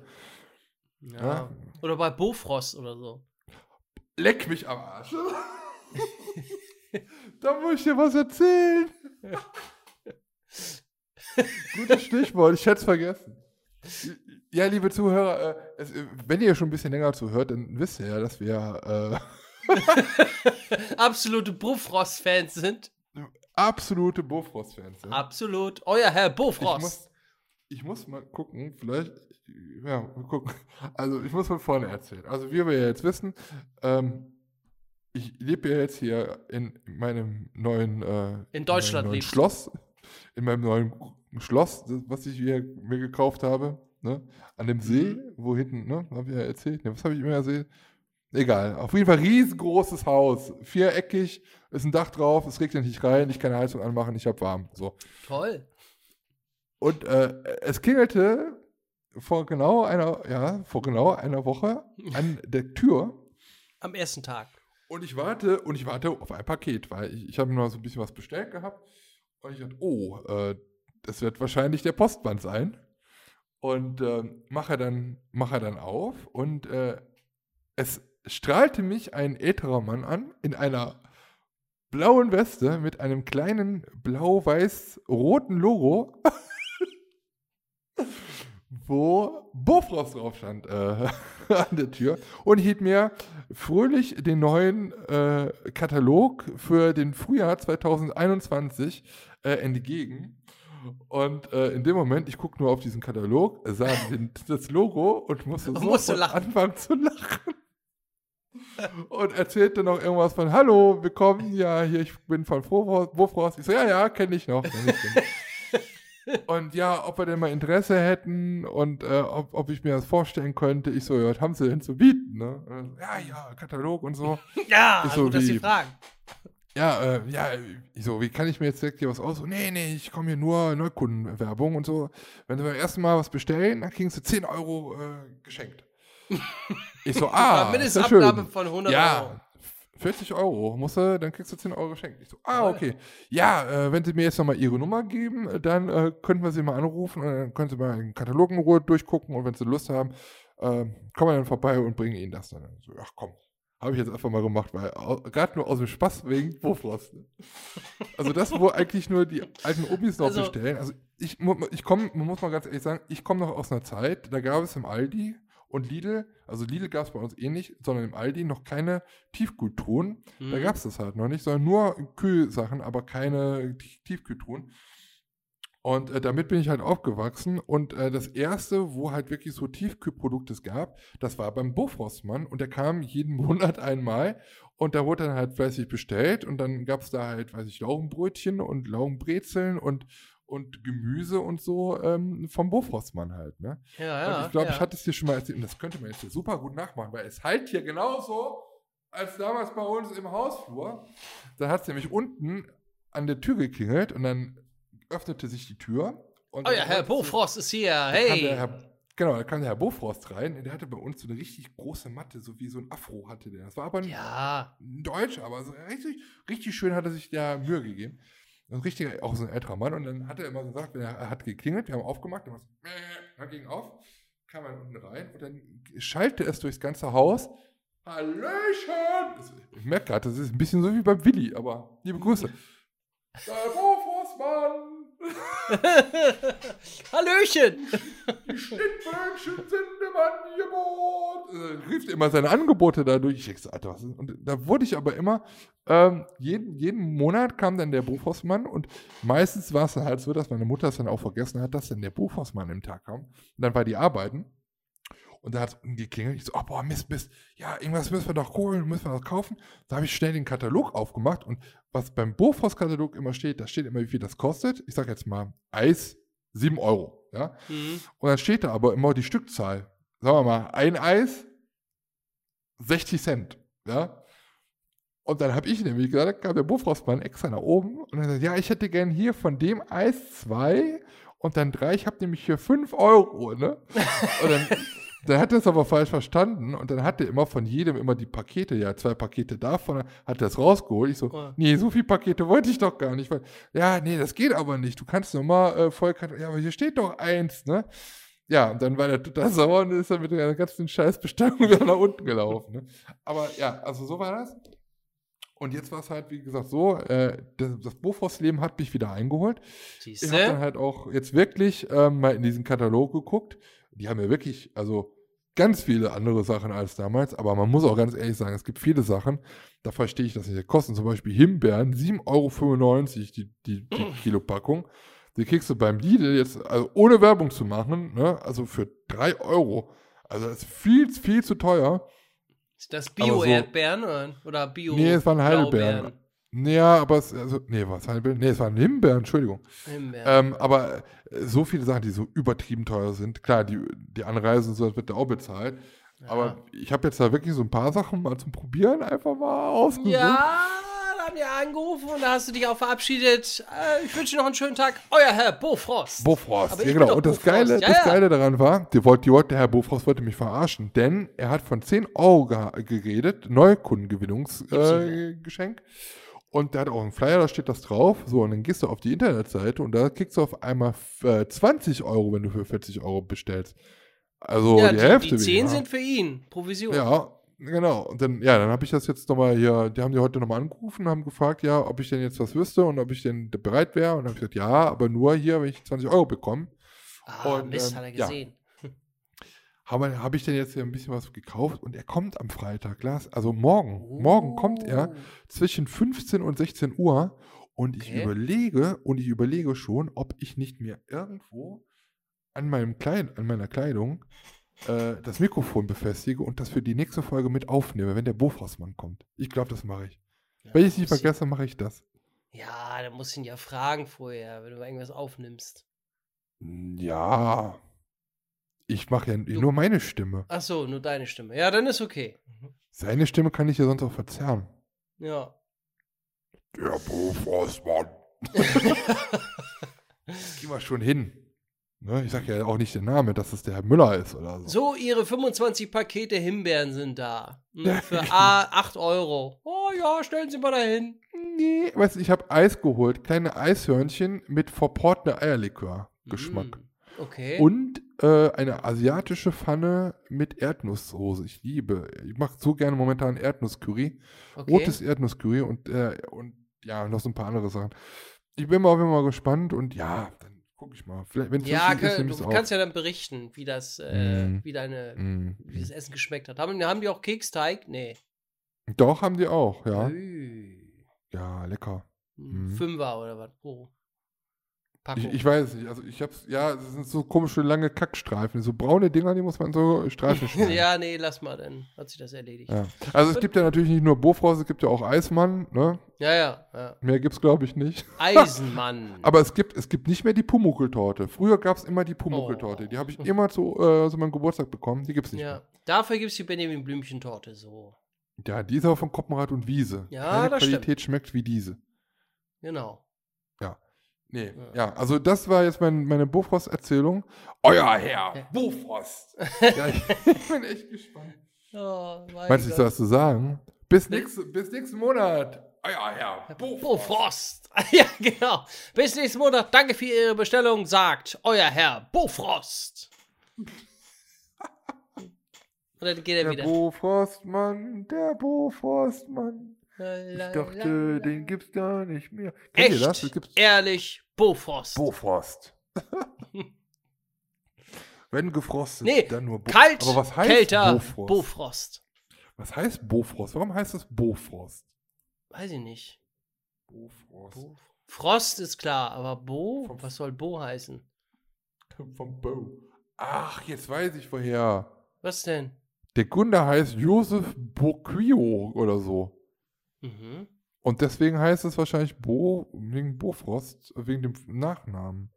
Ja. Ja. Oder bei Bofrost oder so. Leck mich am Arsch. *laughs* da muss ich dir was erzählen. Gutes Stichwort, ich hätte es vergessen. Ja, liebe Zuhörer, äh, es, äh, wenn ihr schon ein bisschen länger zuhört, dann wisst ihr ja, dass wir äh, *laughs* *laughs* Absolute Bofrost-Fans sind. absolute Bofrost-Fans sind. Absolut. Euer Herr Ich Bofrost. muss, ich muss mal gucken, vielleicht, ja, mal gucken. Also ich muss von vorne erzählen. Also wie wir ja jetzt wissen, ähm, ich lebe ja jetzt hier in meinem neuen, äh, In Deutschland meinem neuen. Schloss, in meinem neuen Schloss, das, was ich hier, mir gekauft habe, ne? an dem See, Mhm. wo hinten, ne, habe ich ja erzählt, ne, was habe ich immer erzählt? Egal, auf jeden Fall riesengroßes Haus, viereckig, ist ein Dach drauf, es regnet nicht rein, ich kann eine Heizung anmachen, ich habe warm, so. Toll. Und äh, es klingelte vor genau einer, ja, vor genau einer Woche an der Tür Am ersten Tag. Und ich warte und ich warte auf ein Paket, weil ich, ich habe noch so ein bisschen was bestellt gehabt. Und ich dachte, oh, äh, das wird wahrscheinlich der Postmann sein. Und äh, mache dann mache dann auf. Und äh, es strahlte mich ein älterer Mann an in einer blauen Weste mit einem kleinen blau-weiß-roten Logo *laughs* wo Bofrost drauf stand äh, *laughs* an der Tür und hielt mir fröhlich den neuen äh, Katalog für den Frühjahr 2021 äh, entgegen. Und äh, in dem Moment, ich gucke nur auf diesen Katalog, sah den, das Logo und musste *laughs* so anfangen zu lachen. Und erzählte noch irgendwas von, hallo, willkommen, ja, hier, ich bin von Bofrost. Bofrost. Ich so, ja, ja, kenne ich noch. Kenn ich, kenn ich. *laughs* Und ja, ob wir denn mal Interesse hätten und äh, ob, ob ich mir das vorstellen könnte. Ich so, ja, was haben sie denn zu bieten? Ne? Ja, ja, Katalog und so. *laughs* Ja, Ist so gut, dass Sie wie- fragen. ja, äh, ja, ich so, wie kann ich mir jetzt direkt hier was aus? Nee, nee, ich komme hier nur Neukundenwerbung und so. Wenn Sie beim ersten Mal was bestellen, dann kriegen Sie 10 Euro äh, geschenkt. *laughs* Ich so, ah, Mindestabgabe schön. von 100 ja, Euro. 40 Euro musst du, dann kriegst du 10 Euro geschenkt. Ich so, ah, okay. Ja, äh, wenn Sie mir jetzt nochmal Ihre Nummer geben, äh, dann äh, könnten wir Sie mal anrufen und dann können Sie mal den Katalog in Ruhe durchgucken und wenn Sie Lust haben, äh, kommen wir dann vorbei und bringen Ihnen das dann. So, ach komm. Habe ich jetzt einfach mal gemacht, weil gerade nur aus dem Spaß wegen Bofrost. Also das, wo eigentlich nur die alten Obis noch Also- bestellen. Also ich, ich komme, man muss mal ganz ehrlich sagen, ich komme noch aus einer Zeit, da gab es im Aldi und Lidl, also Lidl gab es bei uns eh nicht, sondern im Aldi noch keine Tiefkühltruhen. Da Mhm. gab es das halt noch nicht, sondern nur Kühlsachen, aber keine Tiefkühltruhen. Und äh, damit bin ich halt aufgewachsen. Und äh, das erste, wo halt wirklich so Tiefkühlprodukte es gab, das war beim Bofrostmann. Und der kam jeden *laughs* Monat einmal. Und da wurde dann halt fleißig bestellt. Und dann gab es da halt, weiß ich, Laugenbrötchen und Laugenbrezeln und, und Gemüse und so ähm, vom Bofrostmann halt. Ne? Ja, ja. und ich glaube, ja. ich hatte es dir schon mal erzählt. Und das könnte man jetzt hier super gut nachmachen, weil es halt hier genauso als damals bei uns im Hausflur. Da hat es nämlich unten an der Tür geklingelt und dann öffnete sich die Tür. Und Oh ja, Herr Bofrost ist hier. der Hey. Herr, genau, da kam der Herr Bofrost rein. Der hatte bei uns so eine richtig große Matte, so wie so ein Afro hatte der. Das war aber ein Ja. ein Deutsch, aber so richtig, richtig schön hat er sich da Mühe gegeben. Ein richtiger, auch so ein älterer Mann. Und dann hat er immer gesagt, er, hat geklingelt, wir haben aufgemacht, dann, war so, dann ging auf, kam er unten rein und dann schallte es durchs ganze Haus. Hallöchen! Ich merke gerade, das ist ein bisschen so wie beim Willi, aber liebe Grüße. *laughs* Der Bofrossmann! *laughs* Hallöchen. Die Schnittböhnchen sind im Angebot. Äh, rief immer seine Angebote da durch. Ich denk so, Alter, was ist? Und da wurde ich aber immer, ähm, jeden, jeden Monat kam dann der Buchhausmann und meistens war es dann halt so, dass meine Mutter es dann auch vergessen hat, dass dann der Buchhausmann im Tag kam. Und dann war die arbeiten. Und da hat es geklingelt. Ich so, oh, boah, Mist, Mist. Ja, irgendwas müssen wir doch holen, müssen wir noch kaufen. Da habe ich schnell den Katalog aufgemacht. Und was beim Bofors-Katalog immer steht, da steht immer, wie viel das kostet. Ich sage jetzt mal, Eis 7 Euro. Ja? Mhm. Und dann steht da aber immer die Stückzahl. Sagen wir mal, ein Eis, 60 Cent. Ja? Und dann habe ich nämlich gesagt, da kam der Bofrostmann extra nach oben und dann sagt, ja, ich hätte gern hier von dem Eis zwei und dann drei, ich habe nämlich hier 5 Euro. Ne? Und dann, *laughs* dann hat er es aber falsch verstanden und dann hat er immer von jedem immer die Pakete, ja, zwei Pakete davon, hat er es rausgeholt. Ich so, Ja. nee, so viele Pakete wollte ich doch gar nicht. Weil, ja, nee, das geht aber nicht. Du kannst nochmal äh, voll, ja, aber hier steht doch eins, ne? Ja, und dann war der total *laughs* sauer und ist dann mit der ganzen Scheißbestellung *laughs* wieder nach unten gelaufen. Ne? Aber ja, also so war das. Und jetzt war es halt, wie gesagt, so, äh, das, das Bofors-Leben hat mich wieder eingeholt. Ich habe dann Siehste? halt auch jetzt wirklich ähm, mal in diesen Katalog geguckt. Die haben ja wirklich, also ganz viele andere Sachen als damals, aber man muss auch ganz ehrlich sagen, es gibt viele Sachen, da verstehe ich das nicht. Die kosten zum Beispiel Himbeeren 7,95 Euro die, die, die Kilopackung. Die kriegst du beim Lidl jetzt, also ohne Werbung zu machen, ne, also für 3 Euro. Also das ist viel, viel zu teuer. Ist das so- Bio-Erdbeeren oder, oder Bio? Nee, es waren Heidelbeeren. Ja, aber es, also, nee, was Heidelbeeren? Nee, es waren Himbeeren, Entschuldigung. Himbeeren. Ähm, aber äh, so viele Sachen, die so übertrieben teuer sind. Klar, die, die Anreise und so, das wird da auch bezahlt. Aber ich habe jetzt da wirklich so ein paar Sachen mal zum Probieren einfach mal ausgesucht. Ja, da haben wir angerufen und da hast du dich auch verabschiedet. Äh, ich wünsche dir noch einen schönen Tag. Euer Herr Bofrost. Bofrost, ja genau. Und das Bofrost. Geile, Ja, das ja. Geile daran war, die wollte, die wollte, der Herr Bofrost wollte mich verarschen, denn er hat von 10 Euro ge geredet, Neukundengewinnungsgeschenk. Äh. Und der hat auch einen Flyer, da steht das drauf. So, und dann gehst du auf die Internetseite und da kriegst du auf einmal äh, 20 Euro, wenn du für 40 Euro bestellst. Also ja, die, die, Hälfte. die 10 weniger. sind für ihn. Provision. Ja, genau. Und dann, ja, dann habe ich das jetzt nochmal hier, die haben die heute nochmal angerufen, haben gefragt, ja, ob ich denn jetzt was wüsste und ob ich denn bereit wäre. Und dann habe ich gesagt, ja, aber nur hier, wenn ich 20 Euro bekomme. Ah, Und, Mist, ähm, hat er ja. Habe hab ich denn jetzt hier ein bisschen was gekauft und er kommt am Freitag, Lars. Also morgen. Morgen kommt er zwischen 15 und 16 Uhr und ich Okay. überlege und ich überlege schon, ob ich nicht mir irgendwo an meinem Kleid, an meiner Kleidung äh, das Mikrofon befestige und das für die nächste Folge mit aufnehme, wenn der Bofrostmann kommt. Ich glaube, das mache ich. Ja, Wenn ich es nicht muss vergesse, mache ich das. Ja, da musst du ihn ja fragen vorher, wenn du irgendwas aufnimmst. Ja. Ich mache ja nur meine Stimme. Ach so, nur deine Stimme. Ja, dann ist okay. Seine Stimme kann ich ja sonst auch verzerren. Ja. Der Bofrostmann. *laughs* Geh mal schon hin. Ne? Ich sag ja auch nicht den Namen, dass es der Herr Müller ist oder so. So, ihre 25 Pakete Himbeeren sind da. Ne, Für A 8 Euro. Oh ja, stellen Sie mal dahin. Nee, weißt du, ich habe Eis geholt, kleine Eishörnchen mit verportner Eierlikör. Geschmack. Mm, Okay. Und äh, eine asiatische Pfanne mit Erdnusssoße. Ich liebe, ich mache so gerne momentan Erdnusscurry. okay. Rotes Erdnusscurry und, äh, und ja, noch so ein paar andere Sachen. Ich bin mal auf jeden Fall gespannt und ja, dann gucke ich mal. Vielleicht, wenn Ja, kann, du es kannst auf. ja dann berichten, wie das, äh, Mm. wie deine, Mm, wie das Essen geschmeckt hat. Haben, haben die auch Keksteig? Nee. Doch, haben die auch, ja. Ui. Ja, lecker. Hm, Mhm. Fünfer oder was? Pro Packung. Ich, ich weiß nicht, also ich hab's, ja, es sind so komische lange Kackstreifen, so braune Dinger, die muss man so Streifen schneiden. *laughs* ja, nee, lass mal, dann hat sich das erledigt. Ja, Ja. Also es gibt ja natürlich nicht nur Bofrost, es gibt ja auch Eismann, ne? ja. ja, Mehr gibt's glaube ich nicht. Eisenmann. *laughs* Aber es gibt, es gibt nicht mehr die Pumuckeltorte. Früher gab's immer die Pumuckeltorte. Die habe ich immer zu äh, so meinem Geburtstag bekommen. Die gibt's nicht ja. mehr. Dafür gibt es die Benjamin Blümchen-Torte, so. Ja, die ist aber von Koppenrad und Wiese. Ja, Keine das Qualität schmeckt wie diese. Genau. Nee, Ja. also das war jetzt mein, meine Bofrost-Erzählung. Euer Herr, *laughs* Ja. Bofrost. ja, ich, ich bin echt gespannt. Oh, mein Meinst du, ich soll das so sagen? Bis, nächste, bis nächsten Monat. Euer Herr, Bofrost. Bofrost. *laughs* ja, genau. Bis nächsten Monat. Danke für Ihre Bestellung, sagt euer Herr Bofrost. *laughs* Und dann geht er Der wieder. Bofrostmann, der Bofrostmann. Ich dachte, den gibt's gar nicht mehr. Kennt Echt, ihr das? das gibt's ehrlich, Bofrost. Bofrost. *laughs* Wenn gefrostet, Nee, dann nur Bo Kalt, Aber was heißt kälter, Bofrost? Bofrost. Was heißt Bofrost? Warum heißt das Bofrost? Weiß ich nicht. Bofrost. Bo Frost ist klar, aber Bo, Vom- was soll Bo heißen? Vom Bo. Ach, jetzt weiß ich woher. Was denn? Der Gründer heißt Josef Boquio oder so. Mhm. Und deswegen heißt es wahrscheinlich Bo, wegen Bofrost, wegen dem Nachnamen.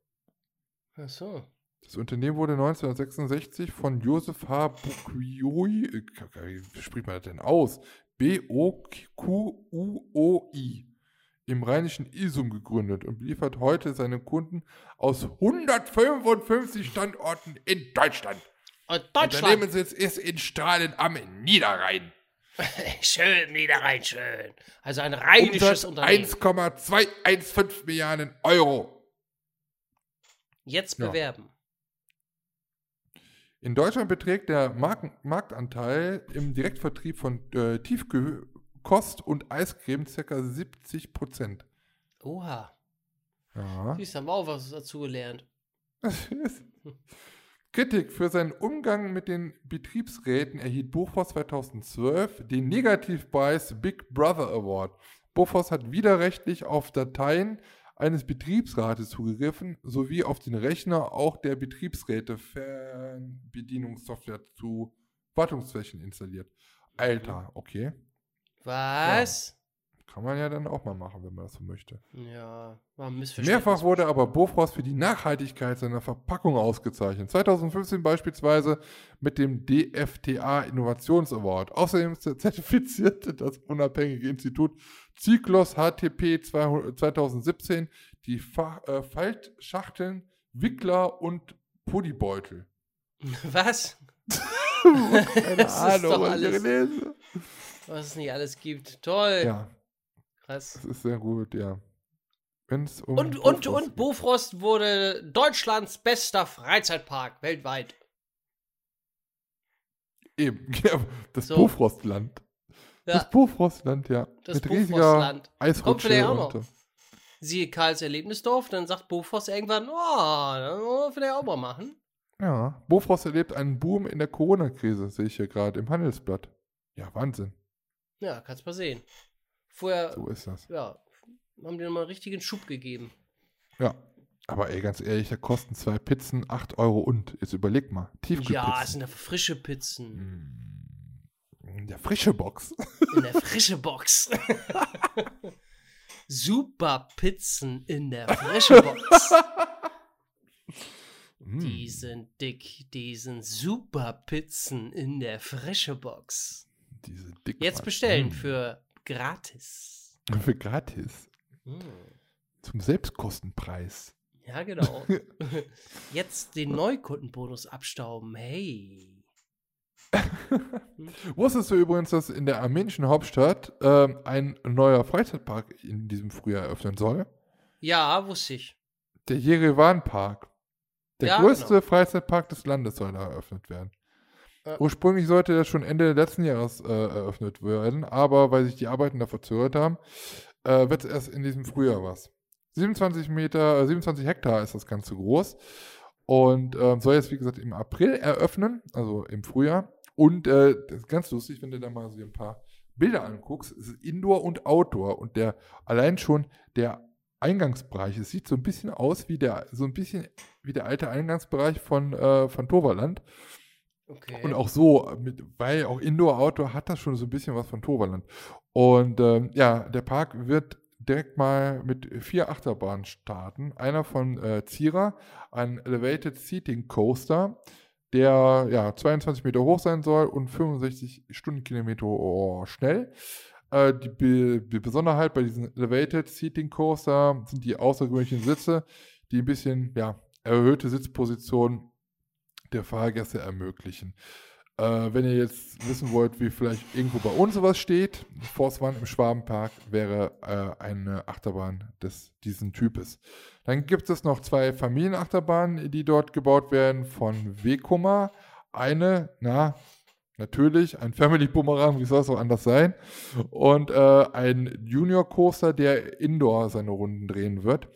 Ach so. Das Unternehmen wurde 1966 von Josef H. Boquioi, äh, wie spricht man das denn aus? B-O-Q-U-O-I im rheinischen Isum gegründet und liefert heute seine Kunden aus 155 Standorten in Deutschland. Und Deutschland. Unternehmenssitz ist in Strahlen am Niederrhein. *laughs* schön, Niederrhein, schön. Also ein rheinisches Unternehmen. 1,215 Milliarden Euro. Jetzt Ja. bewerben. In Deutschland beträgt der Marken Marktanteil im Direktvertrieb von äh, Tiefkost und Eiscreme ca. 70 Prozent. Oha. Ja. Siehst haben wir auch was dazu gelernt. *laughs* Kritik für seinen Umgang mit den Betriebsräten erhielt Bofors 2012 den Negativpreis Big Brother Award. Bofors hat widerrechtlich auf Dateien eines Betriebsrates zugegriffen, sowie auf den Rechner auch der Betriebsräte Fernbedienungssoftware zu Wartungszwecken installiert. Alter, okay. Was? Kann man ja dann auch mal machen, wenn man das so möchte. Ja, war ein Missverständnis. Mehrfach wurde aber Bofrost für die Nachhaltigkeit seiner Verpackung ausgezeichnet. 2015 beispielsweise mit dem DFTA Innovations Award. Außerdem *laughs* zertifizierte das unabhängige Institut Cyclos HTP 200 2017 die Fa äh, Faltschachteln, Wickler und Puddybeutel. *laughs* Was? *laughs* Keine Ahnung, was ich gelesen Was es nicht alles gibt. Toll. Ja, Krass. das ist sehr gut, ja. Wenn's um Und, und, Bofrost und geht. Bofrost wurde Deutschlands bester Freizeitpark weltweit. Eben, *laughs* ja, das So. Bofrostland. Ja, Das Bofrostland, ja. Das Mit Bofrostland. Kommt Eisrutsche. vielleicht auch noch. und, siehe Karls Erlebnisdorf, dann sagt Bofrost irgendwann, oh, wollen wir vielleicht auch mal machen. Ja, Bofrost erlebt einen Boom in der Corona-Krise, sehe ich hier gerade im Handelsblatt. Ja, Wahnsinn. Ja, kannst mal sehen. Vorher, So ist das. ja, haben die nochmal einen richtigen Schub gegeben. Ja. Aber ey, ganz ehrlich, da kosten zwei Pizzen 8 Euro und. Jetzt überleg mal. Tiefkühlpizzen. Ja, es sind ja frische Pizzen. In der frische Box. In der *laughs* frische Box. *laughs* Super Pizzen in der frische Box. Mm. *laughs* Die sind dick, die sind super Pizzen in der frische Box. Diese Dickmann. Jetzt bestellen Mm. für gratis. Für gratis. Hm. Zum Selbstkostenpreis. Ja, genau. *laughs* Jetzt den Neukundenbonus abstauben. Hey. *laughs* Wusstest du übrigens, dass in der armenischen Hauptstadt ähm, ein neuer Freizeitpark in diesem Frühjahr eröffnen soll? Ja, wusste ich. Der Jerewan Park. Der Ja, größte genau. Freizeitpark des Landes soll da eröffnet werden. Ja. Ursprünglich sollte das schon Ende letzten Jahres äh, eröffnet werden, aber weil sich die Arbeiten da verzögert haben, äh, wird es erst in diesem Frühjahr was. 27 Meter, äh, 27 Hektar ist das Ganze groß und ähm, soll jetzt, wie gesagt, im April eröffnen, also im Frühjahr. Und äh, das ist ganz lustig, wenn du da mal so ein paar Bilder anguckst. Es ist Indoor und Outdoor und der allein schon der Eingangsbereich, es sieht so ein bisschen aus wie der, so ein bisschen wie der alte Eingangsbereich von, äh, von Toverland. Okay. Und auch so, mit, weil auch Indoor, Outdoor hat das schon so ein bisschen was von Toverland. Und ähm, ja, der Park wird direkt mal mit vier Achterbahnen starten. Einer von äh, Zira, ein Elevated Seating Coaster, der ja 22 Meter hoch sein soll und 65 Stundenkilometer oh, schnell. Äh, die, Be die Besonderheit bei diesem Elevated Seating Coaster sind die außergewöhnlichen Sitze, die ein bisschen ja, erhöhte Sitzposition der Fahrgäste ermöglichen. Äh, wenn ihr jetzt wissen wollt, wie vielleicht irgendwo bei uns sowas steht, One im Schwabenpark wäre äh, eine Achterbahn des, diesen Types. Dann gibt es noch zwei Familienachterbahnen, die dort gebaut werden von Wekoma. Eine, na, natürlich, ein Family Boomerang, wie soll es auch anders sein? Und äh, ein Junior Coaster, der indoor seine Runden drehen wird.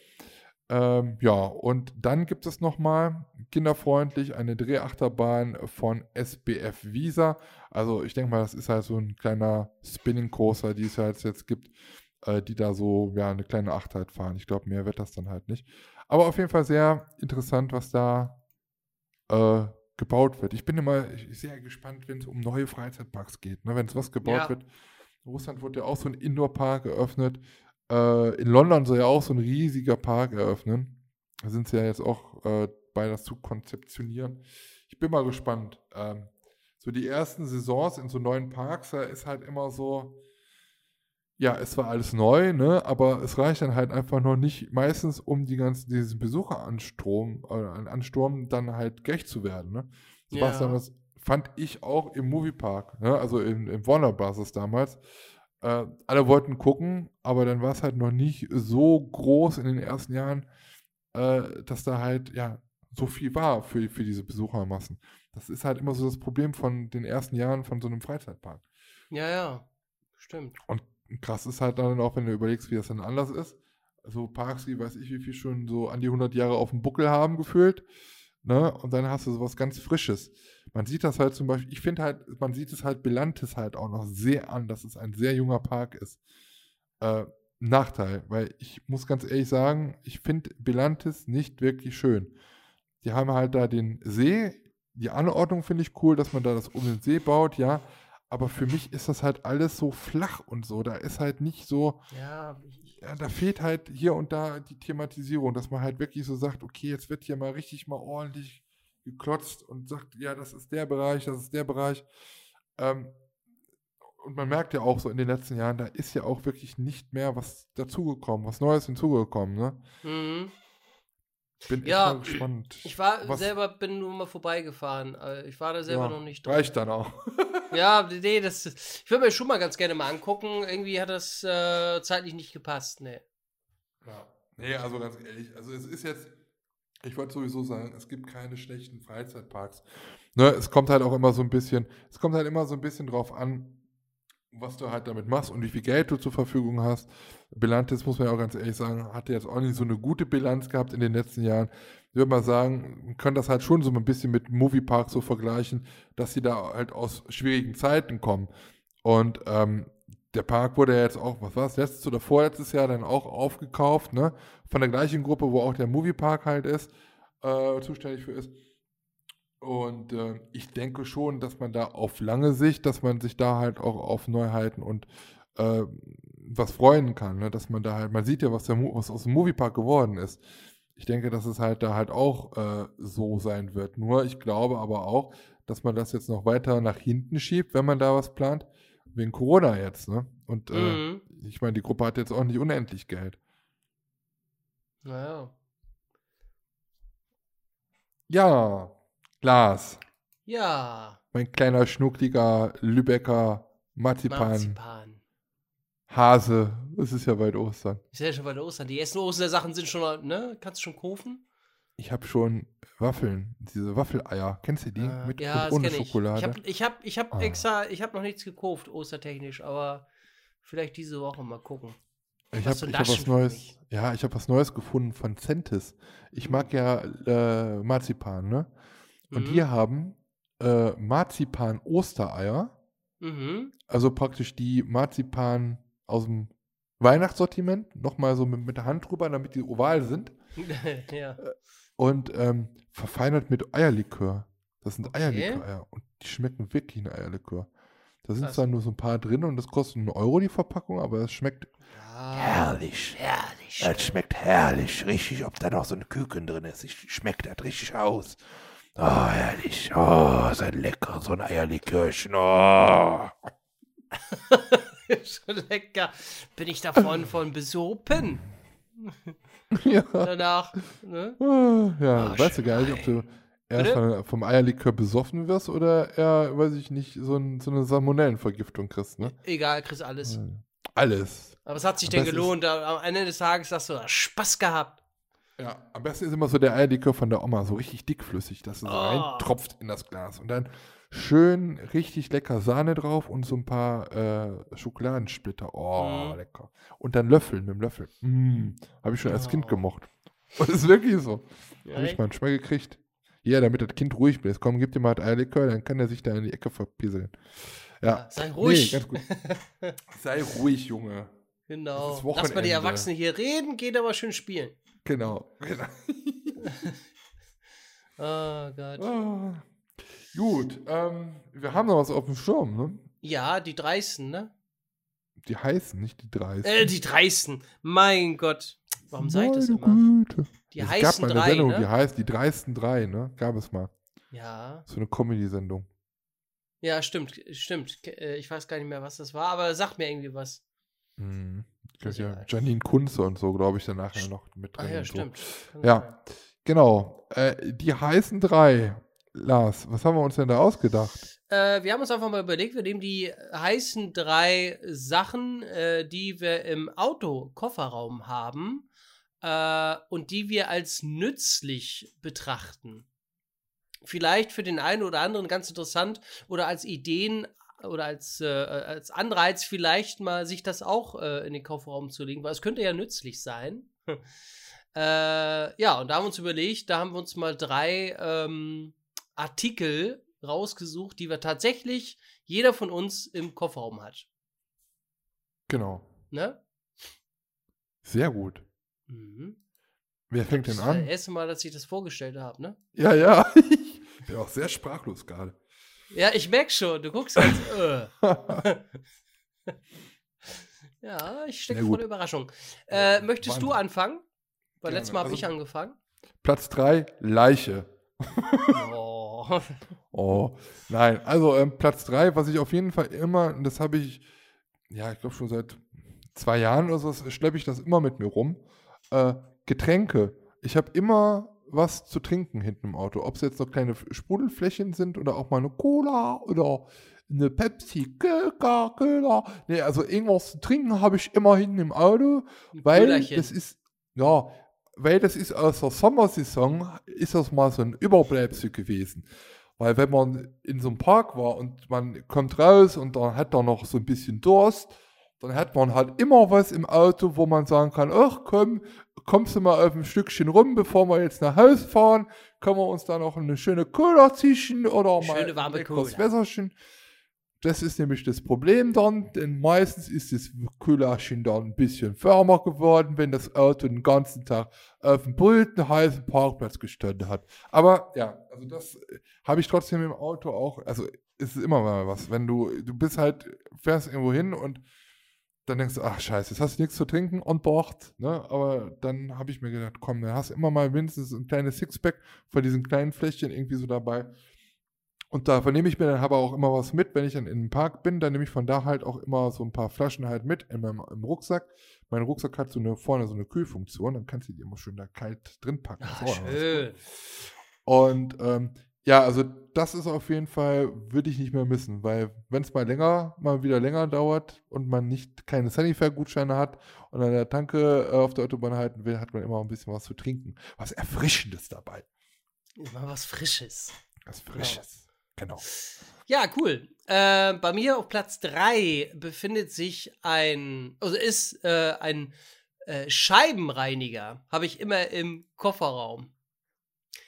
Ähm, ja, und dann gibt es nochmal kinderfreundlich eine Drehachterbahn von SBF Visa. Also ich denke mal, das ist halt so ein kleiner Spinning Coaster, die es halt jetzt gibt, äh, die da so ja eine kleine Achtheit fahren. Ich glaube, mehr wird das dann halt nicht. Aber auf jeden Fall sehr interessant, was da äh, gebaut wird. Ich bin immer sehr gespannt, wenn es um neue Freizeitparks geht. Ne? Wenn es was gebaut Ja. wird. In Russland wurde ja auch so ein Indoor-Park eröffnet. Äh, in London soll ja auch so ein riesiger Park eröffnen. Da sind sie ja jetzt auch äh, bei, das zu konzeptionieren. Ich bin mal gespannt. Ähm, so die ersten Saisons in so neuen Parks, da ist halt immer so, ja, es war alles neu, ne? aber es reicht dann halt einfach noch nicht meistens, um die ganzen, diesen Besucheransturm, äh, Ansturm dann halt gerecht zu werden. Ne? Sebastian, Ja. das fand ich auch im Moviepark, ne? also im, im Warner Bros. damals. Äh, alle wollten gucken, aber dann war es halt noch nicht so groß in den ersten Jahren, äh, dass da halt, ja, so viel war für, für diese Besuchermassen. Das ist halt immer so das Problem von den ersten Jahren von so einem Freizeitpark. Ja, ja. Stimmt. Und krass ist halt dann auch, wenn du überlegst, wie das dann anders ist. So Parks, die weiß ich, wie viel schon so an die 100 Jahre auf dem Buckel haben gefühlt. Ne? Und dann hast du sowas ganz Frisches. Man sieht das halt zum Beispiel, ich finde halt, man sieht es halt Belantes halt auch noch sehr an, dass es ein sehr junger Park ist. Äh, Nachteil, weil ich muss ganz ehrlich sagen, ich finde Belantes nicht wirklich schön. Die haben halt da den See, die Anordnung finde ich cool, dass man da das um den See baut, ja. Aber für mich ist das halt alles so flach und so. Da ist halt nicht so, Ja, ja, da fehlt halt hier und da die Thematisierung, dass man halt wirklich so sagt, okay, jetzt wird hier mal richtig mal ordentlich geklotzt und sagt, ja, das ist der Bereich, das ist der Bereich. Ähm, und man merkt ja auch so in den letzten Jahren, da ist ja auch wirklich nicht mehr was dazugekommen, was Neues hinzugekommen, ne? mhm. Bin Ja, gespannt. ich war was- selber, bin nur mal vorbeigefahren. Äh, Ich war da selber ja, noch nicht drin. Reicht dann auch. *laughs* Ja, nee, das ich würde mir schon mal ganz gerne mal angucken. Irgendwie hat das äh, zeitlich nicht gepasst, nee. Ja. Nee, also ganz ehrlich, also es ist jetzt, ich wollte sowieso sagen, es gibt keine schlechten Freizeitparks. Ne, es kommt halt auch immer so ein bisschen, es kommt halt immer so ein bisschen drauf an, was du halt damit machst und wie viel Geld du zur Verfügung hast. Bilantis, muss man ja auch ganz ehrlich sagen, hatte jetzt auch nicht so eine gute Bilanz gehabt in den letzten Jahren. Ich würde mal sagen, wir können das halt schon so ein bisschen mit Moviepark so vergleichen, dass sie da halt aus schwierigen Zeiten kommen. Und ähm, der Park wurde ja jetzt auch, was war es, letztes oder vorletztes Jahr dann auch aufgekauft, ne? Von der gleichen Gruppe, wo auch der Moviepark halt ist, äh, zuständig für ist. Und äh, ich denke schon, dass man da auf lange Sicht, dass man sich da halt auch auf Neuheiten und äh, was freuen kann, ne? dass man da halt, man sieht ja, was, der, was aus dem Moviepark geworden ist. Ich denke, dass es halt da halt auch äh, so sein wird. Nur ich glaube aber auch, dass man das jetzt noch weiter nach hinten schiebt, wenn man da was plant, wegen Corona jetzt. Ne? Und äh, Mhm. ich meine, die Gruppe hat jetzt auch nicht unendlich Geld. Naja. Ja, Lars, Ja, mein kleiner schnuckliger Lübecker Marzipan, Marzipan. Hase. Es ist ja bald Ostern. Ist ja schon der Ostern. Die ersten Ostersachen sind schon, ne? Kannst du schon kaufen? Ich habe schon Waffeln, diese Waffeleier. Kennst du die? Äh, Mit ja, und ohne ich. Schokolade. Ich habe ich hab, ich hab Ah. extra, ich habe noch nichts gekauft, ostertechnisch, aber vielleicht diese Woche mal gucken. Ich habe hab was Neues. Ja, ich habe was Neues gefunden von Centis. Ich mag ja äh, Marzipan, ne? Und Mhm. die haben äh, Marzipan-Ostereier. Mhm. Also praktisch die Marzipan aus dem Weihnachtssortiment. Nochmal so mit, mit der Hand drüber, damit die oval sind. *laughs* ja. Und ähm, verfeinert mit Eierlikör. Das sind Okay. Eierlikör-Eier. Und die schmecken wirklich nach Eierlikör. Da sind zwar nur so ein paar drin und das kostet einen Euro die Verpackung, aber es schmeckt ja. Herrlich. Herrlich. Das schmeckt herrlich. Richtig, ob da noch so ein Küken drin ist. Ich, schmeckt das richtig aus. Oh, herrlich. Oh, ist das lecker. So ein Eierlikörchen. Oh. *laughs* schon lecker. Bin ich davon von besopen. *laughs* *laughs* ja. Danach, ne? Ah, Ja, Ah, weißt du gar nicht, ob du erst vom Eierlikör besoffen wirst oder eher, weiß ich nicht, so, ein, so eine Salmonellenvergiftung kriegst, ne? Egal, kriegst alles. Alles. Aber es hat sich Aber denn gelohnt. Am Ende des Tages hast du Spaß gehabt. Ja, am besten ist immer so der Eierlikör von der Oma, so richtig dickflüssig, dass es so Oh. reintropft in das Glas. Und dann schön richtig lecker Sahne drauf und so ein paar äh, Schokoladensplitter. Oh, Mhm. lecker. Und dann löffeln mit dem Löffel. Mm, Habe ich schon als Kind Oh. gemocht. *laughs* Das ist wirklich so. Ja, Habe ich manchmal gekriegt. Ja, damit das Kind ruhig bleibt. Komm, gib dir mal das Eierlikör, dann kann er sich da in die Ecke verpisseln. Ja. Sei ruhig. Nee, ganz gut. *laughs* Sei ruhig, Junge. Genau. Lass mal die. Erwachsenen hier reden, geht aber schön spielen. Genau. genau. *laughs* Oh Gott. Ah. Gut, ähm, wir haben noch was auf dem Schirm, ne? Ja, die Dreisten, ne? Die heißen, nicht die Dreisten. Äh, die Dreisten. Mein Gott. Warum sag ich das immer? Güte. Die es heißen gab mal eine drei, Sendung, ne? die heißt Die Dreisten Drei, ne? Gab es mal. Ja. So eine Comedy-Sendung. Ja, stimmt, stimmt. Äh, Ich weiß gar nicht mehr, was das war, aber sag mir irgendwie was. Mhm. Ja. Janine Kunze und so, glaube ich, danach ja noch mit drin. Ach ja, so. stimmt. Kann Ja. Genau. Äh, die heißen drei. Lars, was haben wir uns denn da ausgedacht? Äh, wir haben uns einfach mal überlegt, wir nehmen die heißen drei Sachen, äh, die wir im Auto-Kofferraum haben äh, und die wir als nützlich betrachten. Vielleicht für den einen oder anderen ganz interessant oder als Ideen oder als, äh, als Anreiz vielleicht mal sich das auch äh, in den Kofferraum zu legen, weil es könnte ja nützlich sein. *laughs* äh, ja, und da haben wir uns überlegt, da haben wir uns mal drei ähm, Artikel rausgesucht, die wir tatsächlich jeder von uns im Kofferraum hat. Genau. Ne? Sehr gut. Mhm. Wer fängt denn Das ist das an? erste Mal, dass ich das vorgestellt habe, ne? Ja, ja. *laughs* Ich bin auch sehr sprachlos gerade. Ja, ich merk schon, du guckst ganz. *laughs* äh. *laughs* ja, ich stecke vor der Überraschung. Äh, möchtest du Wahnsinn. anfangen? Weil Gerne. letztes Mal habe Also- ich angefangen. Platz drei, Leiche. Oh. *laughs* Oh, nein. Also ähm, Platz 3, was ich auf jeden Fall immer, und das habe ich, ja, ich glaube schon seit zwei Jahren oder so, schleppe ich das immer mit mir rum. Äh, Getränke. Ich habe immer was zu trinken hinten im Auto. Ob es jetzt noch kleine Sprudelflächen sind oder auch mal eine Cola oder eine Pepsi, Coca, Cola. Nee, also irgendwas zu trinken habe ich immer hinten im Auto, weil Köderchen. das ist, ja, weil das ist aus der Sommersaison, ist das mal so ein Überbleibsel gewesen. Weil wenn man in so einem Park war und man kommt raus und dann hat er noch so ein bisschen Durst, dann hat man halt immer was im Auto, wo man sagen kann, ach komm, kommst du mal auf ein Stückchen rum, bevor wir jetzt nach Hause fahren, können wir uns da noch eine schöne Cola zischen oder mal Schöne warme ein leckeres Cola. Wässerchen. Das ist nämlich das Problem dann, denn meistens ist das Kühlerchen dann ein bisschen wärmer geworden, wenn das Auto den ganzen Tag auf dem brütenden heißen Parkplatz gestanden hat. Aber ja, also das äh, habe ich trotzdem im Auto auch, also es ist immer mal was, wenn du, du bist halt, fährst irgendwo hin und dann denkst du, ach scheiße, jetzt hast du nichts zu trinken on Bord, ne? Aber dann habe ich mir gedacht, komm, dann hast du immer mal mindestens ein kleines Sixpack von diesen kleinen Fläschchen irgendwie so dabei. Und da nehme ich mir dann aber auch immer was mit, wenn ich dann in den Park bin, dann nehme ich von da halt auch immer so ein paar Flaschen halt mit in meinem im Rucksack. Mein Rucksack hat so eine vorne so eine Kühlfunktion, dann kannst du die immer schön da kalt drin packen. Was schön. und ähm, ja, also das ist auf jeden Fall, würde ich nicht mehr missen, weil wenn es mal länger, mal wieder länger dauert und man nicht keine Sunnyfair-Gutscheine hat und an der Tanke äh, auf der Autobahn halten will, hat man immer ein bisschen was zu trinken. Was Erfrischendes dabei. Mal was Frisches. Was Frisches. Genau. Ja, cool. Äh, bei mir auf Platz 3 befindet sich ein, also ist äh, ein äh, Scheibenreiniger, habe ich immer im Kofferraum.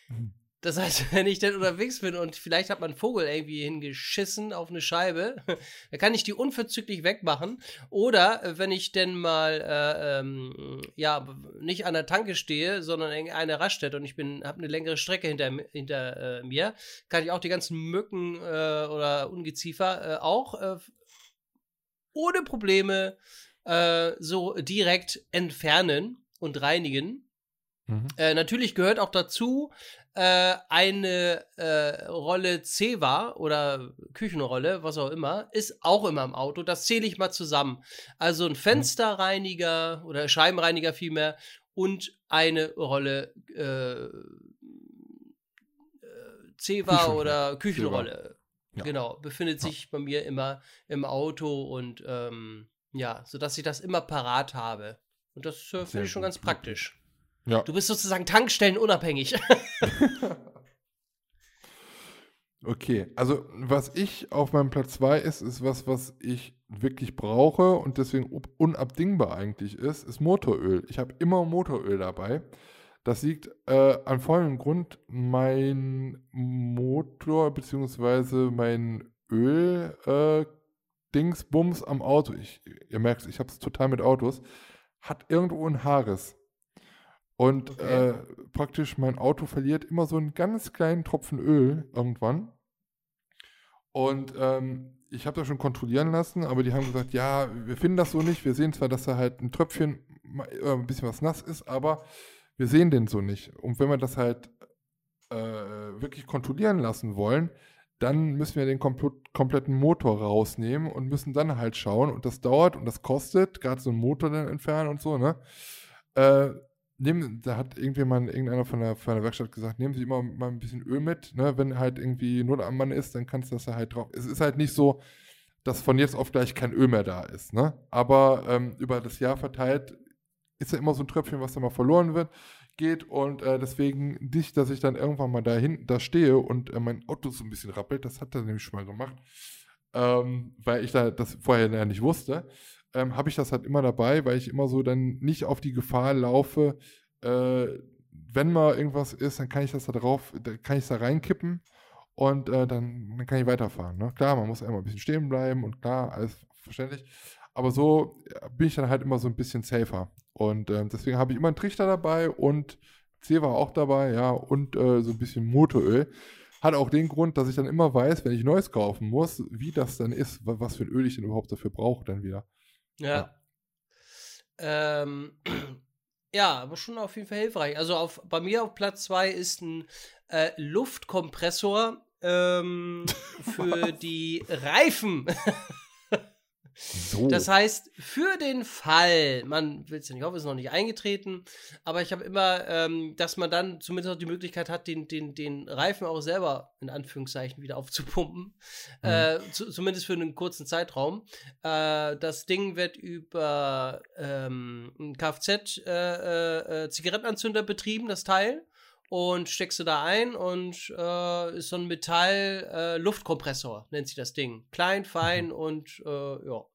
Mhm. Das heißt, *laughs* wenn ich dann unterwegs bin und vielleicht hat man einen Vogel irgendwie hingeschissen auf eine Scheibe, *laughs* dann kann ich die unverzüglich wegmachen. Oder äh, wenn ich denn mal äh, ähm, ja nicht an der Tanke stehe, sondern in einer Raststätte und ich bin habe eine längere Strecke hinter, hinter äh, mir, kann ich auch die ganzen Mücken äh, oder Ungeziefer äh, auch äh, ohne Probleme so direkt entfernen und reinigen. Mhm. Äh, natürlich gehört auch dazu äh, eine äh, Rolle Zewa oder Küchenrolle, was auch immer, ist auch immer im Auto. Das zähle ich mal zusammen. Also ein Fensterreiniger oder Scheibenreiniger vielmehr und eine Rolle äh, äh, Zewa Küchen- oder Küchenrolle. Ja. Genau, befindet Ja. sich bei mir immer im Auto und ähm, ja, sodass ich das immer parat habe. Und das äh, finde ich schon gut, ganz praktisch. Ja. Du bist sozusagen tankstellenunabhängig. *laughs* Okay, also was ich auf meinem Platz 2 ist, ist was, was ich wirklich brauche und deswegen un- unabdingbar eigentlich ist, ist Motoröl. Ich habe immer Motoröl dabei. Das liegt äh, an folgendem Grund. Mein Motor bzw. mein Öl äh, Dingsbums am Auto, ich, ihr merkt ich habe es total mit Autos, hat irgendwo ein Haares. Und Okay. äh, praktisch mein Auto verliert immer so einen ganz kleinen Tropfen Öl irgendwann. Und ähm, ich habe das schon kontrollieren lassen, aber die haben gesagt, ja, wir finden das so nicht. Wir sehen zwar, dass da halt ein Tröpfchen, äh, ein bisschen was nass ist, aber wir sehen den so nicht. Und wenn wir das halt äh, wirklich kontrollieren lassen wollen, dann müssen wir den kompl- kompletten Motor rausnehmen und müssen dann halt schauen. Und das dauert und das kostet, gerade so einen Motor dann entfernen und so, ne? Äh, nehmen, da hat irgendjemand, irgendeiner von der, von der Werkstatt gesagt, nehmen Sie immer mal ein bisschen Öl mit, ne? Wenn halt irgendwie Not am Mann ist, dann kannst du das da halt drauf. Es ist halt nicht so, dass von jetzt auf gleich kein Öl mehr da ist, ne? Aber ähm, über das Jahr verteilt ist ja immer so ein Tröpfchen, was da mal verloren wird, geht und äh, deswegen nicht, dass ich dann irgendwann mal da hinten da stehe und äh, mein Auto so ein bisschen rappelt, das hat er nämlich schon mal gemacht, ähm, weil ich da das vorher ja nicht wusste, ähm, habe ich das halt immer dabei, weil ich immer so dann nicht auf die Gefahr laufe, äh, wenn mal irgendwas ist, dann kann ich das da drauf, da kann ich da reinkippen und äh, dann, dann kann ich weiterfahren. Ne? Klar, man muss einmal ein bisschen stehen bleiben und klar, alles verständlich. Aber so ja, bin ich dann halt immer so ein bisschen safer. Und ähm, deswegen habe ich immer einen Trichter dabei und C war auch dabei, ja, und äh, so ein bisschen Motoröl. Hat auch den Grund, dass ich dann immer weiß, wenn ich Neues kaufen muss, wie das dann ist, wa- was für ein Öl ich denn überhaupt dafür brauche dann wieder. Ja. Ähm, *clears throat* ja, aber schon auf jeden Fall hilfreich. Also auf, bei mir auf Platz 2 ist ein äh, Luftkompressor ähm, *laughs* für die Reifen. *laughs* So. Das heißt, für den Fall, man will es ja nicht hoffen, ist noch nicht eingetreten, aber ich habe immer, ähm, dass man dann zumindest auch die Möglichkeit hat, den, den, den Reifen auch selber in Anführungszeichen wieder aufzupumpen. Äh, zu, zumindest für einen kurzen Zeitraum. Äh, das Ding wird über ähm, einen Kfz-Zigarettenanzünder betrieben, das Teil. Und steckst du da ein und äh, ist so ein Metall-Luftkompressor, nennt sich das Ding. Klein, fein und äh, ja.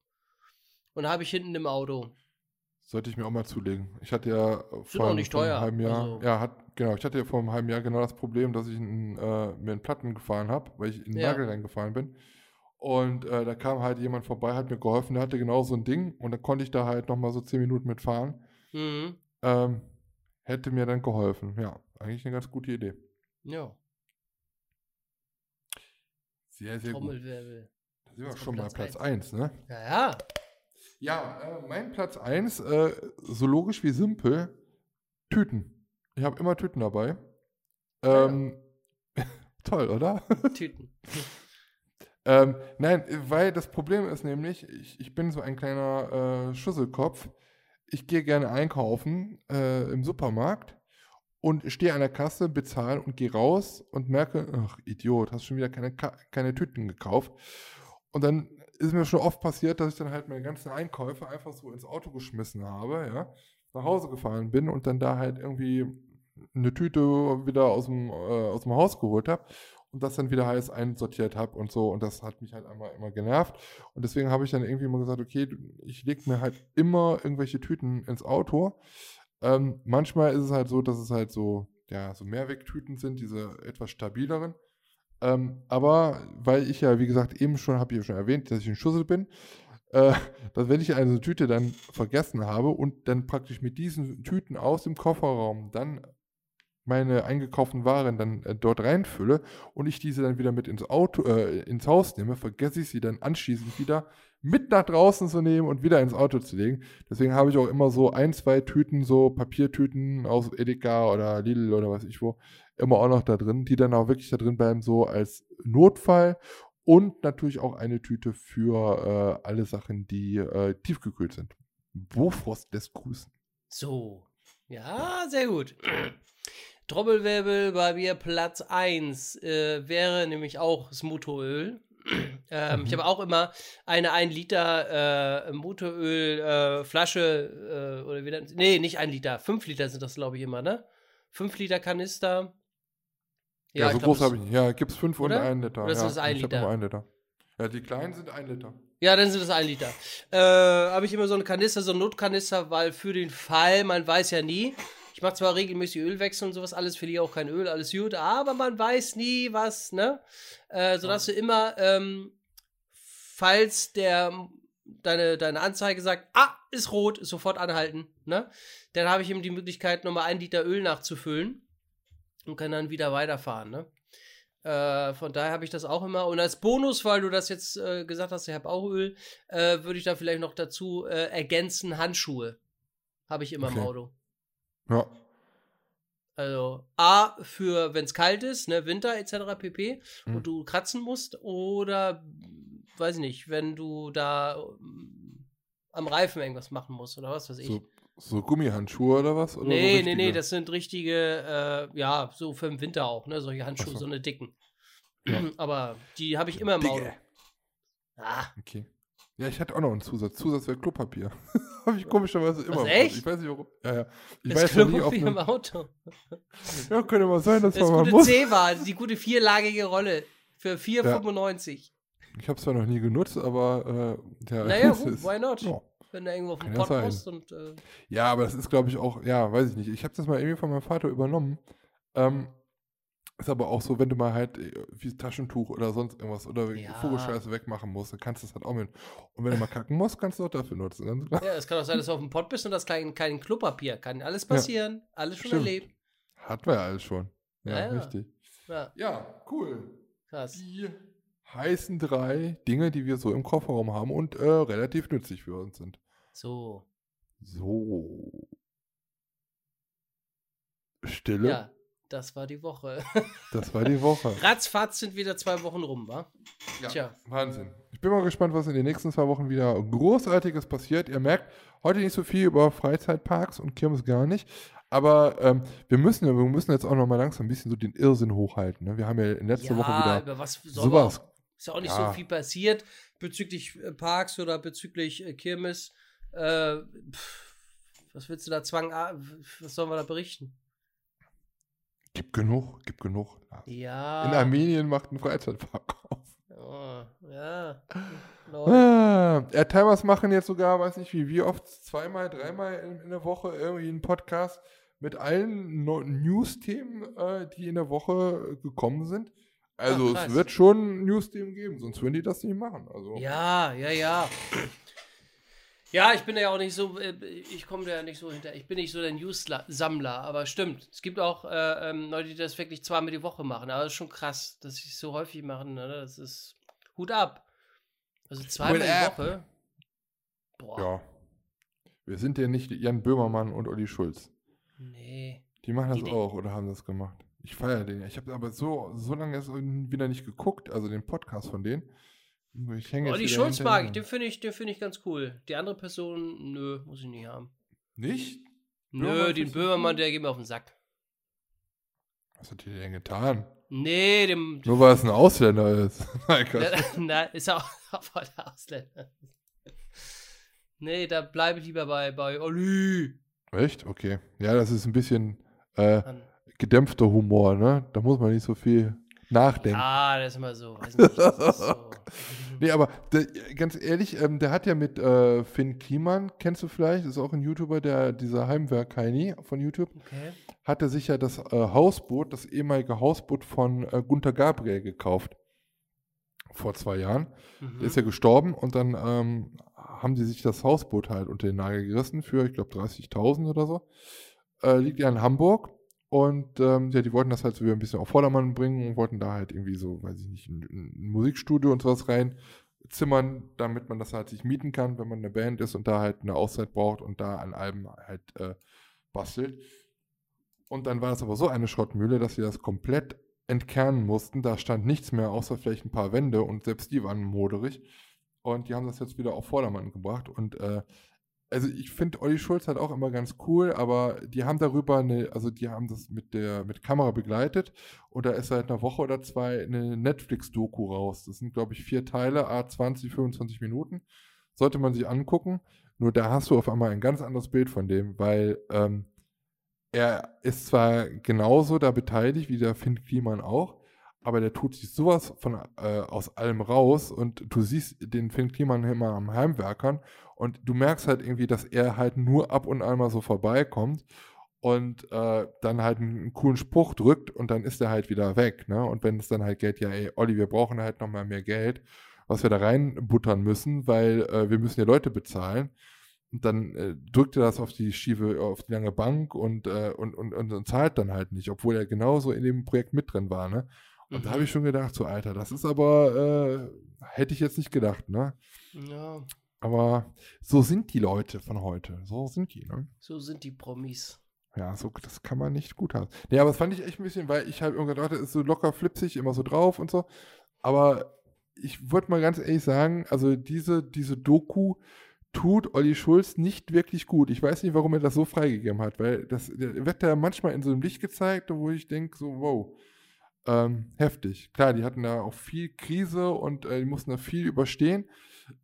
Und habe ich hinten im Auto. Sollte ich mir auch mal zulegen. Ich hatte ja auch nicht vor einem halben Jahr, also- ja, hat, genau, ich hatte ja vor einem halben Jahr genau das Problem, dass ich einen, äh, mir einen Platten gefahren habe, weil ich in den Ja. Nagel reingefahren bin. Und äh, da kam halt jemand vorbei, hat mir geholfen, der hatte genau so ein Ding und da konnte ich da halt nochmal so 10 Minuten mitfahren. Mhm. Ähm, hätte mir dann geholfen. Ja, eigentlich eine ganz gute Idee. Ja, Sehr, sehr gut. Da sind wir schon bei Platz Platz 1, ne? Ja, ja. Ja, äh, mein Platz 1, äh, so logisch wie simpel, Tüten. Ich habe immer Tüten dabei. ja. Ähm, *laughs* Toll, oder? *laughs* Tüten. Ähm, nein, weil das Problem ist nämlich, ich, ich bin so ein kleiner äh, Schusselkopf. Ich gehe gerne einkaufen äh, im Supermarkt und stehe an der Kasse, bezahle und gehe raus und merke, ach Idiot, hast schon wieder keine, keine Tüten gekauft. Und dann ist mir schon oft passiert, dass ich dann halt meine ganzen Einkäufe einfach so ins Auto geschmissen habe, ja, nach Hause gefahren bin und dann da halt irgendwie eine Tüte wieder aus dem, äh, aus dem Haus geholt habe und das dann wieder heiß einsortiert habe und so. Und das hat mich halt einmal immer genervt. Und deswegen habe ich dann irgendwie immer gesagt, okay, ich lege mir halt immer irgendwelche Tüten ins Auto. Ähm, manchmal ist es halt so, dass es halt so, ja, so Mehrwegtüten sind, diese etwas stabileren. Ähm, aber weil ich ja, wie gesagt, eben schon, habe ich ja schon erwähnt, dass ich ein Schussel bin, äh, *laughs* dass wenn ich eine Tüte dann vergessen habe und dann praktisch mit diesen Tüten aus dem Kofferraum dann meine eingekauften Waren dann äh, dort reinfülle und ich diese dann wieder mit ins Auto, äh, ins Haus nehme, vergesse ich sie dann anschließend wieder mit nach draußen zu nehmen und wieder ins Auto zu legen. Deswegen habe ich auch immer so ein, zwei Tüten, so Papiertüten aus Edeka oder Lidl oder was ich wo, immer auch noch da drin, die dann auch wirklich da drin bleiben, so als Notfall. Und natürlich auch eine Tüte für äh, alle Sachen, die äh, tiefgekühlt sind. Bofrost lässt grüßen. So. Ja, sehr gut. Trommelwirbel bei mir Platz 1 äh, wäre nämlich auch das Motoröl. *clears throat* ähm, Ich habe auch immer eine 1 Liter äh, Motoröl äh, äh, oder wie nennt Nee, nicht 1 Liter, 5 Liter sind das glaube ich immer, ne? 5 Liter Kanister. Ja, so ich glaub, groß das- habe ich nicht. Ja, gibt es 5 und Oder? 1 Liter. Oder ist ja, das ein ich hab Liter? nur 1 Liter. Ja, die kleinen sind 1 Liter. Ja, dann sind das ein Liter. Äh, habe ich immer so einen Kanister, so einen Notkanister, weil für den Fall, man weiß ja nie. Ich mache zwar regelmäßig Ölwechsel und sowas, alles verliere auch kein Öl, alles gut, aber man weiß nie, was, ne? Äh, sodass du immer, ähm, falls der deine, deine Anzeige sagt, ah, ist rot, sofort anhalten, ne? Dann habe ich eben die Möglichkeit, nochmal ein Liter Öl nachzufüllen und kann dann wieder weiterfahren, ne? Äh, von daher habe ich das auch immer. Und als Bonus, weil du das jetzt äh, gesagt hast, ich habe auch Öl, äh, würde ich da vielleicht noch dazu äh, ergänzen, Handschuhe. Habe ich immer im Okay. Auto. Ja. Also A für, wenn es kalt ist, ne, Winter etc. pp. Mhm. Und du kratzen musst. Oder, weiß ich nicht, wenn du da ähm, am Reifen irgendwas machen musst oder was weiß ich. So, so Gummihandschuhe oder was? Oder nee, so nee, nee, das sind richtige, äh, ja, so für den Winter auch, ne, solche Handschuhe, so. so eine dicken. Ja. *clears throat* Aber die habe ich immer im Auto. Dicke. Ah, Okay. Ja, ich hatte auch noch einen Zusatz. Zusatz wäre Klopapier. *laughs* Habe ich komischerweise immer. echt? Ich weiß nicht warum. Ja, ja. Ich das weiß nie auf Klopapier im einem, Auto. Ja, könnte mal sein, dass Das man mal gute muss. C war, die gute vierlagige Rolle für 4,95. Ich habe es zwar noch nie genutzt, aber äh, ja, Naja, *laughs* gut, ist- why not? Ja. Wenn du irgendwo auf ja Pott musst und äh, Ja, aber das ist, glaube ich, auch, ja, weiß ich nicht. Ich habe das mal irgendwie von meinem Vater übernommen. Ähm, ist aber auch so, wenn du mal halt äh, wie Taschentuch oder sonst irgendwas oder Ja. Vogelscheiße wegmachen musst, dann kannst du das halt auch mit. Und wenn du mal kacken musst, kannst du auch dafür nutzen. Ganz klar. ja, es kann auch sein, dass du auf dem Pott bist und das kein, kein Klopapier. Kann alles passieren. Alles schon Stimmt. erlebt. Hatten wir ja alles schon. Ja, Ja, ja. richtig. Ja, Ja, cool. krass. Die heißen drei Dinge, die wir so im Kofferraum haben und äh, relativ nützlich für uns sind. So. So. Stille. Ja, das war die Woche. Das war die Woche. *laughs* Ratzfatz sind wieder zwei Wochen rum, wa? Ja, Tja. Wahnsinn. Ich bin mal gespannt, was in den nächsten zwei Wochen wieder Großartiges passiert. Ihr merkt, heute nicht so viel über Freizeitparks und Kirmes gar nicht. Aber ähm, wir, müssen, ja- wir müssen jetzt auch noch mal langsam ein bisschen so den Irrsinn hochhalten. Ne? Wir haben ja in letzter ja, Woche wieder über was soll sowas. auch- Ist ja auch nicht Ja. so viel passiert bezüglich äh, Parks oder bezüglich äh, Kirmes. Äh, pff, was willst du da Zwang? ah, Was sollen wir da berichten? Gibt genug, gibt genug. Ja. In Armenien macht ein Freizeitpark auf. Oh, ja. Lol. Ah, Airtimers machen jetzt sogar, weiß nicht wie, wie oft, zweimal, dreimal in, in der Woche irgendwie einen Podcast mit allen no News-Themen, äh, die in der Woche gekommen sind. Also krass. es wird schon News-Themen geben, sonst würden die das nicht machen. Also Ja, ja, ja. Ja, ich bin ja auch nicht so, äh, ich komme da ja nicht so hinter. Ich bin nicht so der News-Sammler, aber stimmt. Es gibt auch äh, ähm, Leute, die das wirklich zweimal die Woche machen. Aber das ist schon krass, dass sie es so häufig machen. Ne? Das ist Hut ab. Also zweimal die ab. Woche. Boah. ja. Wir sind ja nicht Jan Böhmermann und Olli Schulz. Nee. Die machen das Die- auch oder haben das gemacht. Ich feiere den. ja. Ich habe aber so, so lange erst wieder nicht geguckt, also den Podcast von denen. Ich hänge Olli wieder Schulz hinterher. mag ich, den finde ich, den finde ich ganz cool. Die andere Person, nö, muss ich nicht haben. Nicht? Nö, Böhmermann den Böhmermann, der geht mir auf den Sack. Was hat der denn getan? Nee, dem. Nur weil es ein Ausländer ist. *laughs* Gott. *laughs* Na, ist *laughs* auch voll der Ausländer. Nee, da bleibe ich lieber bei, bei Olli. Echt? Okay. Ja, das ist ein bisschen äh, gedämpfter Humor, ne? Da muss man nicht so viel nachdenken. Ah, das ist immer so. Weiß nicht, das ist so. *laughs* Nee, aber der, ganz ehrlich, ähm, der hat ja mit äh, Finn Kliman, kennst du vielleicht, ist auch ein YouTuber, der dieser Heimwerk Heini von YouTube, Okay. hat er sich ja das äh, Hausboot, das ehemalige Hausboot von äh, Gunther Gabriel gekauft. Vor zwei Jahren. Mhm. Der ist ja gestorben und dann ähm, haben die sich das Hausboot halt unter den Nagel gerissen für, ich glaube, 30.000 oder so. Äh, liegt ja in Hamburg und ähm, ja, die wollten das halt so wieder ein bisschen auf Vordermann bringen und wollten da halt irgendwie so, weiß ich nicht, ein, ein Musikstudio und sowas rein zimmern, damit man das halt sich mieten kann, wenn man eine Band ist und da halt eine Auszeit braucht und da an Alben halt äh, bastelt. Und dann war es aber so eine Schrottmühle, dass sie das komplett entkernen mussten. Da stand nichts mehr, außer vielleicht ein paar Wände und selbst die waren moderig. Und die haben das jetzt wieder auf Vordermann gebracht. Und äh, also ich finde Olli Schulz halt auch immer ganz cool, aber die haben darüber eine, also die haben das mit der mit Kamera begleitet und da ist seit einer Woche oder zwei eine Netflix-Doku raus. Das sind, glaube ich, vier Teile, a 20, 25 Minuten. Sollte man sich angucken. Nur da hast du auf einmal ein ganz anderes Bild von dem, weil ähm, er ist zwar genauso da beteiligt wie der Finn Kliman auch, aber der tut sich sowas von äh, aus allem raus und du siehst den Finn Kliman immer am Heimwerkern und du merkst halt irgendwie, dass er halt nur ab und an mal so vorbeikommt und äh, dann halt einen, coolen Spruch drückt und dann ist er halt wieder weg, ne? Und wenn es dann halt Geld, ja, ey, Olli, wir brauchen halt nochmal mehr Geld, was wir da reinbuttern müssen, weil äh, wir müssen ja Leute bezahlen. Und dann äh, drückt er das auf die schiefe, auf die lange Bank und, äh, und, und, und, und zahlt dann halt nicht, obwohl er genauso in dem Projekt mit drin war, ne? Und da Mhm. habe ich schon gedacht, so, Alter, das ist aber, äh, hätte ich jetzt nicht gedacht, ne? Ja, Aber so sind die Leute von heute. So sind die, ne? so sind die Promis. Ja, so, das kann man nicht gut haben. Nee, aber das fand ich echt ein bisschen, weil ich halt irgendwie dachte, ist so locker flipsig, immer so drauf und so. Aber ich würde mal ganz ehrlich sagen, also diese, diese Doku tut Olli Schulz nicht wirklich gut. Ich weiß nicht, warum er das so freigegeben hat, weil das der wird da manchmal in so einem Licht gezeigt, wo ich denke, so, wow, ähm, heftig. Klar, die hatten da auch viel Krise und äh, die mussten da viel überstehen.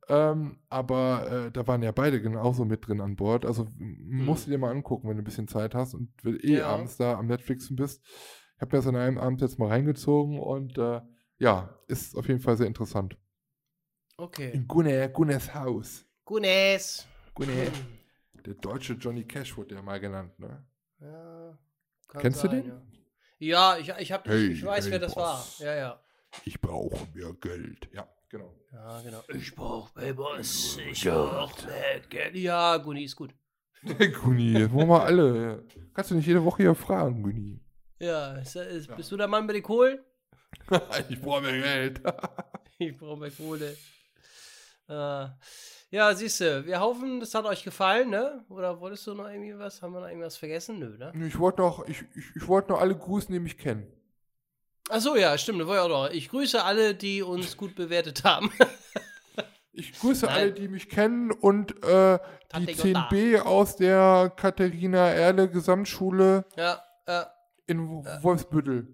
Ähm, aber äh, da waren ja beide genauso mit drin an Bord. Also m- musst du dir mal angucken, wenn du ein bisschen Zeit hast und wenn eh Ja. abends da am Netflixen bist. Ich habe mir das an einem Abend jetzt mal reingezogen und äh, ja, ist auf jeden Fall sehr interessant. Okay. In Gunnar, Gunners Haus. Gunes. Gunnar, der deutsche Johnny Cash wurde ja mal genannt, ne? Ja, Kennst du sein, den? Ja, ja ich, ich, hab, Hey, ich, ich weiß, hey, wer das Boss. war. Ja, ja. Ich brauche mehr Geld. Ja, genau. Ja, genau. Ich brauch Babys. Ich brauch Geld. Ja, Guni ist gut. *laughs* Guni, jetzt wollen wir alle. Kannst du nicht jede Woche hier fragen, Guni? Ja, ist, ist, bist du der Mann mit den Kohlen? *laughs* ich brauche mehr Geld. *laughs* Ich brauche mehr Kohle. Äh, ja, siehst du, wir hoffen, das hat euch gefallen, ne? Oder wolltest du noch irgendwie was? Haben wir noch irgendwas vergessen? Nö, ne? ich wollte noch, ich, ich, ich wollte noch alle grüßen, die mich kennen. Achso, ja, stimmt, das war ja auch noch. Ich grüße alle, die uns gut bewertet haben. *laughs* Ich grüße Nein. alle, die mich kennen und äh, die Tante Jutta. 10b aus der Katharina Erle Gesamtschule ja, äh, in Wo- Wolfsbüttel.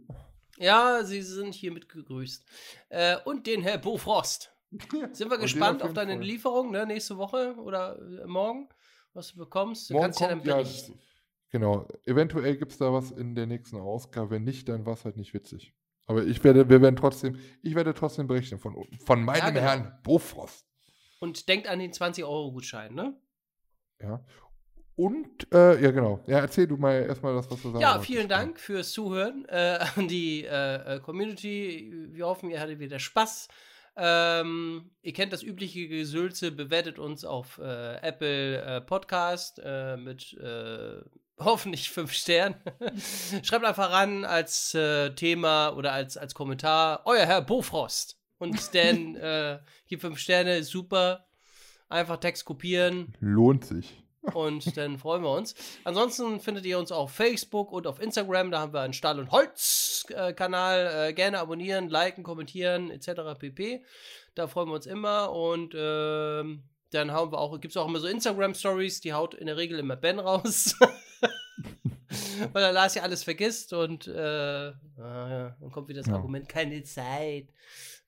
ja, sie sind hiermit gegrüßt. Äh, und den Herr Bo Frost. *laughs* Sind wir Und gespannt auf auf deine Fall. Lieferung, ne? Nächste Woche oder äh, morgen, was du bekommst. Du Morgen kannst ja dann kommt, ja, berichten. Genau. Eventuell gibt es da was in der nächsten Ausgabe. Wenn nicht, dann war es halt nicht witzig. Aber ich werde, wir werden trotzdem, ich werde trotzdem berichten von, von meinem genau. Herrn Bofrost. Und denkt an den 20-Euro-Gutschein, ne? Ja. Und, äh, ja, genau. Ja, erzähl du mal erstmal das, was du sagen Ja, vielen Dank fürs Zuhören äh, *laughs* an die äh, äh, Community. Wir hoffen, ihr hattet wieder Spaß. Ähm, ihr kennt das übliche Gesülze, bewertet uns auf äh, Apple äh, Podcast mit hoffentlich fünf Sternen. *laughs* Schreibt einfach ran als äh, Thema oder als, als Kommentar, euer Herr Bofrost. Und *laughs* dann äh, gibt fünf Sterne, ist super. Einfach Text kopieren. Lohnt sich. *laughs* Und dann freuen wir uns. Ansonsten findet ihr uns auf Facebook und auf Instagram. Da haben wir einen Stahl- und Holz-Kanal. Äh, gerne abonnieren, liken, kommentieren, etc. pp. Da freuen wir uns immer. Und ähm, dann haben wir auch, gibt es auch immer so Instagram-Stories, die haut in der Regel immer Ben raus. *laughs* Weil er Lars ja alles vergisst und äh, ah, ja, dann kommt wieder das Ja. Argument, keine Zeit.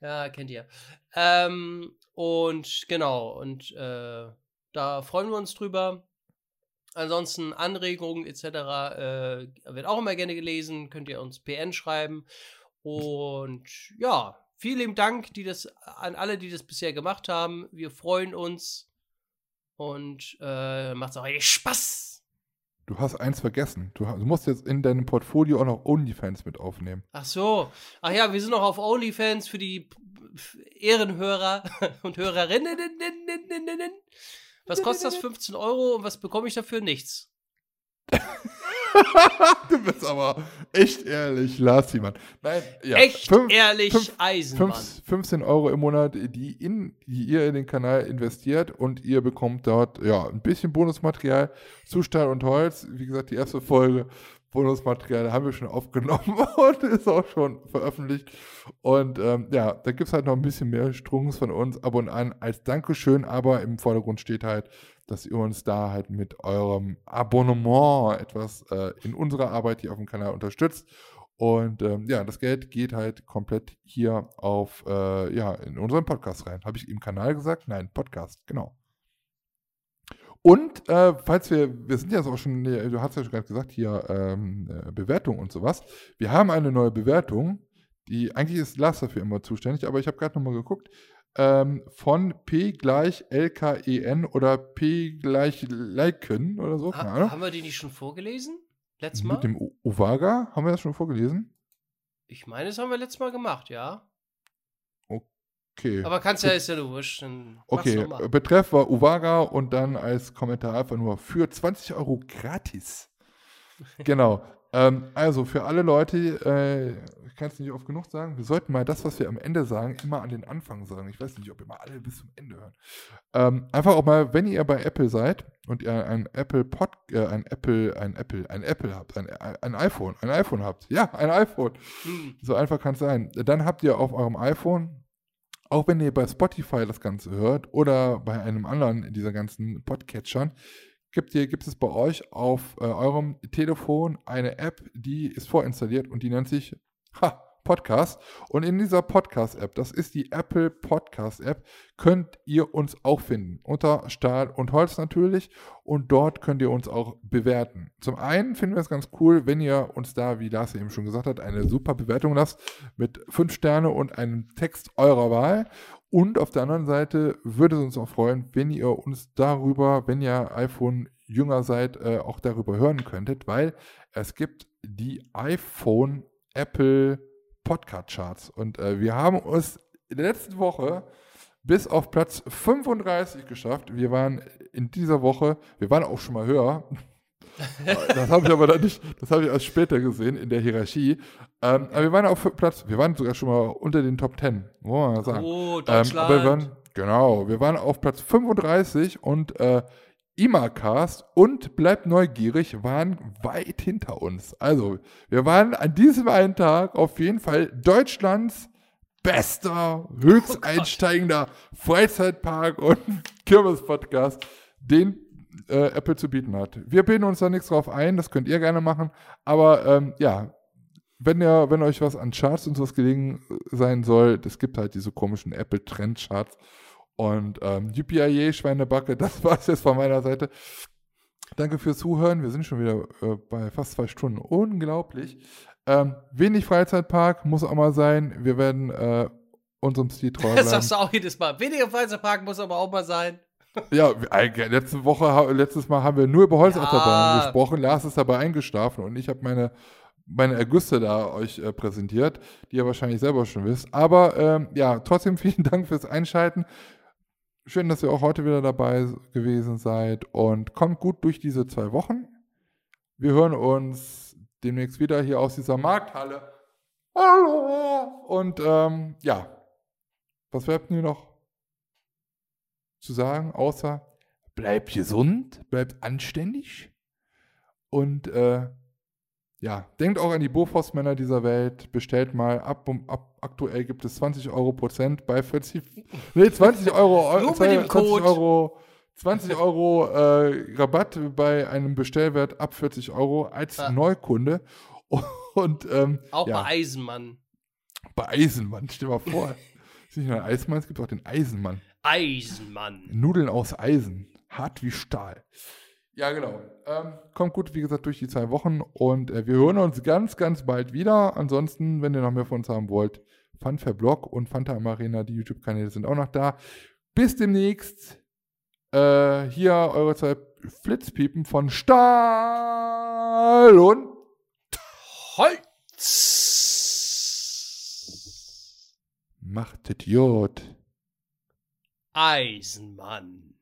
Ja, kennt ihr. Ähm, und genau, und äh, da freuen wir uns drüber. Ansonsten Anregungen etc. Äh, wird auch immer gerne gelesen. Könnt ihr uns PN schreiben. Und ja, vielen lieben Dank die das, an alle, die das bisher gemacht haben. Wir freuen uns. Und äh, macht's auch richtig Spaß. Du hast eins vergessen. Du, musst jetzt in deinem Portfolio auch noch OnlyFans mit aufnehmen. Ach so. Ach ja, wir sind noch auf OnlyFans für die Ehrenhörer *laughs* und Hörerinnen. Was kostet das? 15 Euro und was bekomme ich dafür? Nichts. *laughs* *laughs* du bist aber echt ehrlich, Lars Siemann. Nein, ja. Echt fünf- ehrlich, fünf- Eisenmann. fünf- 15 Euro im Monat, die, in, die ihr in den Kanal investiert und ihr bekommt dort ja ein bisschen Bonusmaterial zu Stahl und Holz. Wie gesagt, die erste Folge Bonusmaterial haben wir schon aufgenommen *laughs* und ist auch schon veröffentlicht. Und ähm, ja, da gibt es halt noch ein bisschen mehr Strungs von uns ab und an als Dankeschön, aber im Vordergrund steht halt, dass ihr uns da halt mit eurem Abonnement etwas äh, in unserer Arbeit hier auf dem Kanal unterstützt. Und ähm, ja, das Geld geht halt komplett hier auf, äh, ja, in unseren Podcast rein. Habe ich im Kanal gesagt? Nein, Podcast, genau. Und äh, falls wir, wir sind ja auch schon, du hast ja schon gerade gesagt, hier ähm, äh, Bewertung und sowas. Wir haben eine neue Bewertung, die eigentlich ist Lars dafür immer zuständig, aber ich habe gerade nochmal geguckt, ähm, von P gleich LKEN oder P gleich Liken oder so. Ha haben wir die nicht schon vorgelesen? Letztes Mal? Mit dem O- Ovaga haben wir das schon vorgelesen? Ich meine, das haben wir letztes Mal gemacht, ja. Okay. Aber kannst ja, ist ja nur wurscht. Okay. Betreff war Uvaga und dann als Kommentar einfach nur für 20 Euro gratis. *laughs* genau. Ähm, also für alle Leute, äh, ich kann es nicht oft genug sagen, wir sollten mal das, was wir am Ende sagen, immer an den Anfang sagen. Ich weiß nicht, ob ihr mal alle bis zum Ende hören. Ähm, einfach auch mal, wenn ihr bei Apple seid und ihr ein Apple Pod, äh, ein Apple, ein Apple, ein Apple habt, ein, ein iPhone, ein iPhone habt, ja, ein iPhone. Hm. So einfach kann es sein. Dann habt ihr auf eurem iPhone, auch wenn ihr bei Spotify das Ganze hört oder bei einem anderen dieser ganzen Podcatchern, gibt, ihr, gibt es bei euch auf äh, eurem Telefon eine App, die ist vorinstalliert und die nennt sich ha, Podcast. Und in dieser Podcast-App, das ist die Apple Podcast-App, könnt ihr uns auch finden. Unter Stahl und Holz natürlich. Und dort könnt ihr uns auch bewerten. Zum einen finden wir es ganz cool, wenn ihr uns da, wie Lars eben schon gesagt hat, eine super Bewertung lasst mit fünf Sterne und einem Text eurer Wahl. Und auf der anderen Seite würde es uns auch freuen, wenn ihr uns darüber, wenn ihr iPhone jünger seid, äh, auch darüber hören könntet, weil es gibt die iPhone Apple Podcast Charts. Und äh, wir haben uns in der letzten Woche bis auf Platz 35 geschafft. Wir waren in dieser Woche, wir waren auch schon mal höher. Das habe ich aber dann nicht, das habe ich erst später gesehen in der Hierarchie. Ähm, aber wir waren auf Platz, wir waren sogar schon mal unter den Top 10, muss man mal sagen. Oh, Ähm, Deutschland. aber wir waren, genau, wir waren auf Platz 35 und äh, Imacast und Bleibt neugierig waren weit hinter uns. Also, wir waren an diesem einen Tag auf jeden Fall Deutschlands bester, höchst einsteigender Freizeitpark und *laughs* Kirmes-Podcast, den äh, Apple zu bieten hat. Wir bilden uns da nichts drauf ein, das könnt ihr gerne machen, aber ähm, ja, wenn ihr, wenn euch was an Charts und sowas gelegen sein soll, es gibt halt diese komischen Apple Trend Charts und ähm, Yippie Schweinebacke, *laughs* das war's jetzt von meiner Seite. Danke fürs Zuhören. Wir sind schon wieder äh, bei fast zwei Stunden. Unglaublich. Ähm, wenig Freizeitpark muss auch mal sein. Wir werden äh, unserem Stil treu *laughs* Das bleiben. sagst du auch jedes Mal. Weniger Freizeitpark muss aber auch mal sein. Ja, letzte Woche, letztes Mal haben wir nur über Holzachterbahnen Ja. gesprochen. Lars ist dabei eingeschlafen und ich habe meine, meine Ergüsse da euch äh, präsentiert, die ihr wahrscheinlich selber schon wisst. Aber ähm, ja, trotzdem *laughs* vielen Dank fürs Einschalten. Schön, dass ihr auch heute wieder dabei gewesen seid und kommt gut durch diese zwei Wochen. Wir hören uns demnächst wieder hier aus dieser Markthalle. Hallo! Und ähm, ja, was bleibt mir noch zu sagen, außer bleibt gesund, bleibt anständig und äh, ja, denkt auch an die Bofors-Männer dieser Welt, bestellt mal ab, um, ab aktuell gibt es 20 Euro Prozent bei 40, nee, 20 Euro, Nur mit dem 20 Code. Euro, 20 Euro äh, Rabatt bei einem Bestellwert ab 40 Euro als Ja. Neukunde und ähm, Auch ja. bei Eisenmann. bei Eisenmann, stell mal vor. ist nicht nur ein es gibt auch den Eisenmann. Eisenmann. Nudeln aus Eisen. Hart wie Stahl. Ja, genau. Ähm, kommt gut, wie gesagt, durch die zwei Wochen und äh, wir hören uns ganz, ganz bald wieder. Ansonsten, wenn ihr noch mehr von uns haben wollt, Funfair Blog und Fanta Arena, die YouTube-Kanäle sind auch noch da. Bis demnächst. Äh, hier eure zwei Flitzpiepen von Stahl und Holz. macht Idiot. Eisenmann.